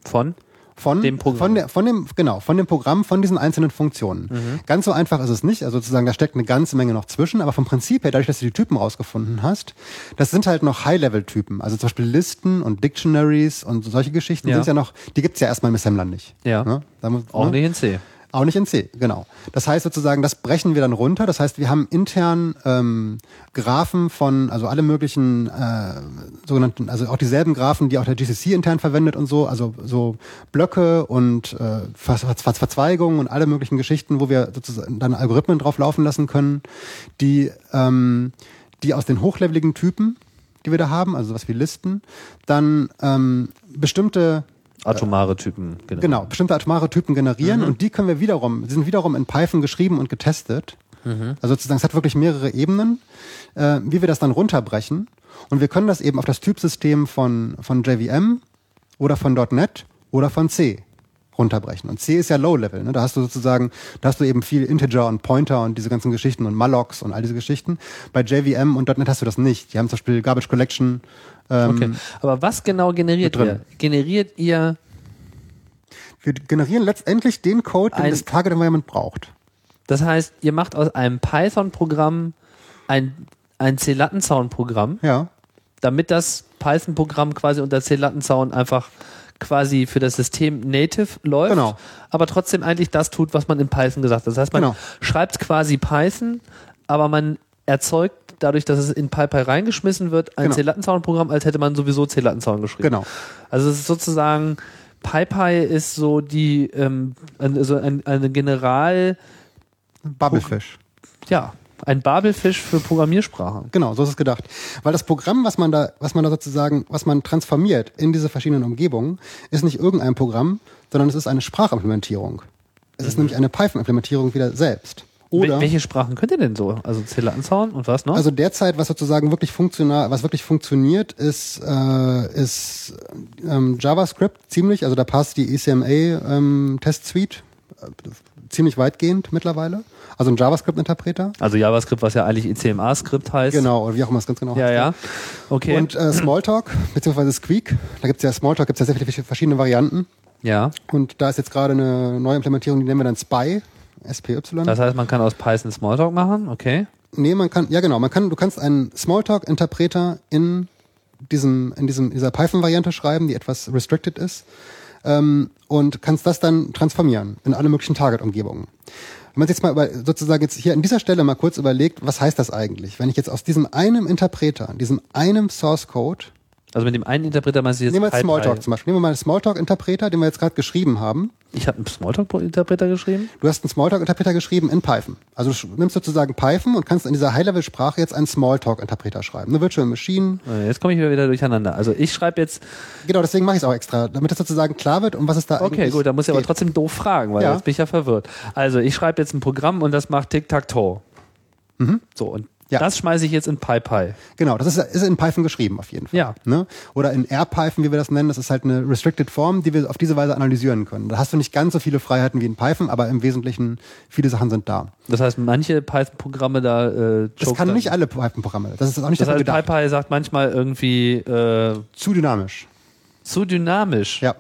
Von? von Dem Programm. von der von dem genau von dem Programm von diesen einzelnen Funktionen. Mhm. Ganz so einfach ist es nicht, also sozusagen da steckt eine ganze Menge noch zwischen, aber vom Prinzip her dadurch, dass du die Typen rausgefunden hast, das sind halt noch High-Level-Typen, also zum Beispiel Listen und Dictionaries und solche Geschichten Ja. sind ja noch, die gibt's ja erstmal im Assembler nicht. Ja. Ne? Da muss- Auch ne? nicht in C. Auch nicht in C, genau. Das heißt sozusagen, das brechen wir dann runter. Das heißt, wir haben intern ähm, Graphen von, also alle möglichen äh, sogenannten, also auch dieselben Graphen, die auch der GCC intern verwendet und so, also so Blöcke und äh, Ver Ver Ver Verzweigungen und alle möglichen Geschichten, wo wir sozusagen dann Algorithmen drauf laufen lassen können, die ähm, die aus den hochleveligen Typen, die wir da haben, also was wie Listen, dann ähm, bestimmte Atomare Typen. Genau. Genau, bestimmte atomare Typen generieren und die können wir wiederum, die sind wiederum in Python geschrieben und getestet. Also sozusagen, es hat wirklich mehrere Ebenen, äh, wie wir das dann runterbrechen. Und wir können das eben auf das Typsystem von, von JVM oder von .NET oder von C runterbrechen. Und C ist ja Low-Level, ne? da hast du sozusagen, da hast du eben viel Integer und Pointer und diese ganzen Geschichten und Mallocs und all diese Geschichten. Bei JVM und .NET hast du das nicht. Die haben zum Beispiel Garbage Collection. Ähm, Okay. Aber was genau generiert ihr? Generiert ihr Wir generieren letztendlich den Code, den Ein- das Target Environment braucht. Das heißt, ihr macht aus einem Python-Programm ein, ein C-Lattenzaun-Programm, Ja, damit das Python-Programm quasi unter C-Lattenzaun einfach quasi für das System native läuft, Genau. aber trotzdem eigentlich das tut, was man in Python gesagt hat. Das heißt, man Genau. schreibt quasi Python, aber man erzeugt dadurch, dass es in PyPy reingeschmissen wird, ein Genau. C-Lattenzaun-Programm, als hätte man sowieso C-Lattenzaun geschrieben. genau. Also es ist sozusagen, PyPy ist so die, ähm, also ein, eine General, Bubblefish. ja, ein Babelfisch für Programmiersprachen. Genau, so ist es gedacht. Weil das Programm, was man da, was man da sozusagen, was man transformiert in diese verschiedenen Umgebungen, ist nicht irgendein Programm, sondern es ist eine Sprachimplementierung. Es ist nämlich eine Python-Implementierung wieder selbst. Oder, Wel welche Sprachen könnt ihr denn so? Also C-Lattenzaun und was noch? also derzeit, was sozusagen wirklich funktional, was wirklich funktioniert, ist, äh, ist ähm, JavaScript ziemlich, also da passt die ECMA ähm, Test Suite äh, ziemlich weitgehend mittlerweile. Also ein JavaScript-Interpreter. Also JavaScript, was ja eigentlich ICMA-Skript heißt. Genau, oder wie auch immer es ganz genau Ja, heißt. ja. Okay. Und äh, Smalltalk, beziehungsweise Squeak, da gibt's ja Smalltalk, gibt's ja sehr viele verschiedene Varianten. ja. Und da ist jetzt gerade eine neue Implementierung, die nennen wir dann Spy, SPY. Das heißt, man kann aus Python Smalltalk machen, okay. nee, man kann, ja genau, man kann, du kannst einen Smalltalk-Interpreter in diesem, in diesem, dieser Python-Variante schreiben, die etwas restricted ist, ähm, und kannst das dann transformieren in alle möglichen Target-Umgebungen. Wenn man sich jetzt mal über, sozusagen jetzt hier an dieser Stelle mal kurz überlegt, was heißt das eigentlich? Wenn ich jetzt aus diesem einen Interpreter, diesem einem Source Code, Also mit dem einen Interpreter meinst du jetzt nehmen wir. Smalltalk zum Beispiel, nehmen wir mal einen Smalltalk-Interpreter, den wir jetzt gerade geschrieben haben, Ich habe einen Smalltalk-Interpreter geschrieben. Du hast einen Smalltalk-Interpreter geschrieben in Python. Also du nimmst sozusagen Python und kannst in dieser High-Level-Sprache jetzt einen Smalltalk-Interpreter schreiben. Eine Virtual Machine. Äh, Jetzt komme ich wieder durcheinander. Also ich schreibe jetzt, Genau, deswegen mache ich es auch extra, damit es sozusagen klar wird, um was es da eigentlich okay, gut, da muss ich aber geht. trotzdem doof fragen, weil Ja. jetzt bin ich ja verwirrt. Also ich schreibe jetzt ein Programm und das macht Tic-Tac-Toe. So, und Mhm. Ja. das schmeiße ich jetzt in PyPy. Genau, das ist, ist in Python geschrieben auf jeden Fall. Ja. Ne? Oder in RPython, wie wir das nennen, das ist halt eine restricted Form, die wir auf diese Weise analysieren können. Da hast du nicht ganz so viele Freiheiten wie in Python, aber im Wesentlichen viele Sachen sind da. Das heißt, manche Python-Programme da äh, Das kann dann. nicht alle Python-Programme. Das ist auch nicht Das heißt, gedacht. PyPy sagt manchmal irgendwie äh, Zu dynamisch. zu dynamisch. Ja.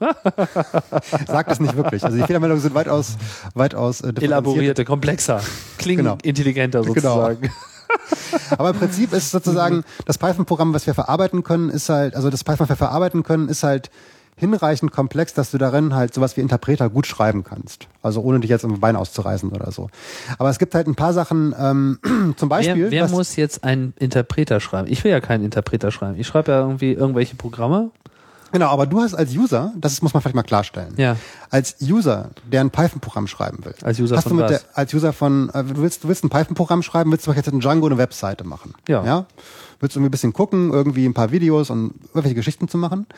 (laughs) Sagt das nicht wirklich. Also die Fehlermeldungen sind weitaus, weitaus äh. Elaborierte, komplexer, klingt Genau. intelligenter Genau. (laughs) (laughs) Aber im Prinzip ist sozusagen das Python-Programm, was wir verarbeiten können, ist halt, also das Python, was wir verarbeiten können, ist halt hinreichend komplex, dass du darin halt sowas wie Interpreter gut schreiben kannst. Also ohne dich jetzt im Bein auszureißen oder so. Aber es gibt halt ein paar Sachen, ähm, (clears throat) zum Beispiel. Wer, wer muss jetzt einen Interpreter schreiben? Ich will ja keinen Interpreter schreiben. Ich schreibe ja irgendwie irgendwelche Programme. Genau, aber du hast als User, das muss man vielleicht mal klarstellen. Ja. Als User, der ein Python-Programm schreiben will. Als User hast von du mit was? Der, als User von, äh, du willst, du willst ein Python-Programm schreiben, willst du jetzt in Django eine Webseite machen. Ja. ja. Willst du irgendwie ein bisschen gucken, irgendwie ein paar Videos und irgendwelche Geschichten zu machen.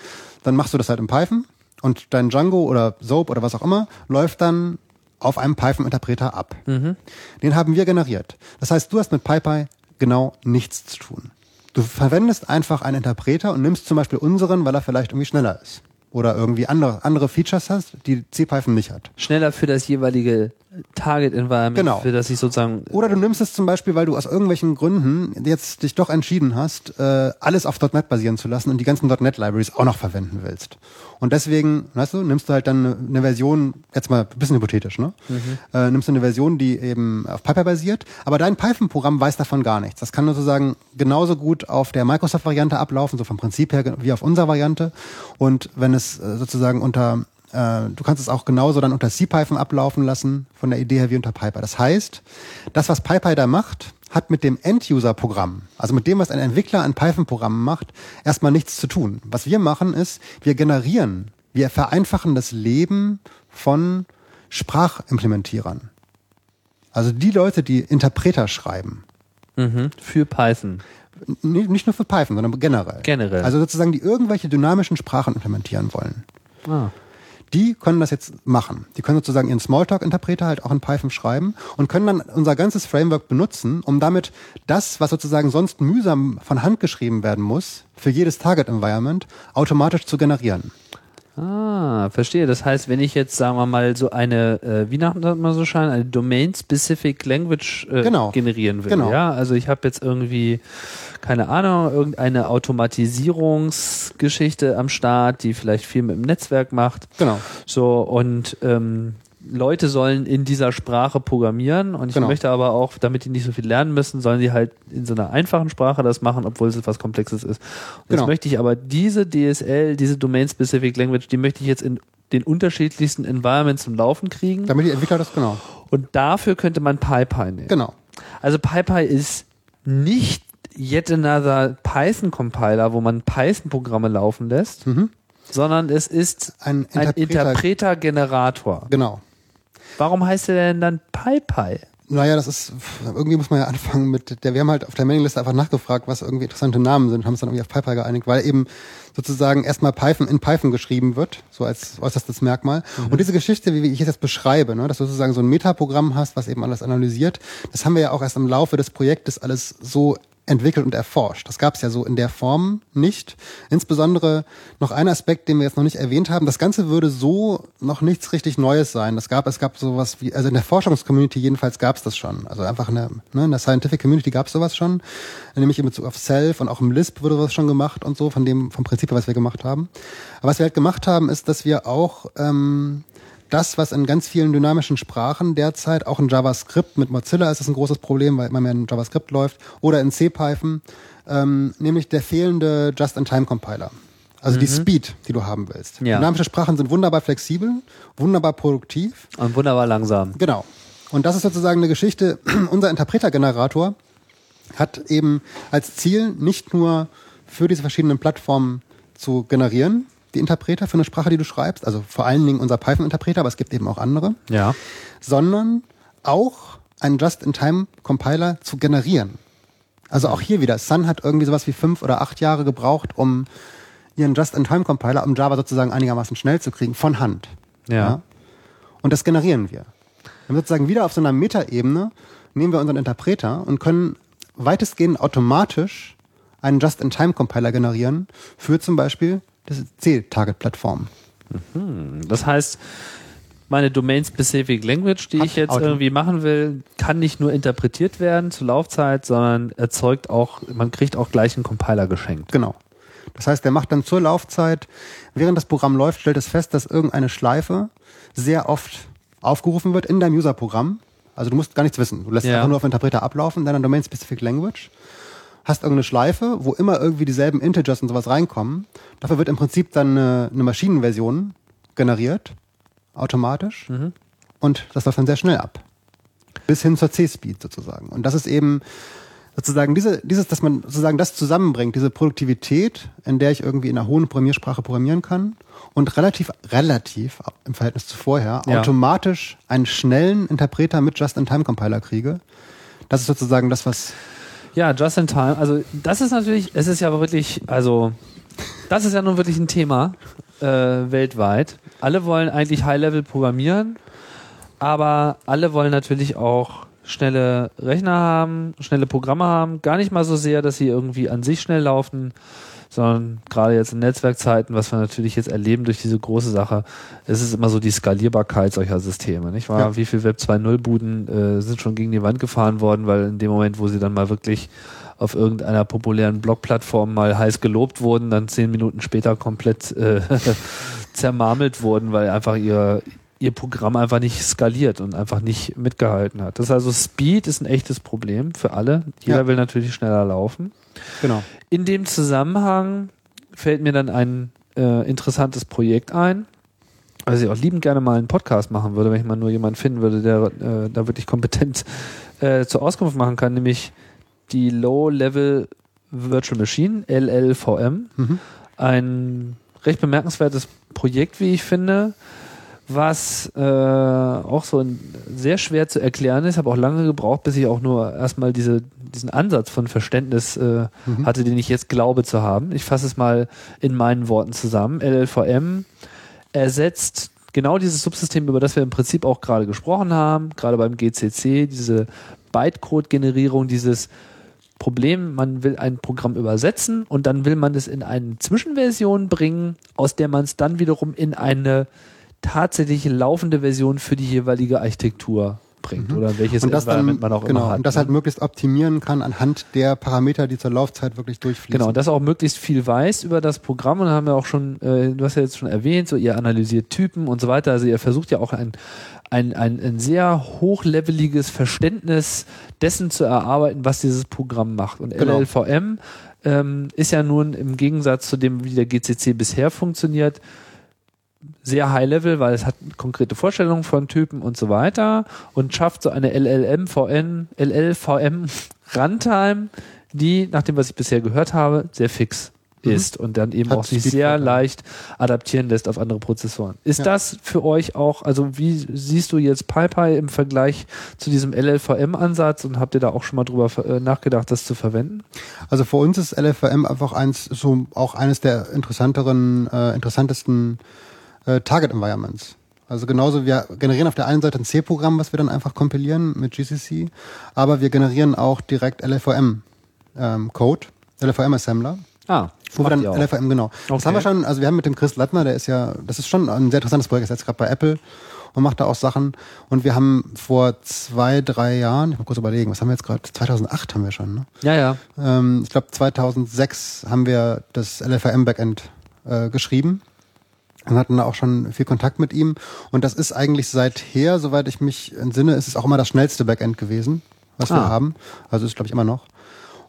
Dann machst du das halt in Python und dein Django oder Soap oder was auch immer läuft dann auf einem Python-Interpreter ab. Mhm. Den haben wir generiert. Das heißt, du hast mit PyPy genau nichts zu tun. Du verwendest einfach einen Interpreter und nimmst zum Beispiel unseren, weil er vielleicht irgendwie schneller ist. Oder irgendwie andere, andere Features hast, die CPython nicht hat. Schneller für das jeweilige Target Environment, Genau. für das ich sozusagen Oder du nimmst es zum Beispiel, weil du aus irgendwelchen Gründen jetzt dich doch entschieden hast, äh, alles auf .NET basieren zu lassen und die ganzen .NET Libraries auch noch verwenden willst. Und deswegen, weißt du, nimmst du halt dann eine, eine Version, jetzt mal ein bisschen hypothetisch, ne? Äh, nimmst du eine Version, die eben auf PyPy basiert, aber dein Python-Programm weiß davon gar nichts. Das kann sozusagen genauso gut auf der Microsoft-Variante ablaufen, so vom Prinzip her, wie auf unserer Variante. Und wenn es äh, sozusagen unter äh, du kannst es auch genauso dann unter CPython ablaufen lassen, von der Idee her wie unter PyPy. Das heißt, das, was PyPy da macht, hat mit dem End-User-Programm, also mit dem, was ein Entwickler an Python-Programmen macht, erstmal nichts zu tun. Was wir machen ist, wir generieren, wir vereinfachen das Leben von Sprachimplementierern. Also die Leute, die Interpreter schreiben. mhm, für Python. Nicht nur für Python, sondern generell. Generell. Also sozusagen, die irgendwelche dynamischen Sprachen implementieren wollen. Ah. Die können das jetzt machen. Die können sozusagen ihren Smalltalk-Interpreter halt auch in Python schreiben und können dann unser ganzes Framework benutzen, um damit das, was sozusagen sonst mühsam von Hand geschrieben werden muss, für jedes Target-Environment automatisch zu generieren. Ah, verstehe. Das heißt, wenn ich jetzt, sagen wir mal, so eine, äh, wie nennt man so schön, eine Domain-Specific Language äh, Genau. generieren will. Genau. Ja, also ich habe jetzt irgendwie, keine Ahnung, irgendeine Automatisierungsgeschichte am Start, die vielleicht viel mit dem Netzwerk macht. Genau. So, und ähm, Leute sollen in dieser Sprache programmieren und ich Genau. möchte aber auch, damit die nicht so viel lernen müssen, sollen sie halt in so einer einfachen Sprache das machen, obwohl es etwas Komplexes ist. Und Genau. Jetzt möchte ich aber diese DSL, diese Domain-Specific Language, die möchte ich jetzt in den unterschiedlichsten Environments zum Laufen kriegen Damit die Entwickler das genau. und dafür könnte man PyPy nehmen. Genau. Also PyPy ist nicht yet another Python-Compiler, wo man Python-Programme laufen lässt, sondern es ist Ein ein Interpreter- Interpreter-Generator. Genau. Warum heißt der denn dann PyPy? Naja, das ist, irgendwie muss man ja anfangen mit, der, wir haben halt auf der Mailingliste einfach nachgefragt, was irgendwie interessante Namen sind, haben uns dann irgendwie auf PyPy geeinigt, weil eben sozusagen erstmal Python in Python geschrieben wird, so als äußerstes Merkmal. Und diese Geschichte, wie ich es jetzt beschreibe, ne, dass du sozusagen so ein Metaprogramm hast, was eben alles analysiert, das haben wir ja auch erst im Laufe des Projektes alles so entwickelt und erforscht. Das gab es ja so in der Form nicht. Insbesondere noch ein Aspekt, den wir jetzt noch nicht erwähnt haben. Das Ganze würde so noch nichts richtig Neues sein. Das gab, es gab sowas wie, also in der Forschungscommunity jedenfalls gab es das schon. Also einfach in der, ne, in der Scientific Community gab es sowas schon. Nämlich in Bezug auf Self und auch im Lisp wurde sowas schon gemacht und so, von dem, vom Prinzip, was wir gemacht haben. Aber was wir halt gemacht haben, ist, dass wir auch, ähm, das, was in ganz vielen dynamischen Sprachen derzeit, auch in JavaScript, mit Mozilla ist das ein großes Problem, weil immer mehr in JavaScript läuft, oder in C-Python, ähm, nämlich der fehlende Just-in-Time-Compiler. Also die Speed, die du haben willst. Ja. Dynamische Sprachen sind wunderbar flexibel, wunderbar produktiv. Und wunderbar langsam. Genau. Und das ist sozusagen eine Geschichte, (clears throat) unser Interpretergenerator hat eben als Ziel nicht nur für diese verschiedenen Plattformen zu generieren, die Interpreter für eine Sprache, die du schreibst, also vor allen Dingen unser Python-Interpreter, aber es gibt eben auch andere, Ja. sondern auch einen Just-in-Time-Compiler zu generieren. Also auch hier wieder, Sun hat irgendwie sowas wie fünf oder acht Jahre gebraucht, um ihren Just-in-Time-Compiler, um Java sozusagen einigermaßen schnell zu kriegen, von Hand. Ja. Und das generieren wir. Haben sozusagen wieder auf so einer Metaebene nehmen wir unseren Interpreter und können weitestgehend automatisch einen Just-in-Time-Compiler generieren für zum Beispiel das C-Target-Plattform. Das heißt, meine Domain-Specific Language, die Hat ich jetzt Auto- irgendwie machen will, kann nicht nur interpretiert werden zur Laufzeit, sondern erzeugt auch, man kriegt auch gleich einen Compiler geschenkt. Genau. Das heißt, der macht dann zur Laufzeit, während das Programm läuft, stellt es fest, dass irgendeine Schleife sehr oft aufgerufen wird in deinem User-Programm. Also du musst gar nichts wissen. Du lässt es Ja. einfach nur auf den Interpreter ablaufen, in deiner Domain-Specific Language. Hast irgendeine Schleife, wo immer irgendwie dieselben Integers und sowas reinkommen. Dafür wird im Prinzip dann eine, eine Maschinenversion generiert, automatisch. Und das läuft dann sehr schnell ab. Bis hin zur C-Speed sozusagen. Und das ist eben sozusagen diese, dieses, dass man sozusagen das zusammenbringt, diese Produktivität, in der ich irgendwie in einer hohen Programmiersprache programmieren kann und relativ, relativ im Verhältnis zu vorher Ja. automatisch einen schnellen Interpreter mit Just-in-Time-Compiler kriege. Das ist sozusagen das, was Ja, just in time. Also das ist natürlich, es ist ja wirklich, also das ist ja nun wirklich ein Thema äh, weltweit. Alle wollen eigentlich High-Level programmieren, aber alle wollen natürlich auch schnelle Rechner haben, schnelle Programme haben. Gar nicht mal so sehr, dass sie irgendwie an sich schnell laufen, sondern gerade jetzt in Netzwerkzeiten, was wir natürlich jetzt erleben durch diese große Sache, es ist immer so die Skalierbarkeit solcher Systeme, nicht wahr? Ja. Wie viel Web 2.0 Buden äh, sind schon gegen die Wand gefahren worden, weil in dem Moment, wo sie dann mal wirklich auf irgendeiner populären Blogplattform mal heiß gelobt wurden, dann zehn Minuten später komplett äh, (laughs) zermarmelt wurden, weil einfach ihr ihr Programm einfach nicht skaliert und einfach nicht mitgehalten hat. Das ist also Speed ist ein echtes Problem für alle. Jeder Ja. will natürlich schneller laufen. Genau. In dem Zusammenhang fällt mir dann ein äh, interessantes Projekt ein, was ich auch liebend gerne mal einen Podcast machen würde, wenn ich mal nur jemanden finden würde, der äh, da wirklich kompetent (laughs) äh, zur Auskunft machen kann, nämlich die Low-Level Virtual Machine, LLVM. Mhm. Ein recht bemerkenswertes Projekt, wie ich finde, was äh, auch so ein, sehr schwer zu erklären ist. Habe auch lange gebraucht, bis ich auch nur erstmal diese, diesen Ansatz von Verständnis äh, hatte, den ich jetzt glaube zu haben. Ich fasse es mal in meinen Worten zusammen. LLVM ersetzt genau dieses Subsystem, über das wir im Prinzip auch gerade gesprochen haben, gerade beim GCC, diese Bytecode-Generierung, dieses Problem, man will ein Programm übersetzen und dann will man es in eine Zwischenversion bringen, aus der man es dann wiederum in eine tatsächlich laufende Version für die jeweilige Architektur bringt oder welches Mhm. und das Environment dann, man auch genau, immer hat. und das ne? halt möglichst optimieren kann anhand der Parameter, die zur Laufzeit wirklich durchfließen. Genau, und das auch möglichst viel weiß über das Programm und haben wir auch schon, äh, du hast ja jetzt schon erwähnt, so ihr analysiert Typen und so weiter. Also ihr versucht ja auch ein, ein, ein, ein sehr hochleveliges Verständnis dessen zu erarbeiten, was dieses Programm macht. Und Genau. LLVM ähm, ist ja nun im Gegensatz zu dem, wie der GCC bisher funktioniert, sehr high level, weil es hat konkrete Vorstellungen von Typen und so weiter und schafft so eine LLM-VN, LLVM (laughs) Runtime, die, nach dem, was ich bisher gehört habe, sehr fix Mhm. ist und dann eben Hat auch sich Speed sehr leicht adaptieren lässt auf andere Prozessoren. Ist Ja. das für euch auch, also wie siehst du jetzt PyPy im Vergleich zu diesem LLVM-Ansatz und habt ihr da auch schon mal drüber äh, nachgedacht, das zu verwenden? Also für uns ist LFVM einfach eins, so auch eines der interessanteren, äh, interessantesten äh, Target Environments. Also genauso, wir generieren auf der einen Seite ein C-Programm, was wir dann einfach kompilieren mit GCC, aber wir generieren auch direkt LFVM ähm, Code, LFVM Assembler. Ah, Wo wir dann. LFVM, genau. Das Okay. haben wir schon, also wir haben mit dem Chris Lattner, der ist ja, das ist schon ein sehr interessantes Projekt, er ist jetzt gerade bei Apple und macht da auch Sachen. Und wir haben vor zwei, drei Jahren, ich muss kurz überlegen, was haben wir jetzt gerade? 2008 haben wir schon, ne? Ja, ja. Ähm, ich glaube 2006 haben wir das LFRM Backend äh, geschrieben und hatten da auch schon viel Kontakt mit ihm. Und das ist eigentlich seither, soweit ich mich entsinne, ist es auch immer das schnellste Backend gewesen, was wir Ah. haben. Also ist glaube ich immer noch.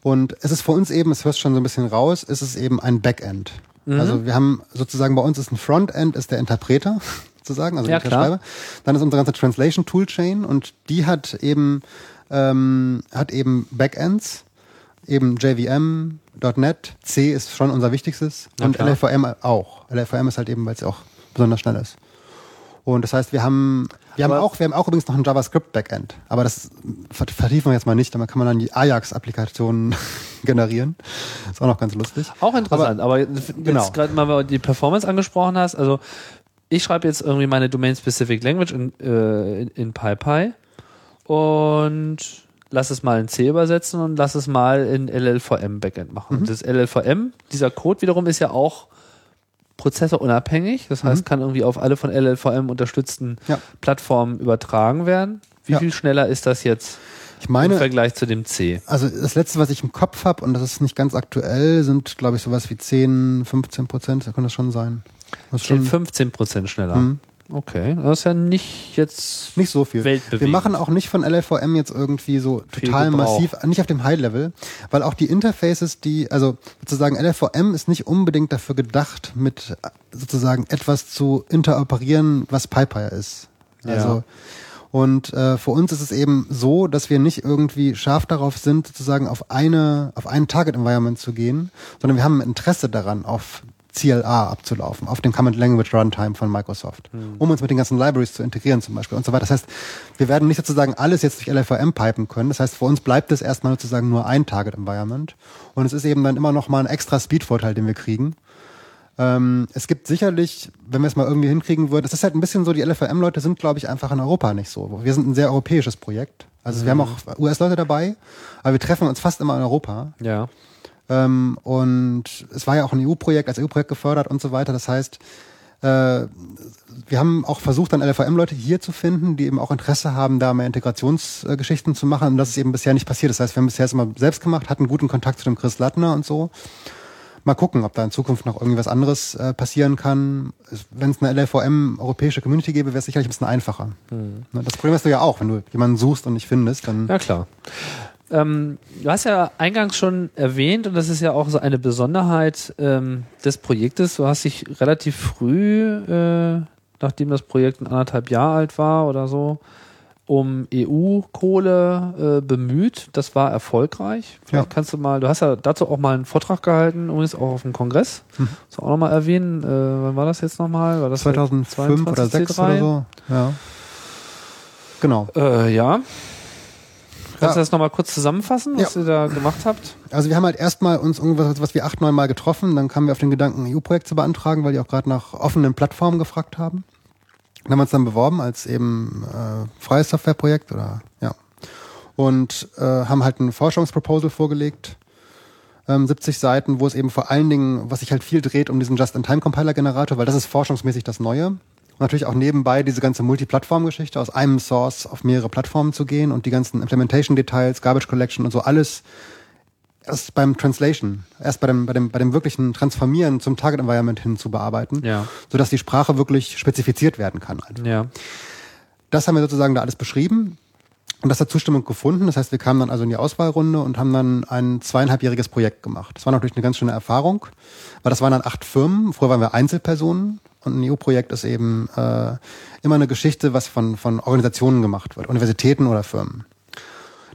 Und es ist für uns eben, es hörst schon so ein bisschen raus, ist es eben ein Backend. Mhm. Also wir haben sozusagen bei uns ist ein Frontend, ist der Interpreter (laughs) sozusagen, also Ja, der. Schreiber. Dann ist unsere ganze Translation Toolchain und die hat eben ähm, hat eben Backends, eben JVM, .NET, C ist schon unser wichtigstes Na und klar. LFVM auch. LFVM ist halt eben, weil es auch besonders schnell ist. Und das heißt, wir haben, wir haben Aber- auch, wir haben auch übrigens noch ein JavaScript Backend. Aber das ver- vertiefen wir jetzt mal nicht, damit kann man dann die Ajax-Applikationen generieren. Ist auch noch ganz lustig. Auch interessant, aber, jetzt genau. gerade mal, die Performance angesprochen hast, also ich schreibe jetzt irgendwie meine Domain-Specific Language in, äh, in, in PyPy und lass es mal in C übersetzen und lass es mal in LLVM Backend machen. Mhm. Und das LLVM, dieser Code wiederum ist ja auch prozessorunabhängig, das heißt, kann irgendwie auf alle von LLVM unterstützten Mhm. Ja. Plattformen übertragen werden. Wie Ja. viel schneller ist das jetzt Ich im meine, Vergleich zu dem C? also das letzte, was ich im Kopf habe, und das ist nicht ganz aktuell, sind, glaube ich, sowas wie 10, 15 Prozent. Da kann das schon sein. Das ist schon 15 Prozent schneller. Mhm. Okay, das ist ja nicht jetzt nicht so viel. Wir machen auch nicht von LLVM jetzt irgendwie so total massiv, nicht auf dem High-Level, weil auch die Interfaces, die, also sozusagen LLVM ist nicht unbedingt dafür gedacht, mit sozusagen etwas zu interoperieren, was PyPy ist. Ja. Also und äh, für uns ist es eben so, dass wir nicht irgendwie scharf darauf sind, sozusagen auf eine, auf ein Target-Environment zu gehen, sondern wir haben ein Interesse daran, auf CLA abzulaufen, auf dem Common Language Runtime von Microsoft, um uns mit den ganzen Libraries zu integrieren zum Beispiel und so weiter. Das heißt, wir werden nicht sozusagen alles jetzt durch LLVM pipen können. Das heißt, für uns bleibt es erstmal sozusagen nur ein Target Environment und es ist eben dann immer noch mal ein extra Speed-Vorteil, den wir kriegen. Ähm, es gibt sicherlich, wenn wir es mal irgendwie hinkriegen würden, es ist halt ein bisschen so, die LFM-Leute sind, glaube ich, einfach in Europa nicht so. Wir sind ein sehr europäisches Projekt. Also wir haben auch US-Leute dabei, aber wir treffen uns fast immer in Europa. Ja. Ähm, und es war ja auch ein EU-Projekt, als EU-Projekt gefördert und so weiter. Das heißt, äh, wir haben auch versucht, dann LFM-Leute hier zu finden, die eben auch Interesse haben, da mehr Integrationsgeschichten zu machen. Und das ist eben bisher nicht passiert. Das heißt, wir haben bisher es immer selbst gemacht, hatten guten Kontakt zu dem Chris Lattner und so. Mal gucken, ob da in Zukunft noch irgendwie was anderes äh, passieren kann. Wenn es eine LLVM europäische Community gäbe, wäre es sicherlich ein bisschen einfacher. Ne, Das Problem hast du ja auch, wenn du jemanden suchst und nicht findest, dann Ja, klar. Ähm, du hast ja eingangs schon erwähnt, und das ist ja auch so eine Besonderheit ähm, des Projektes, du hast dich relativ früh, äh, nachdem das Projekt ein anderthalb Jahre alt war oder so, um EU-Kohle äh, bemüht. Das war erfolgreich. Vielleicht Ja. kannst du mal, du hast ja dazu auch mal einen Vortrag gehalten, übrigens auch auf dem Kongress. Kannst du auch nochmal erwähnen, äh, wann war das jetzt nochmal? War das 2005 oder 6 C3? oder so. Ja. Genau. Äh, ja. Kannst du das nochmal kurz zusammenfassen, was Ja. ihr da gemacht habt? Also wir haben halt erstmal uns irgendwas, was wir acht, neun Mal getroffen, dann kamen wir auf den Gedanken, ein EU-Projekt zu beantragen, weil die auch gerade nach offenen Plattformen gefragt haben. Dann haben wir uns dann beworben als eben äh, freies Softwareprojekt oder ja. und äh, haben halt ein Forschungsproposal vorgelegt, ähm, 70 Seiten, wo es eben vor allen Dingen, was sich halt viel dreht um diesen Just-in-Time-Compiler-Generator, weil das ist forschungsmäßig das Neue. Und natürlich auch nebenbei diese ganze Multiplattform-Geschichte, aus einem Source auf mehrere Plattformen zu gehen und die ganzen Implementation-Details, Garbage Collection und so alles erst beim Translation, erst bei dem, bei dem, bei dem wirklichen Transformieren zum Target Environment hin zu bearbeiten, Ja. sodass die Sprache wirklich spezifiziert werden kann. Einfach. Ja. Das haben wir sozusagen da alles beschrieben und das hat Zustimmung gefunden. Das heißt, wir kamen dann also in die Auswahlrunde und haben dann ein zweieinhalbjähriges Projekt gemacht. Das war natürlich eine ganz schöne Erfahrung, weil das waren dann acht Firmen. Früher waren wir Einzelpersonen und ein EU-Projekt ist eben äh, immer eine Geschichte, was von, von Organisationen gemacht wird, Universitäten oder Firmen.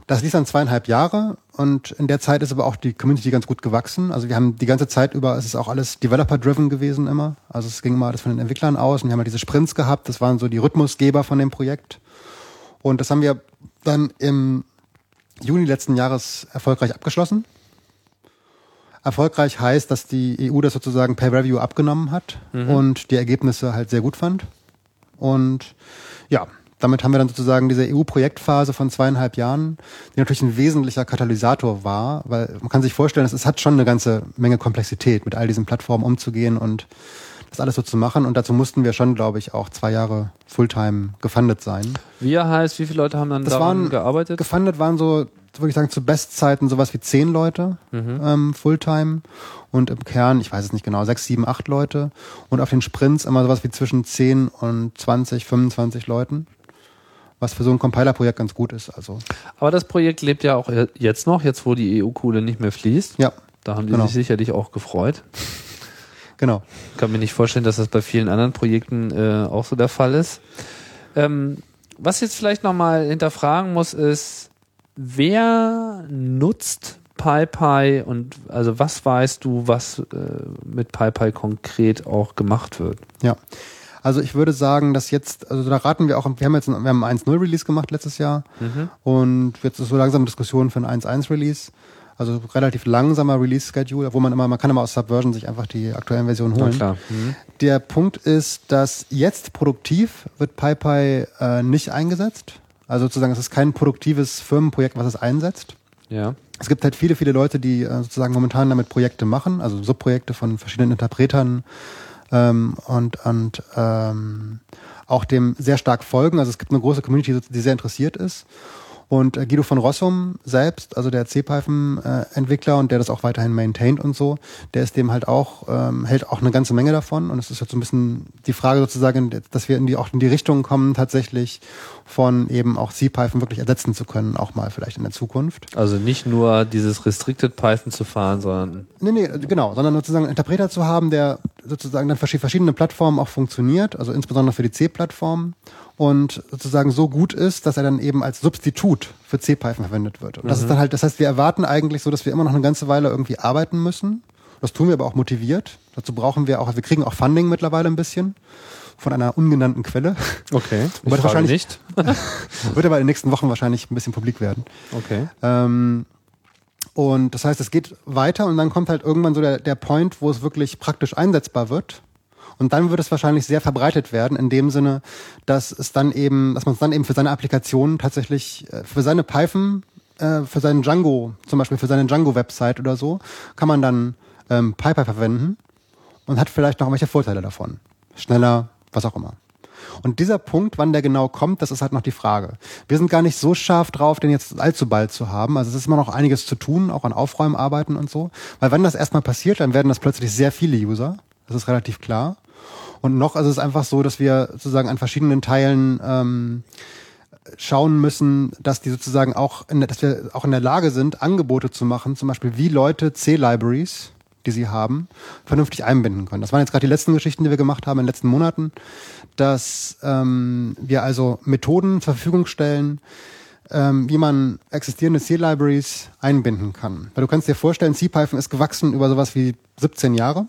Das lief dann zweieinhalb Jahre und in der Zeit ist aber auch die Community ganz gut gewachsen. Also wir haben die ganze Zeit über, es ist auch alles Developer-driven gewesen immer. Also es ging immer alles von den Entwicklern aus und wir haben halt diese Sprints gehabt. Das waren so die Rhythmusgeber von dem Projekt. Und das haben wir dann im Juni letzten Jahres erfolgreich abgeschlossen. Erfolgreich heißt, dass die EU das sozusagen per Review abgenommen hat und die Ergebnisse halt sehr gut fand. Und ja, damit haben wir dann sozusagen diese EU-Projektphase von zweieinhalb Jahren, die natürlich ein wesentlicher Katalysator war, weil man kann sich vorstellen, es, es hat schon eine ganze Menge Komplexität, mit all diesen Plattformen umzugehen und das alles so zu machen. Und dazu mussten wir schon, glaube ich, auch zwei Jahre Fulltime gefundet sein. Wir heißt, wie viele Leute haben dann Das daran waren gearbeitet? Gefundet waren so, würde ich sagen, zu Bestzeiten sowas wie zehn Leute ähm, Fulltime und im Kern, ich weiß es nicht genau, sechs, sieben, acht Leute und auf den Sprints immer sowas wie zwischen 10 und 20, 25 Leuten, was für so ein Compiler-Projekt ganz gut ist. Also Aber das Projekt lebt ja auch jetzt noch, jetzt wo die EU-Kohle nicht mehr fließt. ja, Da haben die Genau. sich sicherlich auch gefreut. Genau. Ich kann mir nicht vorstellen, dass das bei vielen anderen Projekten äh, auch so der Fall ist. Ähm, was jetzt vielleicht nochmal hinterfragen muss, ist, wer nutzt PyPy und also was weißt du, was äh, mit PyPy konkret auch gemacht wird? Ja. Also ich würde sagen, dass jetzt, also da raten wir auch, wir haben jetzt ein, wir haben einen 1.0 Release gemacht letztes Jahr und jetzt ist so langsam Diskussion für ein 1.1 Release. Also relativ langsamer Release-Schedule, wo man immer, man kann immer aus Subversion sich einfach die aktuellen Versionen holen. klar. Mhm. Der Punkt ist, dass jetzt produktiv wird PyPy äh, nicht eingesetzt. Also sozusagen, es ist kein produktives Firmenprojekt, was es einsetzt. Ja. Es gibt halt viele, viele Leute, die äh, sozusagen momentan damit Projekte machen, also Subprojekte von verschiedenen Interpretern ähm, und, und ähm, auch dem sehr stark folgen. Also es gibt eine große Community, die sehr interessiert ist. Und äh, Guido von Rossum selbst, also der C-Python-Entwickler und der das auch weiterhin maintaint und so, der ist dem halt auch, ähm, hält auch eine ganze Menge davon. Und es ist jetzt so ein bisschen die Frage sozusagen, dass wir in die, auch in die Richtung kommen, tatsächlich von eben auch C-Python wirklich ersetzen zu können, auch mal vielleicht in der Zukunft. Also nicht nur dieses Restricted Python zu fahren, sondern Nee, nee, genau, sondern sozusagen einen Interpreter zu haben, der sozusagen dann verschiedene Plattformen auch funktioniert, also insbesondere für die C-Plattform und sozusagen so gut ist, dass er dann eben als Substitut für C-Python verwendet wird. Und das ist dann halt, das heißt, wir erwarten eigentlich so, dass wir immer noch eine ganze Weile irgendwie arbeiten müssen. Das tun wir aber auch motiviert. Dazu brauchen wir auch, wir kriegen auch Funding mittlerweile ein bisschen von einer ungenannten Quelle. okay. (laughs) Frage wahrscheinlich- nicht. (laughs) Wird aber in den nächsten Wochen wahrscheinlich ein bisschen publik werden. Okay. Ähm, und das heißt, es geht weiter und dann kommt halt irgendwann so der, der Point, wo es wirklich praktisch einsetzbar wird. Und dann wird es wahrscheinlich sehr verbreitet werden, in dem Sinne, dass es dann eben, dass man es dann eben für seine Applikationen tatsächlich, äh, für seine Python, äh, für seinen Django, zum Beispiel für seine Django-Website oder so, kann man dann ähm, PyPy verwenden und hat vielleicht noch welche Vorteile davon. Schneller, was auch immer. Und dieser Punkt, wann der genau kommt, das ist halt noch die Frage. Wir sind gar nicht so scharf drauf, den jetzt allzu bald zu haben. Also es ist immer noch einiges zu tun, auch an Aufräumarbeiten und so. Weil wenn das erstmal passiert, dann werden das plötzlich sehr viele User. Das ist relativ klar. Und noch ist es einfach so, dass wir sozusagen an verschiedenen Teilen ähm, schauen müssen, dass die sozusagen auch, in dass wir auch in der Lage sind, Angebote zu machen, zum Beispiel wie Leute C-Libraries, die sie haben, vernünftig einbinden können. Das waren jetzt gerade die letzten Geschichten, die wir gemacht haben in den letzten Monaten, dass ähm, wir also Methoden zur Verfügung stellen, ähm, wie man existierende C-Libraries einbinden kann. Weil du kannst dir vorstellen, CPython ist gewachsen über sowas wie 17 Jahre.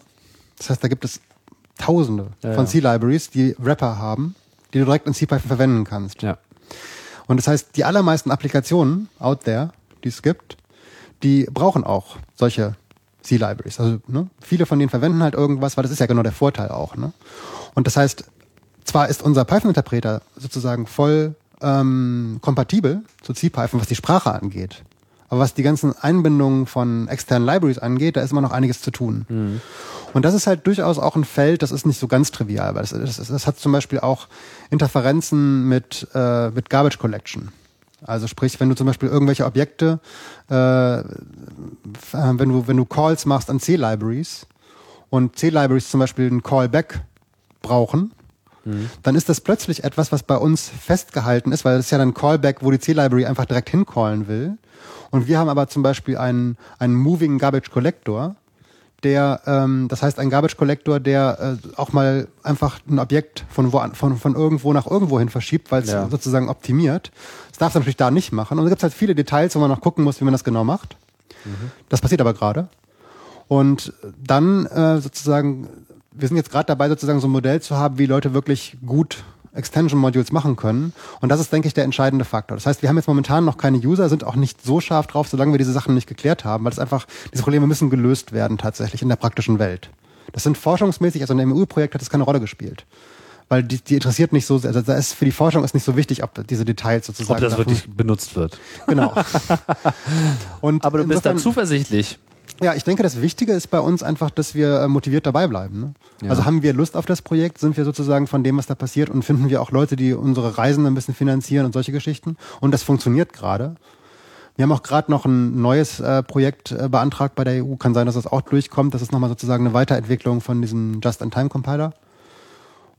Das heißt, da gibt es Tausende Ja, von. C-Libraries, die Wrapper haben, die du direkt in CPython verwenden kannst. Ja. Und das heißt, die allermeisten Applikationen out there, die es gibt, die brauchen auch solche C-Libraries. Also ne, viele von denen verwenden halt irgendwas, weil das ist ja genau der Vorteil auch. Ne? Und das heißt, zwar ist unser Python-Interpreter sozusagen voll ähm, kompatibel zu CPython, was die Sprache angeht. Aber was die ganzen Einbindungen von externen Libraries angeht, da ist immer noch einiges zu tun. Mhm. Und das ist halt durchaus auch ein Feld, das ist nicht so ganz trivial, weil das, das, das hat zum Beispiel auch Interferenzen mit, äh, mit Garbage Collection. Also sprich, wenn du zum Beispiel irgendwelche Objekte, äh, wenn du, wenn du Calls machst an C-Libraries und C-Libraries zum Beispiel einen Callback brauchen, dann ist das plötzlich etwas, was bei uns festgehalten ist, weil das ist ja dann Callback, wo die C-Library einfach direkt hincallen will. Und wir haben aber zum Beispiel einen, einen Moving Garbage Collector, der, ähm, das heißt ein Garbage Collector, der äh, auch mal einfach ein Objekt von, wo, von, von irgendwo nach irgendwo hin verschiebt, weil es Ja. sozusagen optimiert. Das darf es natürlich da nicht machen. Und da gibt es halt viele Details, wo man noch gucken muss, wie man das genau macht. Das passiert aber gerade. Und dann äh, sozusagen, wir sind jetzt gerade dabei, sozusagen so ein Modell zu haben, wie Leute wirklich gut Extension Modules machen können. Und das ist, denke ich, der entscheidende Faktor. Das heißt, wir haben jetzt momentan noch keine User, sind auch nicht so scharf drauf, solange wir diese Sachen nicht geklärt haben, weil es einfach, diese Probleme müssen gelöst werden tatsächlich in der praktischen Welt. Das sind forschungsmäßig, also in dem EU-Projekt hat das keine Rolle gespielt. Weil die, die interessiert nicht so, sehr- also da ist für die Forschung ist nicht so wichtig, ob diese Details sozusagen. Ob das davon- wirklich benutzt wird. Genau. (laughs) Und Aber du bist da zuversichtlich. Ja, ich denke, das Wichtige ist bei uns einfach, dass wir äh, motiviert dabei bleiben. Ne? Also haben wir Lust auf das Projekt, sind wir sozusagen von dem, was da passiert und finden wir auch Leute, die unsere Reisen ein bisschen finanzieren und solche Geschichten. Und das funktioniert gerade. Wir haben auch gerade noch ein neues äh, Projekt äh, beantragt bei der EU. Kann sein, dass das auch durchkommt. Das ist nochmal sozusagen eine Weiterentwicklung von diesem Just-in-Time-Compiler.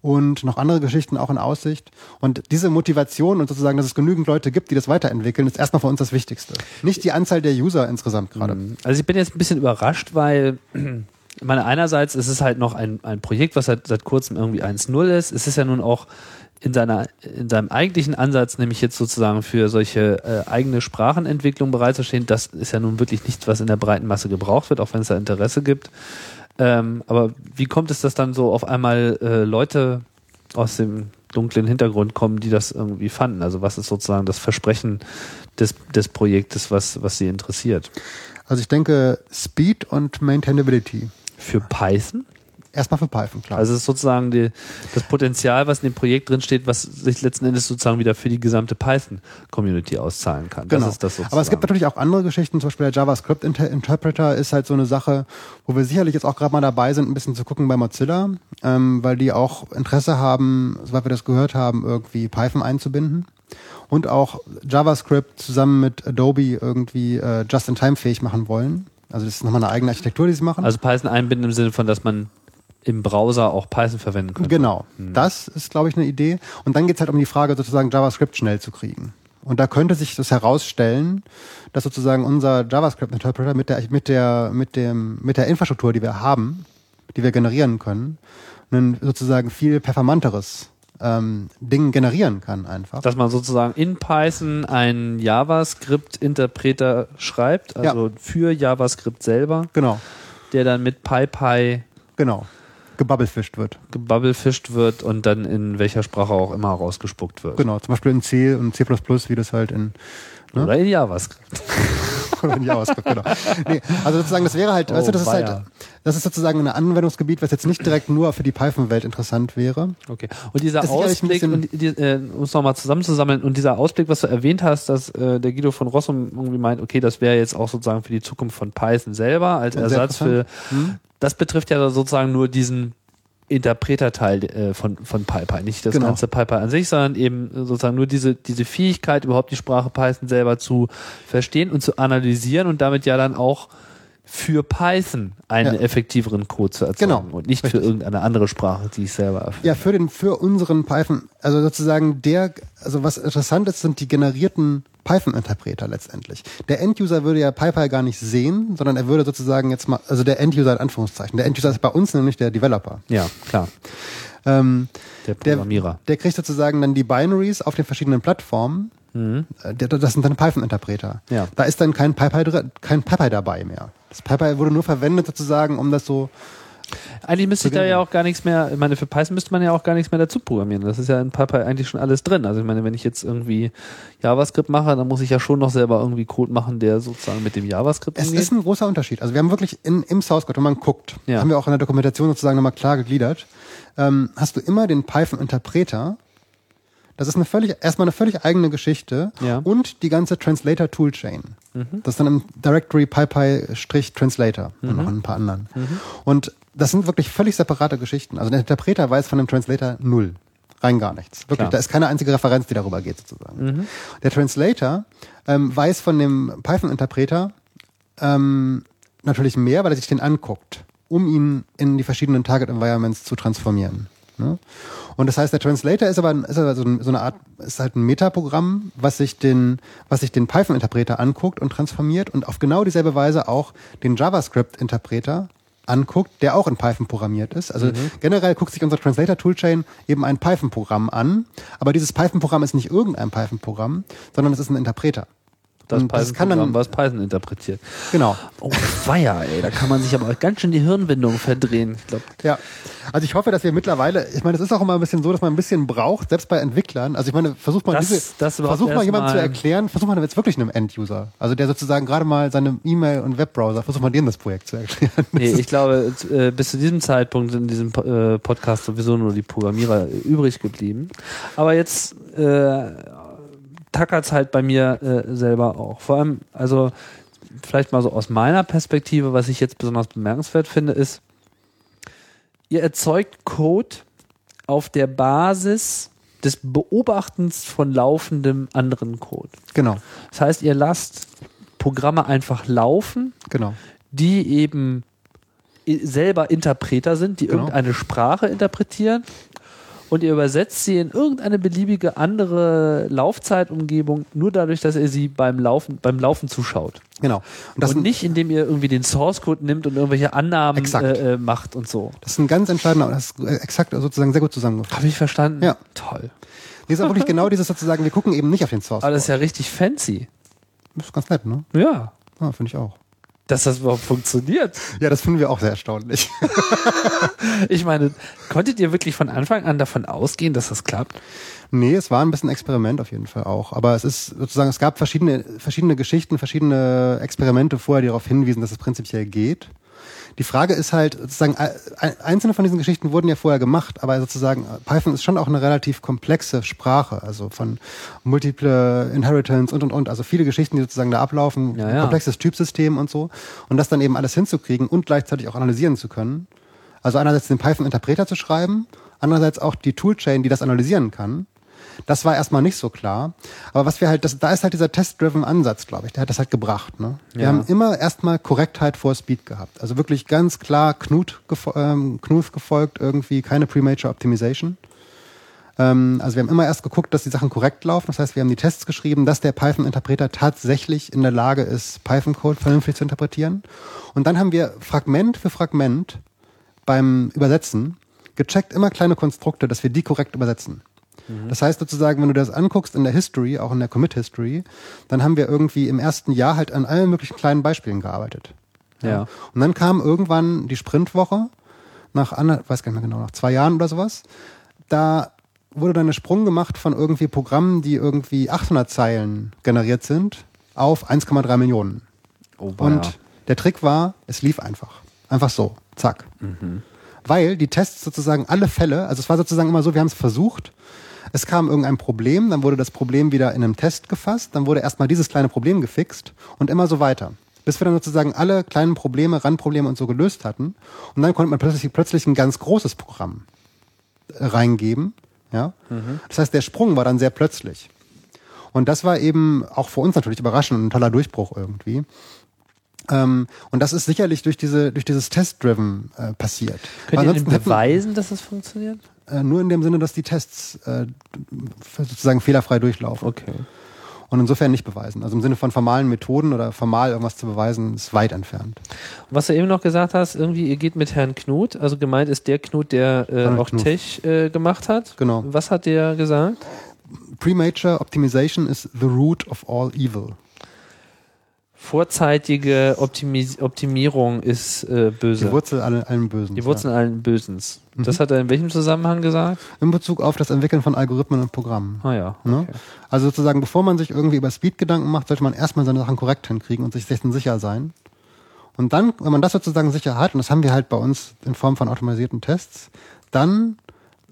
Und noch andere Geschichten auch in Aussicht. Und diese Motivation und sozusagen, dass es genügend Leute gibt, die das weiterentwickeln, ist erstmal für uns das Wichtigste. Nicht die Anzahl der User insgesamt gerade. Also ich bin jetzt ein bisschen überrascht, weil ich meine, einerseits ist es halt noch ein, ein Projekt, was seit, seit kurzem irgendwie 1.0 ist. Es ist ja nun auch in, seiner, in seinem eigentlichen Ansatz, nämlich jetzt sozusagen für solche äh, eigene Sprachenentwicklung bereitzustehen, das ist ja nun wirklich nichts, was in der breiten Masse gebraucht wird, auch wenn es da Interesse gibt. Ähm, aber wie kommt es, dass dann so auf einmal äh, Leute aus dem dunklen Hintergrund kommen, die das irgendwie fanden? Also was ist sozusagen das Versprechen des, des Projektes, was, was sie interessiert? Also ich denke Speed und Maintainability. Für Python? Erstmal für Python, klar. Also es ist sozusagen die, das Potenzial, was in dem Projekt drin steht, was sich letzten Endes sozusagen wieder für die gesamte Python-Community auszahlen kann. genau. Das ist das sozusagen. Aber es gibt natürlich auch andere Geschichten, zum Beispiel der JavaScript Inter Interpreter ist halt so eine Sache, wo wir sicherlich jetzt auch gerade mal dabei sind, ein bisschen zu gucken bei Mozilla, ähm, weil die auch Interesse haben, soweit wir das gehört haben, irgendwie Python einzubinden. Und auch JavaScript zusammen mit Adobe irgendwie äh, just-in-time fähig machen wollen. Also das ist nochmal eine eigene Architektur, die sie machen. also Python einbinden im Sinne von, dass man im Browser auch Python verwenden kann. Genau, das ist, glaube ich, eine Idee. Und dann geht's halt um die Frage, sozusagen JavaScript schnell zu kriegen. Und da könnte sich das herausstellen, dass sozusagen unser JavaScript-Interpreter mit der, mit der, mit dem, mit der Infrastruktur, die wir haben, die wir generieren können, ein sozusagen viel performanteres ähm, Ding generieren kann einfach. Dass man sozusagen in Python einen JavaScript-Interpreter schreibt, also für JavaScript selber, genau, der dann mit PyPy genau. Gebubbelfischt wird. gebubbelfischt wird und dann in welcher Sprache auch immer rausgespuckt wird. Genau, zum Beispiel in C und C++, wie das halt in, ne? Oder in JavaScript. (laughs) Oder in JavaScript, genau. Nee, also sozusagen, das wäre halt, weißt du, das ist halt, weia. das ist sozusagen ein Anwendungsgebiet, was jetzt nicht direkt nur für die Python-Welt interessant wäre. Okay. Und dieser Das Ausblick, und die, äh, um es nochmal zusammenzusammeln, und dieser Ausblick, was du erwähnt hast, dass äh, der Guido von Rossum irgendwie meint, okay, das wäre jetzt auch sozusagen für die Zukunft von Python selber als Ersatz für. Hm? das betrifft ja sozusagen nur diesen Interpreterteil äh, von, von PyPy, nicht das Genau. ganze PyPy an sich, sondern eben sozusagen nur diese, diese Fähigkeit, überhaupt die Sprache Python selber zu verstehen und zu analysieren und damit ja dann auch für Python einen Ja. effektiveren Code zu erzeugen Genau. und nicht für Richtig. irgendeine andere Sprache, die ich selber erfinde. Ja, für den, für unseren Python, also sozusagen der, also was interessant ist, sind die generierten Python-Interpreter letztendlich. Der End-User würde ja PyPy gar nicht sehen, sondern er würde sozusagen jetzt mal, also der End-User in Anführungszeichen. Der End-User ist bei uns nämlich der Developer. Ja, klar. Ähm, Der der, Programmierer. der kriegt sozusagen dann die Binaries auf den verschiedenen Plattformen. Äh, der- Das sind dann Python-Interpreter. Mhm. Ja. Da ist dann kein PyPy, kein PyPy dabei mehr. Das PyPy wurde nur verwendet sozusagen, um das so Eigentlich müsste ich da ja auch gar nichts mehr, ich meine, für Python müsste man ja auch gar nichts mehr dazu programmieren. Das ist ja in PyPy eigentlich schon alles drin. Also ich meine, wenn ich jetzt irgendwie JavaScript mache, dann muss ich ja schon noch selber irgendwie Code machen, der sozusagen mit dem JavaScript Es umgeht. ist ein großer Unterschied. Also wir haben wirklich in, im Source Code, wenn man guckt, Ja. haben wir auch in der Dokumentation sozusagen nochmal klar gegliedert, ähm, hast du immer den Python-Interpreter, Das ist eine völlig, erstmal eine völlig eigene Geschichte. Ja. Und die ganze Translator Toolchain. Das ist dann im Directory PyPy-Translator und noch ein paar anderen. Und das sind wirklich völlig separate Geschichten. Also der Interpreter weiß von dem Translator null. Rein gar nichts. Wirklich, Klar. da ist keine einzige Referenz, die darüber geht, sozusagen. Der Translator ähm, weiß von dem Python-Interpreter ähm, natürlich mehr, weil er sich den anguckt, um ihn in die verschiedenen Target Environments zu transformieren. Ne? Und das heißt, der Translator ist aber, ist aber so, so eine Art, ist halt ein Metaprogramm, was sich den, was sich den Python-Interpreter anguckt und transformiert und auf genau dieselbe Weise auch den JavaScript-Interpreter anguckt, der auch in Python programmiert ist. Also generell guckt sich unser Translator-Toolchain eben ein Python-Programm an, aber dieses Python-Programm ist nicht irgendein Python-Programm, sondern es ist ein Interpreter. Das Und das kann dann- was Python interpretiert. Genau. Oh, weia, ey, da kann man sich aber ganz schön die Hirnwindung verdrehen. Ich glaub, Ja, also ich hoffe, dass wir mittlerweile, ich meine, es ist auch immer ein bisschen so, dass man ein bisschen braucht, selbst bei Entwicklern. Also ich meine, versucht mal Das- diese, das versucht mal erst jemand mal- zu erklären, versucht mal jetzt wirklich einem End-User, also der sozusagen gerade mal seine E-Mail und Webbrowser, versucht mal dem das Projekt zu erklären. nee, ich glaube, äh, bis zu diesem Zeitpunkt sind in diesem äh, Podcast sowieso nur die Programmierer übrig geblieben. Aber jetzt äh, tackert's halt bei mir äh, selber auch. Vor allem, also vielleicht mal so aus meiner Perspektive, was ich jetzt besonders bemerkenswert finde, ist, ihr erzeugt Code auf der Basis des Beobachtens von laufendem anderen Code. genau, Das heißt, ihr lasst Programme einfach laufen, genau. die eben selber Interpreter sind, die Genau. irgendeine Sprache interpretieren und ihr übersetzt sie in irgendeine beliebige andere Laufzeitumgebung, nur dadurch, dass ihr sie beim Laufen, beim Laufen zuschaut. Genau. Und das, und nicht, indem ihr irgendwie den Source Code nimmt und irgendwelche Annahmen äh, äh, macht und so. das ist ein ganz entscheidender, das ist exakt sozusagen sehr gut zusammengefasst. Habe ich verstanden? Ja. Toll. Nee, ist auch wirklich genau dieses sozusagen, wir gucken eben nicht auf den Source. Aber das ist ja richtig fancy. das ist ganz nett, ne? Ja. Ja, finde ich auch. Dass das überhaupt funktioniert. Ja, das finden wir auch sehr erstaunlich. (laughs) Ich meine, konntet ihr wirklich von Anfang an davon ausgehen, dass das klappt? Nee, es war ein bisschen Experiment auf jeden Fall auch. Aber es ist sozusagen, es gab verschiedene, verschiedene Geschichten, verschiedene Experimente vorher, die darauf hinwiesen, dass es prinzipiell geht. Die Frage ist halt, sozusagen, ein- einzelne von diesen Geschichten wurden ja vorher gemacht, aber sozusagen, Python ist schon auch eine relativ komplexe Sprache, also von multiple Inheritance und und und, also viele Geschichten, die sozusagen da ablaufen, Ja, ja. komplexes Typsystem und so. Und das dann eben alles hinzukriegen und gleichzeitig auch analysieren zu können. Also einerseits den Python-Interpreter zu schreiben, andererseits auch die Toolchain, die das analysieren kann. Das war erstmal nicht so klar. Aber was wir halt, das, da ist halt dieser test-driven Ansatz, glaube ich, der hat das halt gebracht. Ne? Wir Ja. haben immer erstmal Korrektheit vor Speed gehabt. Also wirklich ganz klar Knut, ähm, Knuth gefolgt, irgendwie keine Premature Optimization. Ähm, also wir haben immer erst geguckt, dass die Sachen korrekt laufen. Das heißt, wir haben die Tests geschrieben, dass der Python-Interpreter tatsächlich in der Lage ist, Python-Code vernünftig zu interpretieren. Und dann haben wir Fragment für Fragment beim Übersetzen gecheckt, immer kleine Konstrukte, dass wir die korrekt übersetzen. Das heißt sozusagen, wenn du das anguckst in der History, auch in der Commit-History, dann haben wir irgendwie im ersten Jahr halt an allen möglichen kleinen Beispielen gearbeitet. Ja. Und dann kam irgendwann die Sprintwoche, nach weiß gar nicht mehr genau, nach zwei Jahren oder sowas. Da wurde dann ein Sprung gemacht von irgendwie Programmen, die irgendwie 800 Zeilen generiert sind, auf 1,3 Millionen. Oh, Und der Trick war, es lief einfach. Einfach so. Zack. Weil die Tests sozusagen alle Fälle, also es war sozusagen immer so, wir haben es versucht, es kam irgendein Problem, dann wurde das Problem wieder in einem Test gefasst, dann wurde erstmal dieses kleine Problem gefixt und immer so weiter. Bis wir dann sozusagen alle kleinen Probleme, Randprobleme und so gelöst hatten. Und dann konnte man plötzlich, plötzlich ein ganz großes Programm äh, reingeben. Ja? Das heißt, der Sprung war dann sehr plötzlich. Und das war eben auch für uns natürlich überraschend und ein toller Durchbruch irgendwie. Ähm, und das ist sicherlich durch diese durch dieses Test-Driven äh, passiert. Könnt ihr denn beweisen, dass das funktioniert? Äh, nur in dem Sinne, dass die Tests äh, sozusagen fehlerfrei durchlaufen. Okay. Und insofern nicht beweisen. Also im Sinne von formalen Methoden oder formal irgendwas zu beweisen, ist weit entfernt. Was du eben noch gesagt hast, irgendwie, ihr geht mit Herrn Knut, also gemeint ist der Knut, der äh, auch Knuth. Tech äh, gemacht hat. Genau. Was hat der gesagt? Premature Optimization is the root of all evil. Vorzeitige Optimis Optimierung ist äh, böse. Die Wurzel allen, allen Bösen. Die Wurzel allen Bösens. Das hat er in welchem Zusammenhang gesagt? Ja. In Bezug auf das Entwickeln von Algorithmen und Programmen. Ah ja. Ne? Okay. Also sozusagen, bevor man sich irgendwie über Speed Gedanken macht, sollte man erstmal seine Sachen korrekt hinkriegen und sich dessen sicher sein. Und dann, wenn man das sozusagen sicher hat, und das haben wir halt bei uns in Form von automatisierten Tests, dann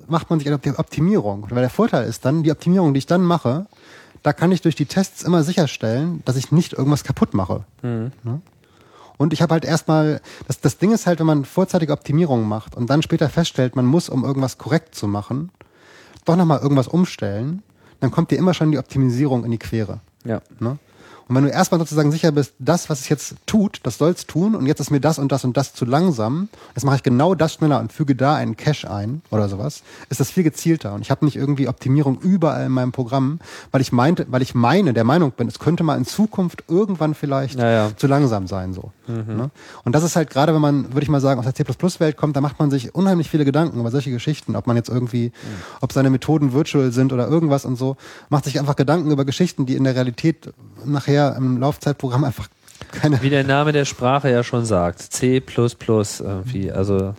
macht man sich eine Opti- Optimierung. Weil der Vorteil ist dann, die Optimierung, die ich dann mache, da kann ich durch die Tests immer sicherstellen, dass ich nicht irgendwas kaputt mache. Ne? Und ich habe halt erstmal, das, das Ding ist halt, wenn man vorzeitige Optimierungen macht und dann später feststellt, man muss, um irgendwas korrekt zu machen, doch nochmal irgendwas umstellen, dann kommt dir immer schon die Optimisierung in die Quere. Ja. Ne? Und wenn du erstmal sozusagen sicher bist, das, was es jetzt tut, das soll's tun und jetzt ist mir das und das und das zu langsam, jetzt mache ich genau das schneller und füge da einen Cache ein oder sowas, ist das viel gezielter. Und ich habe nicht irgendwie Optimierung überall in meinem Programm, weil ich meinte, weil ich meine, der Meinung bin, es könnte mal in Zukunft irgendwann vielleicht Ja, ja. zu langsam sein. so. Ne? Und das ist halt gerade, wenn man, würde ich mal sagen, aus der C++-Welt kommt, da macht man sich unheimlich viele Gedanken über solche Geschichten, ob man jetzt irgendwie, ob seine Methoden virtual sind oder irgendwas und so, macht sich einfach Gedanken über Geschichten, die in der Realität nachher im Laufzeitprogramm einfach keine Wie der Name der Sprache ja schon sagt, C++ irgendwie, also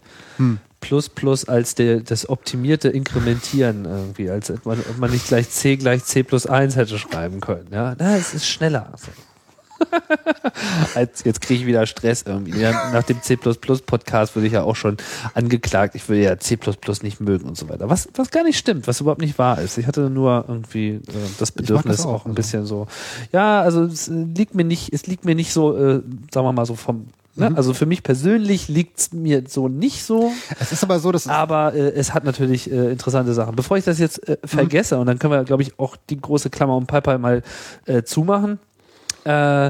plus plus als der, das optimierte Inkrementieren irgendwie, als ob man, ob man nicht gleich C gleich C plus 1 hätte schreiben können. Ja, na, es ist schneller. So. Als, (laughs) jetzt kriege ich wieder Stress irgendwie. Nach dem C++-Podcast würde ich ja auch schon angeklagt, ich würde ja C++ nicht mögen und so weiter. Was, was gar nicht stimmt, was überhaupt nicht wahr ist. Ich hatte nur irgendwie äh, das Bedürfnis das auch, auch, ein also. bisschen so. Ja, also es liegt mir nicht, es liegt mir nicht so, äh, sagen wir mal so vom, ne? also für mich persönlich liegt es mir so nicht so. Es ist aber so, dass Aber äh, es hat natürlich äh, interessante Sachen. Bevor ich das jetzt äh, vergesse, und dann können wir, glaube ich, auch die große Klammer um PayPal mal äh, zumachen. Äh,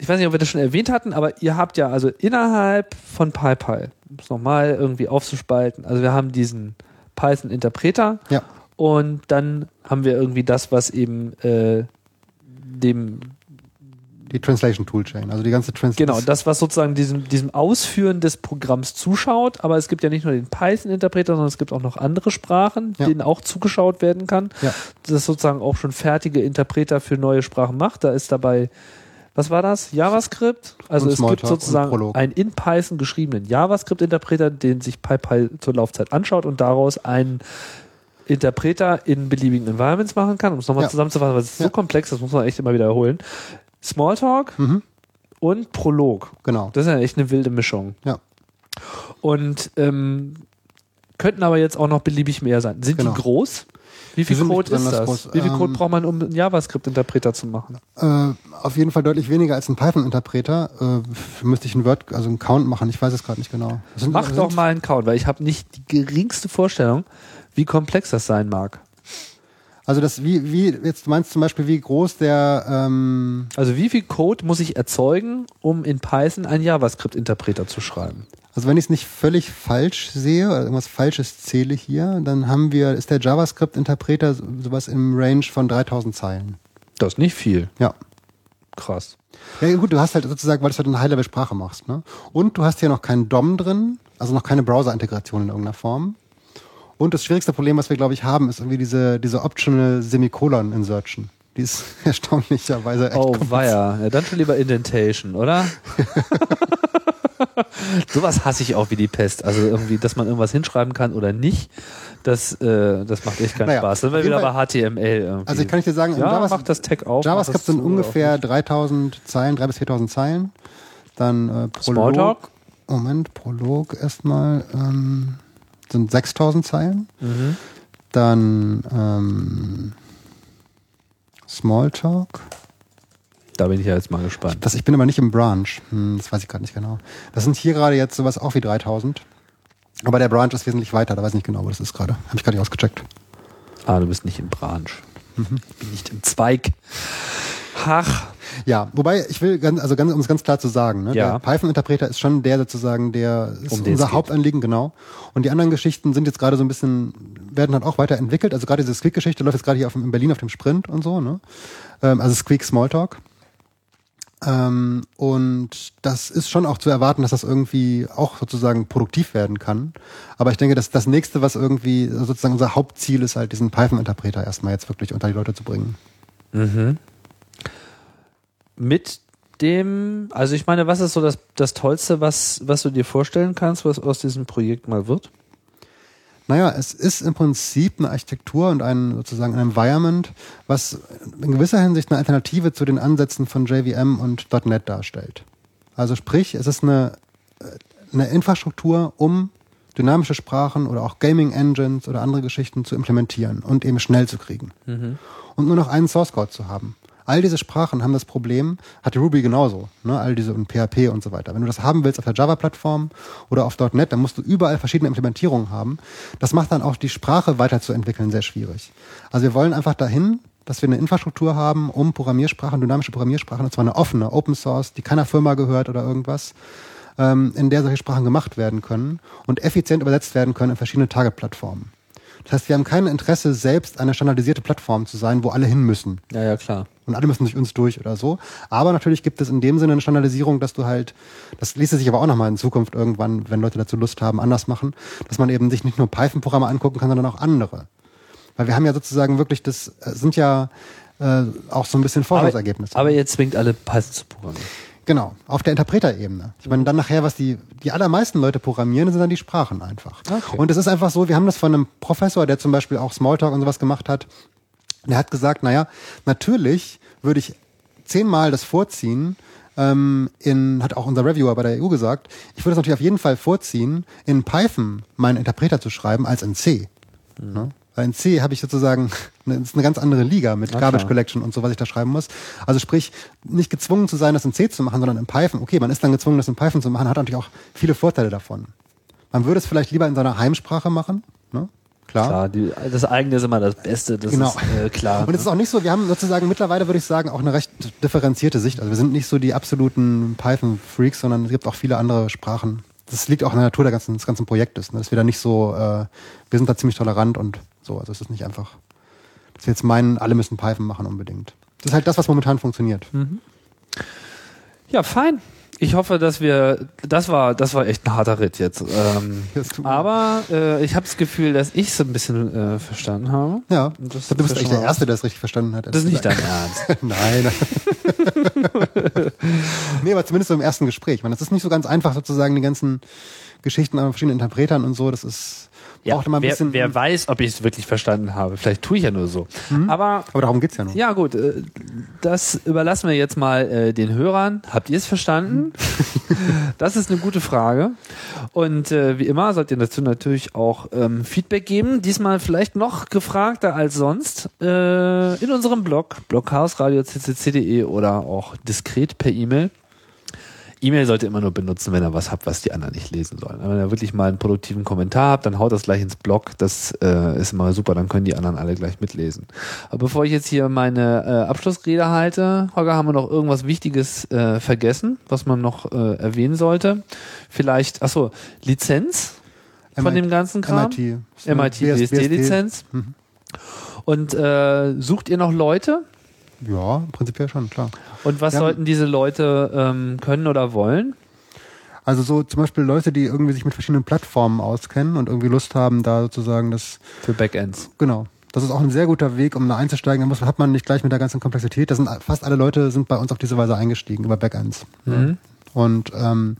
ich weiß nicht, ob wir das schon erwähnt hatten, aber ihr habt ja also innerhalb von PayPal, um es nochmal irgendwie aufzuspalten, also wir haben diesen Python-Interpreter ja, und dann haben wir irgendwie das, was eben äh, dem die Translation Toolchain, also die ganze Translation. Genau, das, was sozusagen diesem, diesem Ausführen des Programms zuschaut, aber es gibt ja nicht nur den Python-Interpreter, sondern es gibt auch noch andere Sprachen, Ja. denen auch zugeschaut werden kann. Ja. Das sozusagen auch schon fertige Interpreter für neue Sprachen macht. Da ist dabei, was war das? JavaScript? Also es gibt sozusagen einen in Python geschriebenen JavaScript-Interpreter, den sich PyPy zur Laufzeit anschaut und daraus einen Interpreter in beliebigen Environments machen kann, um es nochmal Ja. zusammenzufassen, weil es ist so Ja. komplex, das muss man echt immer wiederholen. Smalltalk Mhm. und Prolog. Genau. Das ist ja echt eine wilde Mischung. Ja. Und ähm, könnten aber jetzt auch noch beliebig mehr sein. Sind Genau. die groß? Wie viel Code ist das? groß. Wie viel Code Ähm, braucht man, um einen JavaScript-Interpreter zu machen? Äh, auf jeden Fall deutlich weniger als ein Python-Interpreter. Äh, müsste ich einen Word, also einen Count machen. Ich weiß es gerade nicht genau. Sind- Mach doch mal einen Count, weil ich habe nicht die geringste Vorstellung, wie komplex das sein mag. Also das, wie, wie, jetzt du meinst zum Beispiel, wie groß der, ähm, Also wie viel Code muss ich erzeugen, um in Python einen JavaScript-Interpreter zu schreiben? also wenn ich es nicht völlig falsch sehe, oder irgendwas Falsches zähle hier, dann haben wir, ist der JavaScript-Interpreter so- sowas im Range von 3000 Zeilen. Das ist nicht viel. Ja. Krass. Ja gut, du hast halt sozusagen, weil du halt eine High-Level-Sprache machst, ne? Und du hast hier noch keinen DOM drin, also noch keine Browser-Integration in irgendeiner Form. Und das schwierigste Problem, was wir, glaube ich, haben, ist irgendwie diese, diese Optional Semikolon-Insertion. Die ist (laughs) erstaunlicherweise echt Oh, weia. Ja, dann schon lieber Indentation, oder? (laughs) Sowas hasse ich auch wie die Pest. Also irgendwie, dass man irgendwas hinschreiben kann oder nicht, das, äh, das macht echt keinen Naja, Spaß. Dann sind wir wieder bei HTML irgendwie. Also ich kann ich dir sagen, ja, Javas- mach das Tag auf. JavaScript sind ungefähr auch 3000 Zeilen, 3 bis 4000 Zeilen. Dann äh, Prolog. Smalltalk? Moment, Prolog erstmal ähm, sind 6000 Zeilen. Mhm. Dann ähm, Smalltalk. Da bin ich ja jetzt mal gespannt. Das, ich bin aber nicht im Branch. Hm, das weiß ich gerade nicht genau. Das sind hier gerade jetzt sowas auch wie 3000. Aber der Branch ist wesentlich weiter. Da weiß ich nicht genau, wo das ist gerade. Habe ich gerade nicht ausgecheckt. Ah, du bist nicht im Branch. Mhm. Ich bin nicht im Zweig. Ach, Ja, wobei ich will ganz, also ganz, um es ganz klar zu sagen, ne, Ja. der Python-Interpreter ist schon der sozusagen, der ist Um unser. Hauptanliegen, genau. Und die anderen Geschichten sind jetzt gerade so ein bisschen, werden halt auch weiterentwickelt. Also gerade diese Squeak-Geschichte läuft jetzt gerade hier auf, in Berlin auf dem Sprint und so, ne? Ähm, also Squeak Smalltalk. Ähm, und das ist schon auch zu erwarten, dass das irgendwie auch sozusagen produktiv werden kann. Aber ich denke, dass das nächste, was irgendwie sozusagen unser Hauptziel ist, halt diesen Python-Interpreter erstmal jetzt wirklich unter die Leute zu bringen. Mit dem, also ich meine, was ist so das, das Tollste, was, was du dir vorstellen kannst, was aus diesem Projekt mal wird? Naja, es ist im Prinzip eine Architektur und ein sozusagen ein Environment, was in gewisser Hinsicht eine Alternative zu den Ansätzen von JVM und .NET darstellt. Also sprich, es ist eine, eine Infrastruktur um dynamische Sprachen oder auch Gaming Engines oder andere Geschichten zu implementieren und eben schnell zu kriegen. Und nur noch einen Source Code zu haben. All diese Sprachen haben das Problem, hat Ruby genauso, ne? all diese und PHP und so weiter. Wenn du das haben willst auf der Java-Plattform oder auf .NET, dann musst du überall verschiedene Implementierungen haben. Das macht dann auch die Sprache weiterzuentwickeln sehr schwierig. Also wir wollen einfach dahin, dass wir eine Infrastruktur haben, um Programmiersprachen, dynamische Programmiersprachen, und zwar eine offene, Open Source, die keiner Firma gehört oder irgendwas, ähm, in der solche Sprachen gemacht werden können und effizient übersetzt werden können in verschiedene Target-Plattformen. Das heißt, wir haben kein Interesse, selbst eine standardisierte Plattform zu sein, wo alle hin müssen. Ja, ja, klar. Und alle müssen durch uns durch oder so. Aber natürlich gibt es in dem Sinne eine Standardisierung, dass du halt, das ließe sich aber auch nochmal in Zukunft irgendwann, wenn Leute dazu Lust haben, anders machen, dass man eben sich nicht nur Python-Programme angucken kann, sondern auch andere. Weil wir haben ja sozusagen wirklich, das äh, sind ja äh, auch so ein bisschen Forschungsergebnisse. Aber ihr zwingt alle Python zu programmieren. Genau, auf der Interpreter-Ebene. Ich meine, dann nachher, was die, die allermeisten Leute programmieren, sind dann die Sprachen einfach. Okay. Und es ist einfach so, wir haben das von einem Professor, der zum Beispiel auch Smalltalk und sowas gemacht hat, der hat gesagt, naja, natürlich würde ich zehnmal das vorziehen, ähm, in, hat auch unser Reviewer bei der EU gesagt, ich würde es natürlich auf jeden Fall vorziehen, in Python meinen Interpreter zu schreiben, als in C. Ne? Weil in C habe ich sozusagen, (laughs) eine, ist eine ganz andere Liga mit Na Garbage. Collection und so, was ich da schreiben muss. Also sprich, nicht gezwungen zu sein, das in C zu machen, sondern in Python. Okay, man ist dann gezwungen, das in Python zu machen, hat natürlich auch viele Vorteile davon. Man würde es vielleicht lieber in seiner Heimsprache machen, ne? Klar. Klar, die, das eigene ist immer das Beste, das Genau. ist äh, klar. Und es ist auch nicht so, wir haben sozusagen mittlerweile, würde ich sagen, auch eine recht differenzierte Sicht. Also wir sind nicht so die absoluten Python-Freaks, sondern es gibt auch viele andere Sprachen. Das liegt auch in der Natur der ganzen, des ganzen Projektes, ne? dass wir da nicht so, äh, wir sind da ziemlich tolerant und so. Also es ist nicht einfach, dass wir jetzt meinen, alle müssen Python machen unbedingt. Das ist halt das, was momentan funktioniert. Ja, fein. Ich hoffe, dass wir, das war, das war echt ein harter Ritt jetzt. Ähm, (laughs) aber äh, ich habe das Gefühl, dass ich es ein bisschen äh, verstanden habe. Ja, Und das du bist echt schon der Erste, der es richtig verstanden hat. Das ist nicht dein Ernst. (laughs) Nein. (laughs) nee, aber zumindest so im ersten Gespräch. Meine, das ist nicht so ganz einfach, sozusagen die ganzen Geschichten an verschiedenen Interpretern und so. Das ist Ja, braucht immer ein wer, bisschen. wer weiß, ob ich es wirklich verstanden habe. Vielleicht tue ich ja nur so. Aber aber darum geht's ja nur. ja gut, äh, das überlassen wir jetzt mal äh, den Hörern. Habt ihr es verstanden? (laughs) das ist eine gute Frage. Und äh, wie immer sollt ihr dazu natürlich auch ähm, Feedback geben. Diesmal vielleicht noch gefragter als sonst in unserem Blog, bloghausradio.ccc.de oder auch diskret per E-Mail. E-Mail sollte immer nur benutzen, wenn ihr was habt, was die anderen nicht lesen sollen. Wenn ihr wirklich mal einen produktiven Kommentar habt, dann haut das gleich ins Blog. Das äh, ist immer super, dann können die anderen alle gleich mitlesen. Aber bevor ich jetzt hier meine äh, Abschlussrede halte, Holger, haben wir noch irgendwas Wichtiges äh, vergessen, was man noch äh, erwähnen sollte? Vielleicht, achso, Lizenz von MIT dem ganzen Kram? MIT. MIT BSD-Lizenz. Mhm. Und äh, sucht ihr noch Leute? Ja, prinzipiell schon, klar. Und was haben- sollten diese Leute ähm, können oder wollen? Also so zum Beispiel Leute, die irgendwie sich mit verschiedenen Plattformen auskennen und irgendwie Lust haben, da sozusagen das, Für Backends. genau. Das ist auch ein sehr guter Weg, um da einzusteigen. Da muss, hat man nicht gleich mit der ganzen Komplexität. Das sind fast alle Leute sind bei uns auf diese Weise eingestiegen über Backends. Mhm. Und ähm,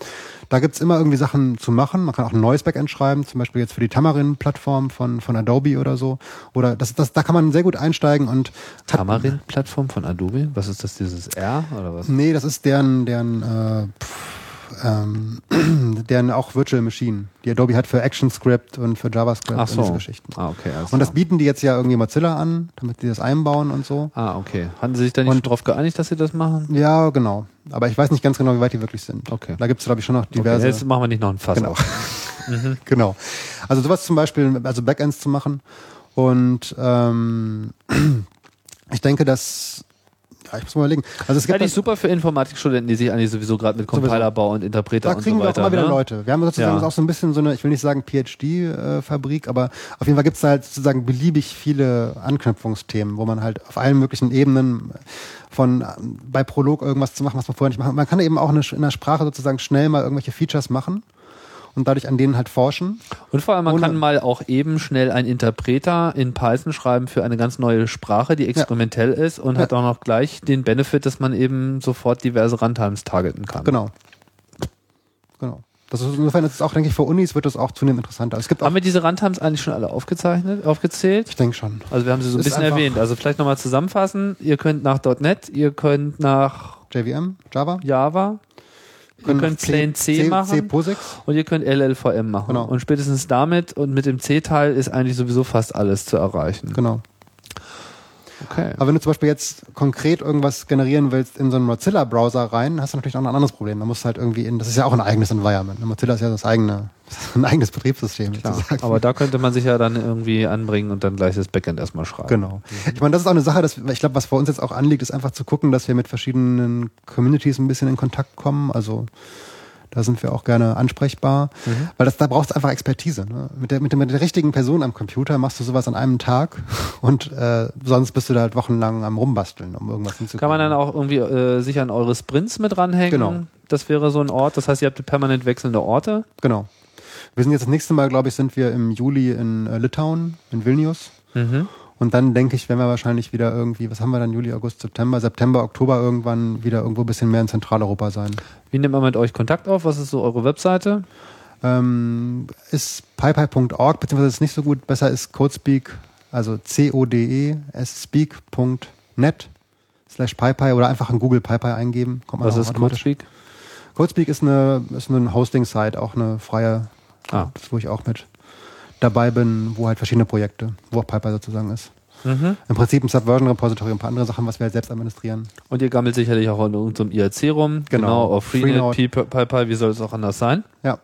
da gibt's immer irgendwie Sachen zu machen. Man kann auch ein neues Backend schreiben, zum Beispiel jetzt für die Tamarin-Plattform von, von Adobe oder so. Oder das, das, da kann man sehr gut einsteigen und Tamarin-Plattform von Adobe? Was ist das, dieses R oder was? Nee, das ist deren, deren, äh, pff, ähm, (clears throat) deren auch Virtual Machine. Die Adobe hat für ActionScript und für JavaScript Ach und diese so. Geschichten. Ah, okay. alles Und das bieten die jetzt ja irgendwie Mozilla an, damit die das einbauen und so. Ah, okay. Hatten Sie sich da nicht Und- drauf geeinigt, dass Sie das machen? Ja, genau. Aber ich weiß nicht ganz genau, wie weit die wirklich sind. Okay. Da gibt's glaube ich, schon noch diverse. Okay, jetzt machen wir nicht noch ein Fass Genau. auf. (laughs) genau. Also sowas zum Beispiel, also Backends zu machen. Und ähm, (clears throat) ich denke, dass ja, ich muss mal überlegen. Also es gibt die ist super für Informatikstudenten, die sich eigentlich sowieso gerade mit Compilerbau und Interpreter Da und kriegen so wir auch weiter. immer wieder ne? Leute. Wir haben sozusagen Ja. auch so ein bisschen so eine, ich will nicht sagen PhD-Fabrik, aber auf jeden Fall gibt es halt sozusagen beliebig viele Anknüpfungsthemen, wo man halt auf allen möglichen Ebenen von ähm, bei Prolog irgendwas zu machen, was man vorher nicht machen. Man kann eben auch in der Sprache sozusagen schnell mal irgendwelche Features machen und dadurch an denen halt forschen. Und vor allem, man kann mal auch eben schnell einen Interpreter in Python schreiben für eine ganz neue Sprache, die experimentell ist und Ja. hat auch noch gleich den Benefit, dass man eben sofort diverse Runtimes targeten kann. Genau. Genau. Das ist, insofern ist es auch, denke ich, für Unis wird das auch zunehmend interessanter. Es gibt Haben wir diese Runtimes eigentlich schon alle aufgezeichnet, aufgezählt? ich denke schon. Also wir haben sie so ein Ist bisschen erwähnt. Also vielleicht nochmal zusammenfassen. Ihr könnt nach .NET, ihr könnt nach JVM, Java, Java, ihr könnt Plane C, machen C und ihr könnt LLVM machen. Genau. Und spätestens damit und mit dem C-Teil ist eigentlich sowieso fast alles zu erreichen. Genau. Okay. Aber wenn du zum Beispiel jetzt konkret irgendwas generieren willst in so einen Mozilla-Browser rein, hast du natürlich auch noch ein anderes Problem. Da musst du halt irgendwie in, das ist ja auch ein eigenes Environment. Mozilla ist ja das eigene, (laughs) ein eigenes Betriebssystem Klar. Aber da könnte man sich ja dann irgendwie anbringen und dann gleich das Backend erstmal schreiben. Genau. Ich meine, das ist auch eine Sache, dass, ich glaube, was bei uns jetzt auch anliegt, ist einfach zu gucken, dass wir mit verschiedenen Communities ein bisschen in Kontakt kommen. Also da sind wir auch gerne ansprechbar, weil das, da brauchst du einfach Expertise. Ne? Mit, der, mit, der, mit der richtigen Person am Computer machst du sowas an einem Tag (laughs) und äh, sonst bist du da halt wochenlang am Rumbasteln, um irgendwas hinzukriegen. Kann man dann auch irgendwie äh, sich an eure Sprints mit ranhängen? Genau. Das wäre so ein Ort. Das heißt, ihr habt permanent wechselnde Orte. Genau. Wir sind jetzt das nächste Mal, glaube ich, sind wir im Juli in äh, Litauen, in Vilnius. Und dann denke ich, werden wir wahrscheinlich wieder irgendwie, was haben wir dann, Juli, August, September, September, Oktober irgendwann wieder irgendwo ein bisschen mehr in Zentraleuropa sein. Wie nimmt man mit euch Kontakt auf? Was ist so eure Webseite? Ähm, ist pipei.org, beziehungsweise ist nicht so gut, besser ist Codespeak, also C-O-D-E, speak.net slash pipei oder einfach in Google pipei eingeben. Kommt man Was ist. Codespeak? Codespeak ist eine, ist eine Hosting-Site, auch eine freie, Ah. wo ich auch mit dabei bin, wo halt verschiedene Projekte, wo auch Piper sozusagen ist. Mhm. Im Prinzip ein Subversion-Repository, ein paar andere Sachen, was wir halt selbst administrieren. Und ihr gammelt sicherlich auch in unserem IRC rum. Genau. auf Freenet, PyPy, wie soll es auch anders sein? Ja,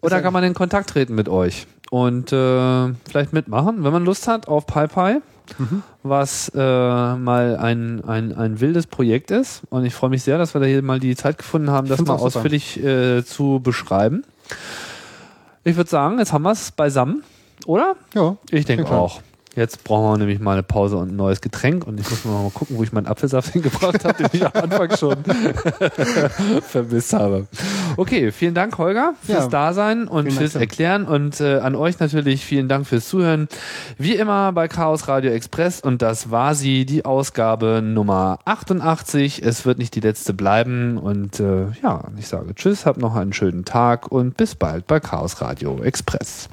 Oder kann man in Kontakt treten mit euch und äh, vielleicht mitmachen, wenn man Lust hat auf PyPy, Mhm. was äh, mal ein, ein, ein wildes Projekt ist. Und ich freue mich sehr, dass wir da hier mal die Zeit gefunden haben, das mal ausführlich äh, zu beschreiben. Ich würde sagen, jetzt haben wir es beisammen, oder? ja. Ich denke Klingt auch. Jetzt brauchen wir nämlich mal eine Pause und ein neues Getränk. Und ich muss mal gucken, wo ich meinen Apfelsaft (laughs) hingebracht habe, den ich am Anfang schon (laughs) vermisst habe. Okay, vielen Dank, Holger, fürs Ja. Dasein und Vielen Dank, fürs Tim. Erklären. Und äh, an euch natürlich vielen Dank fürs Zuhören. Wie immer bei Chaos Radio Express. Und das war sie, die Ausgabe Nummer 88. Es wird nicht die letzte bleiben. Und äh, ja, ich sage Tschüss, habt noch einen schönen Tag und bis bald bei Chaos Radio Express.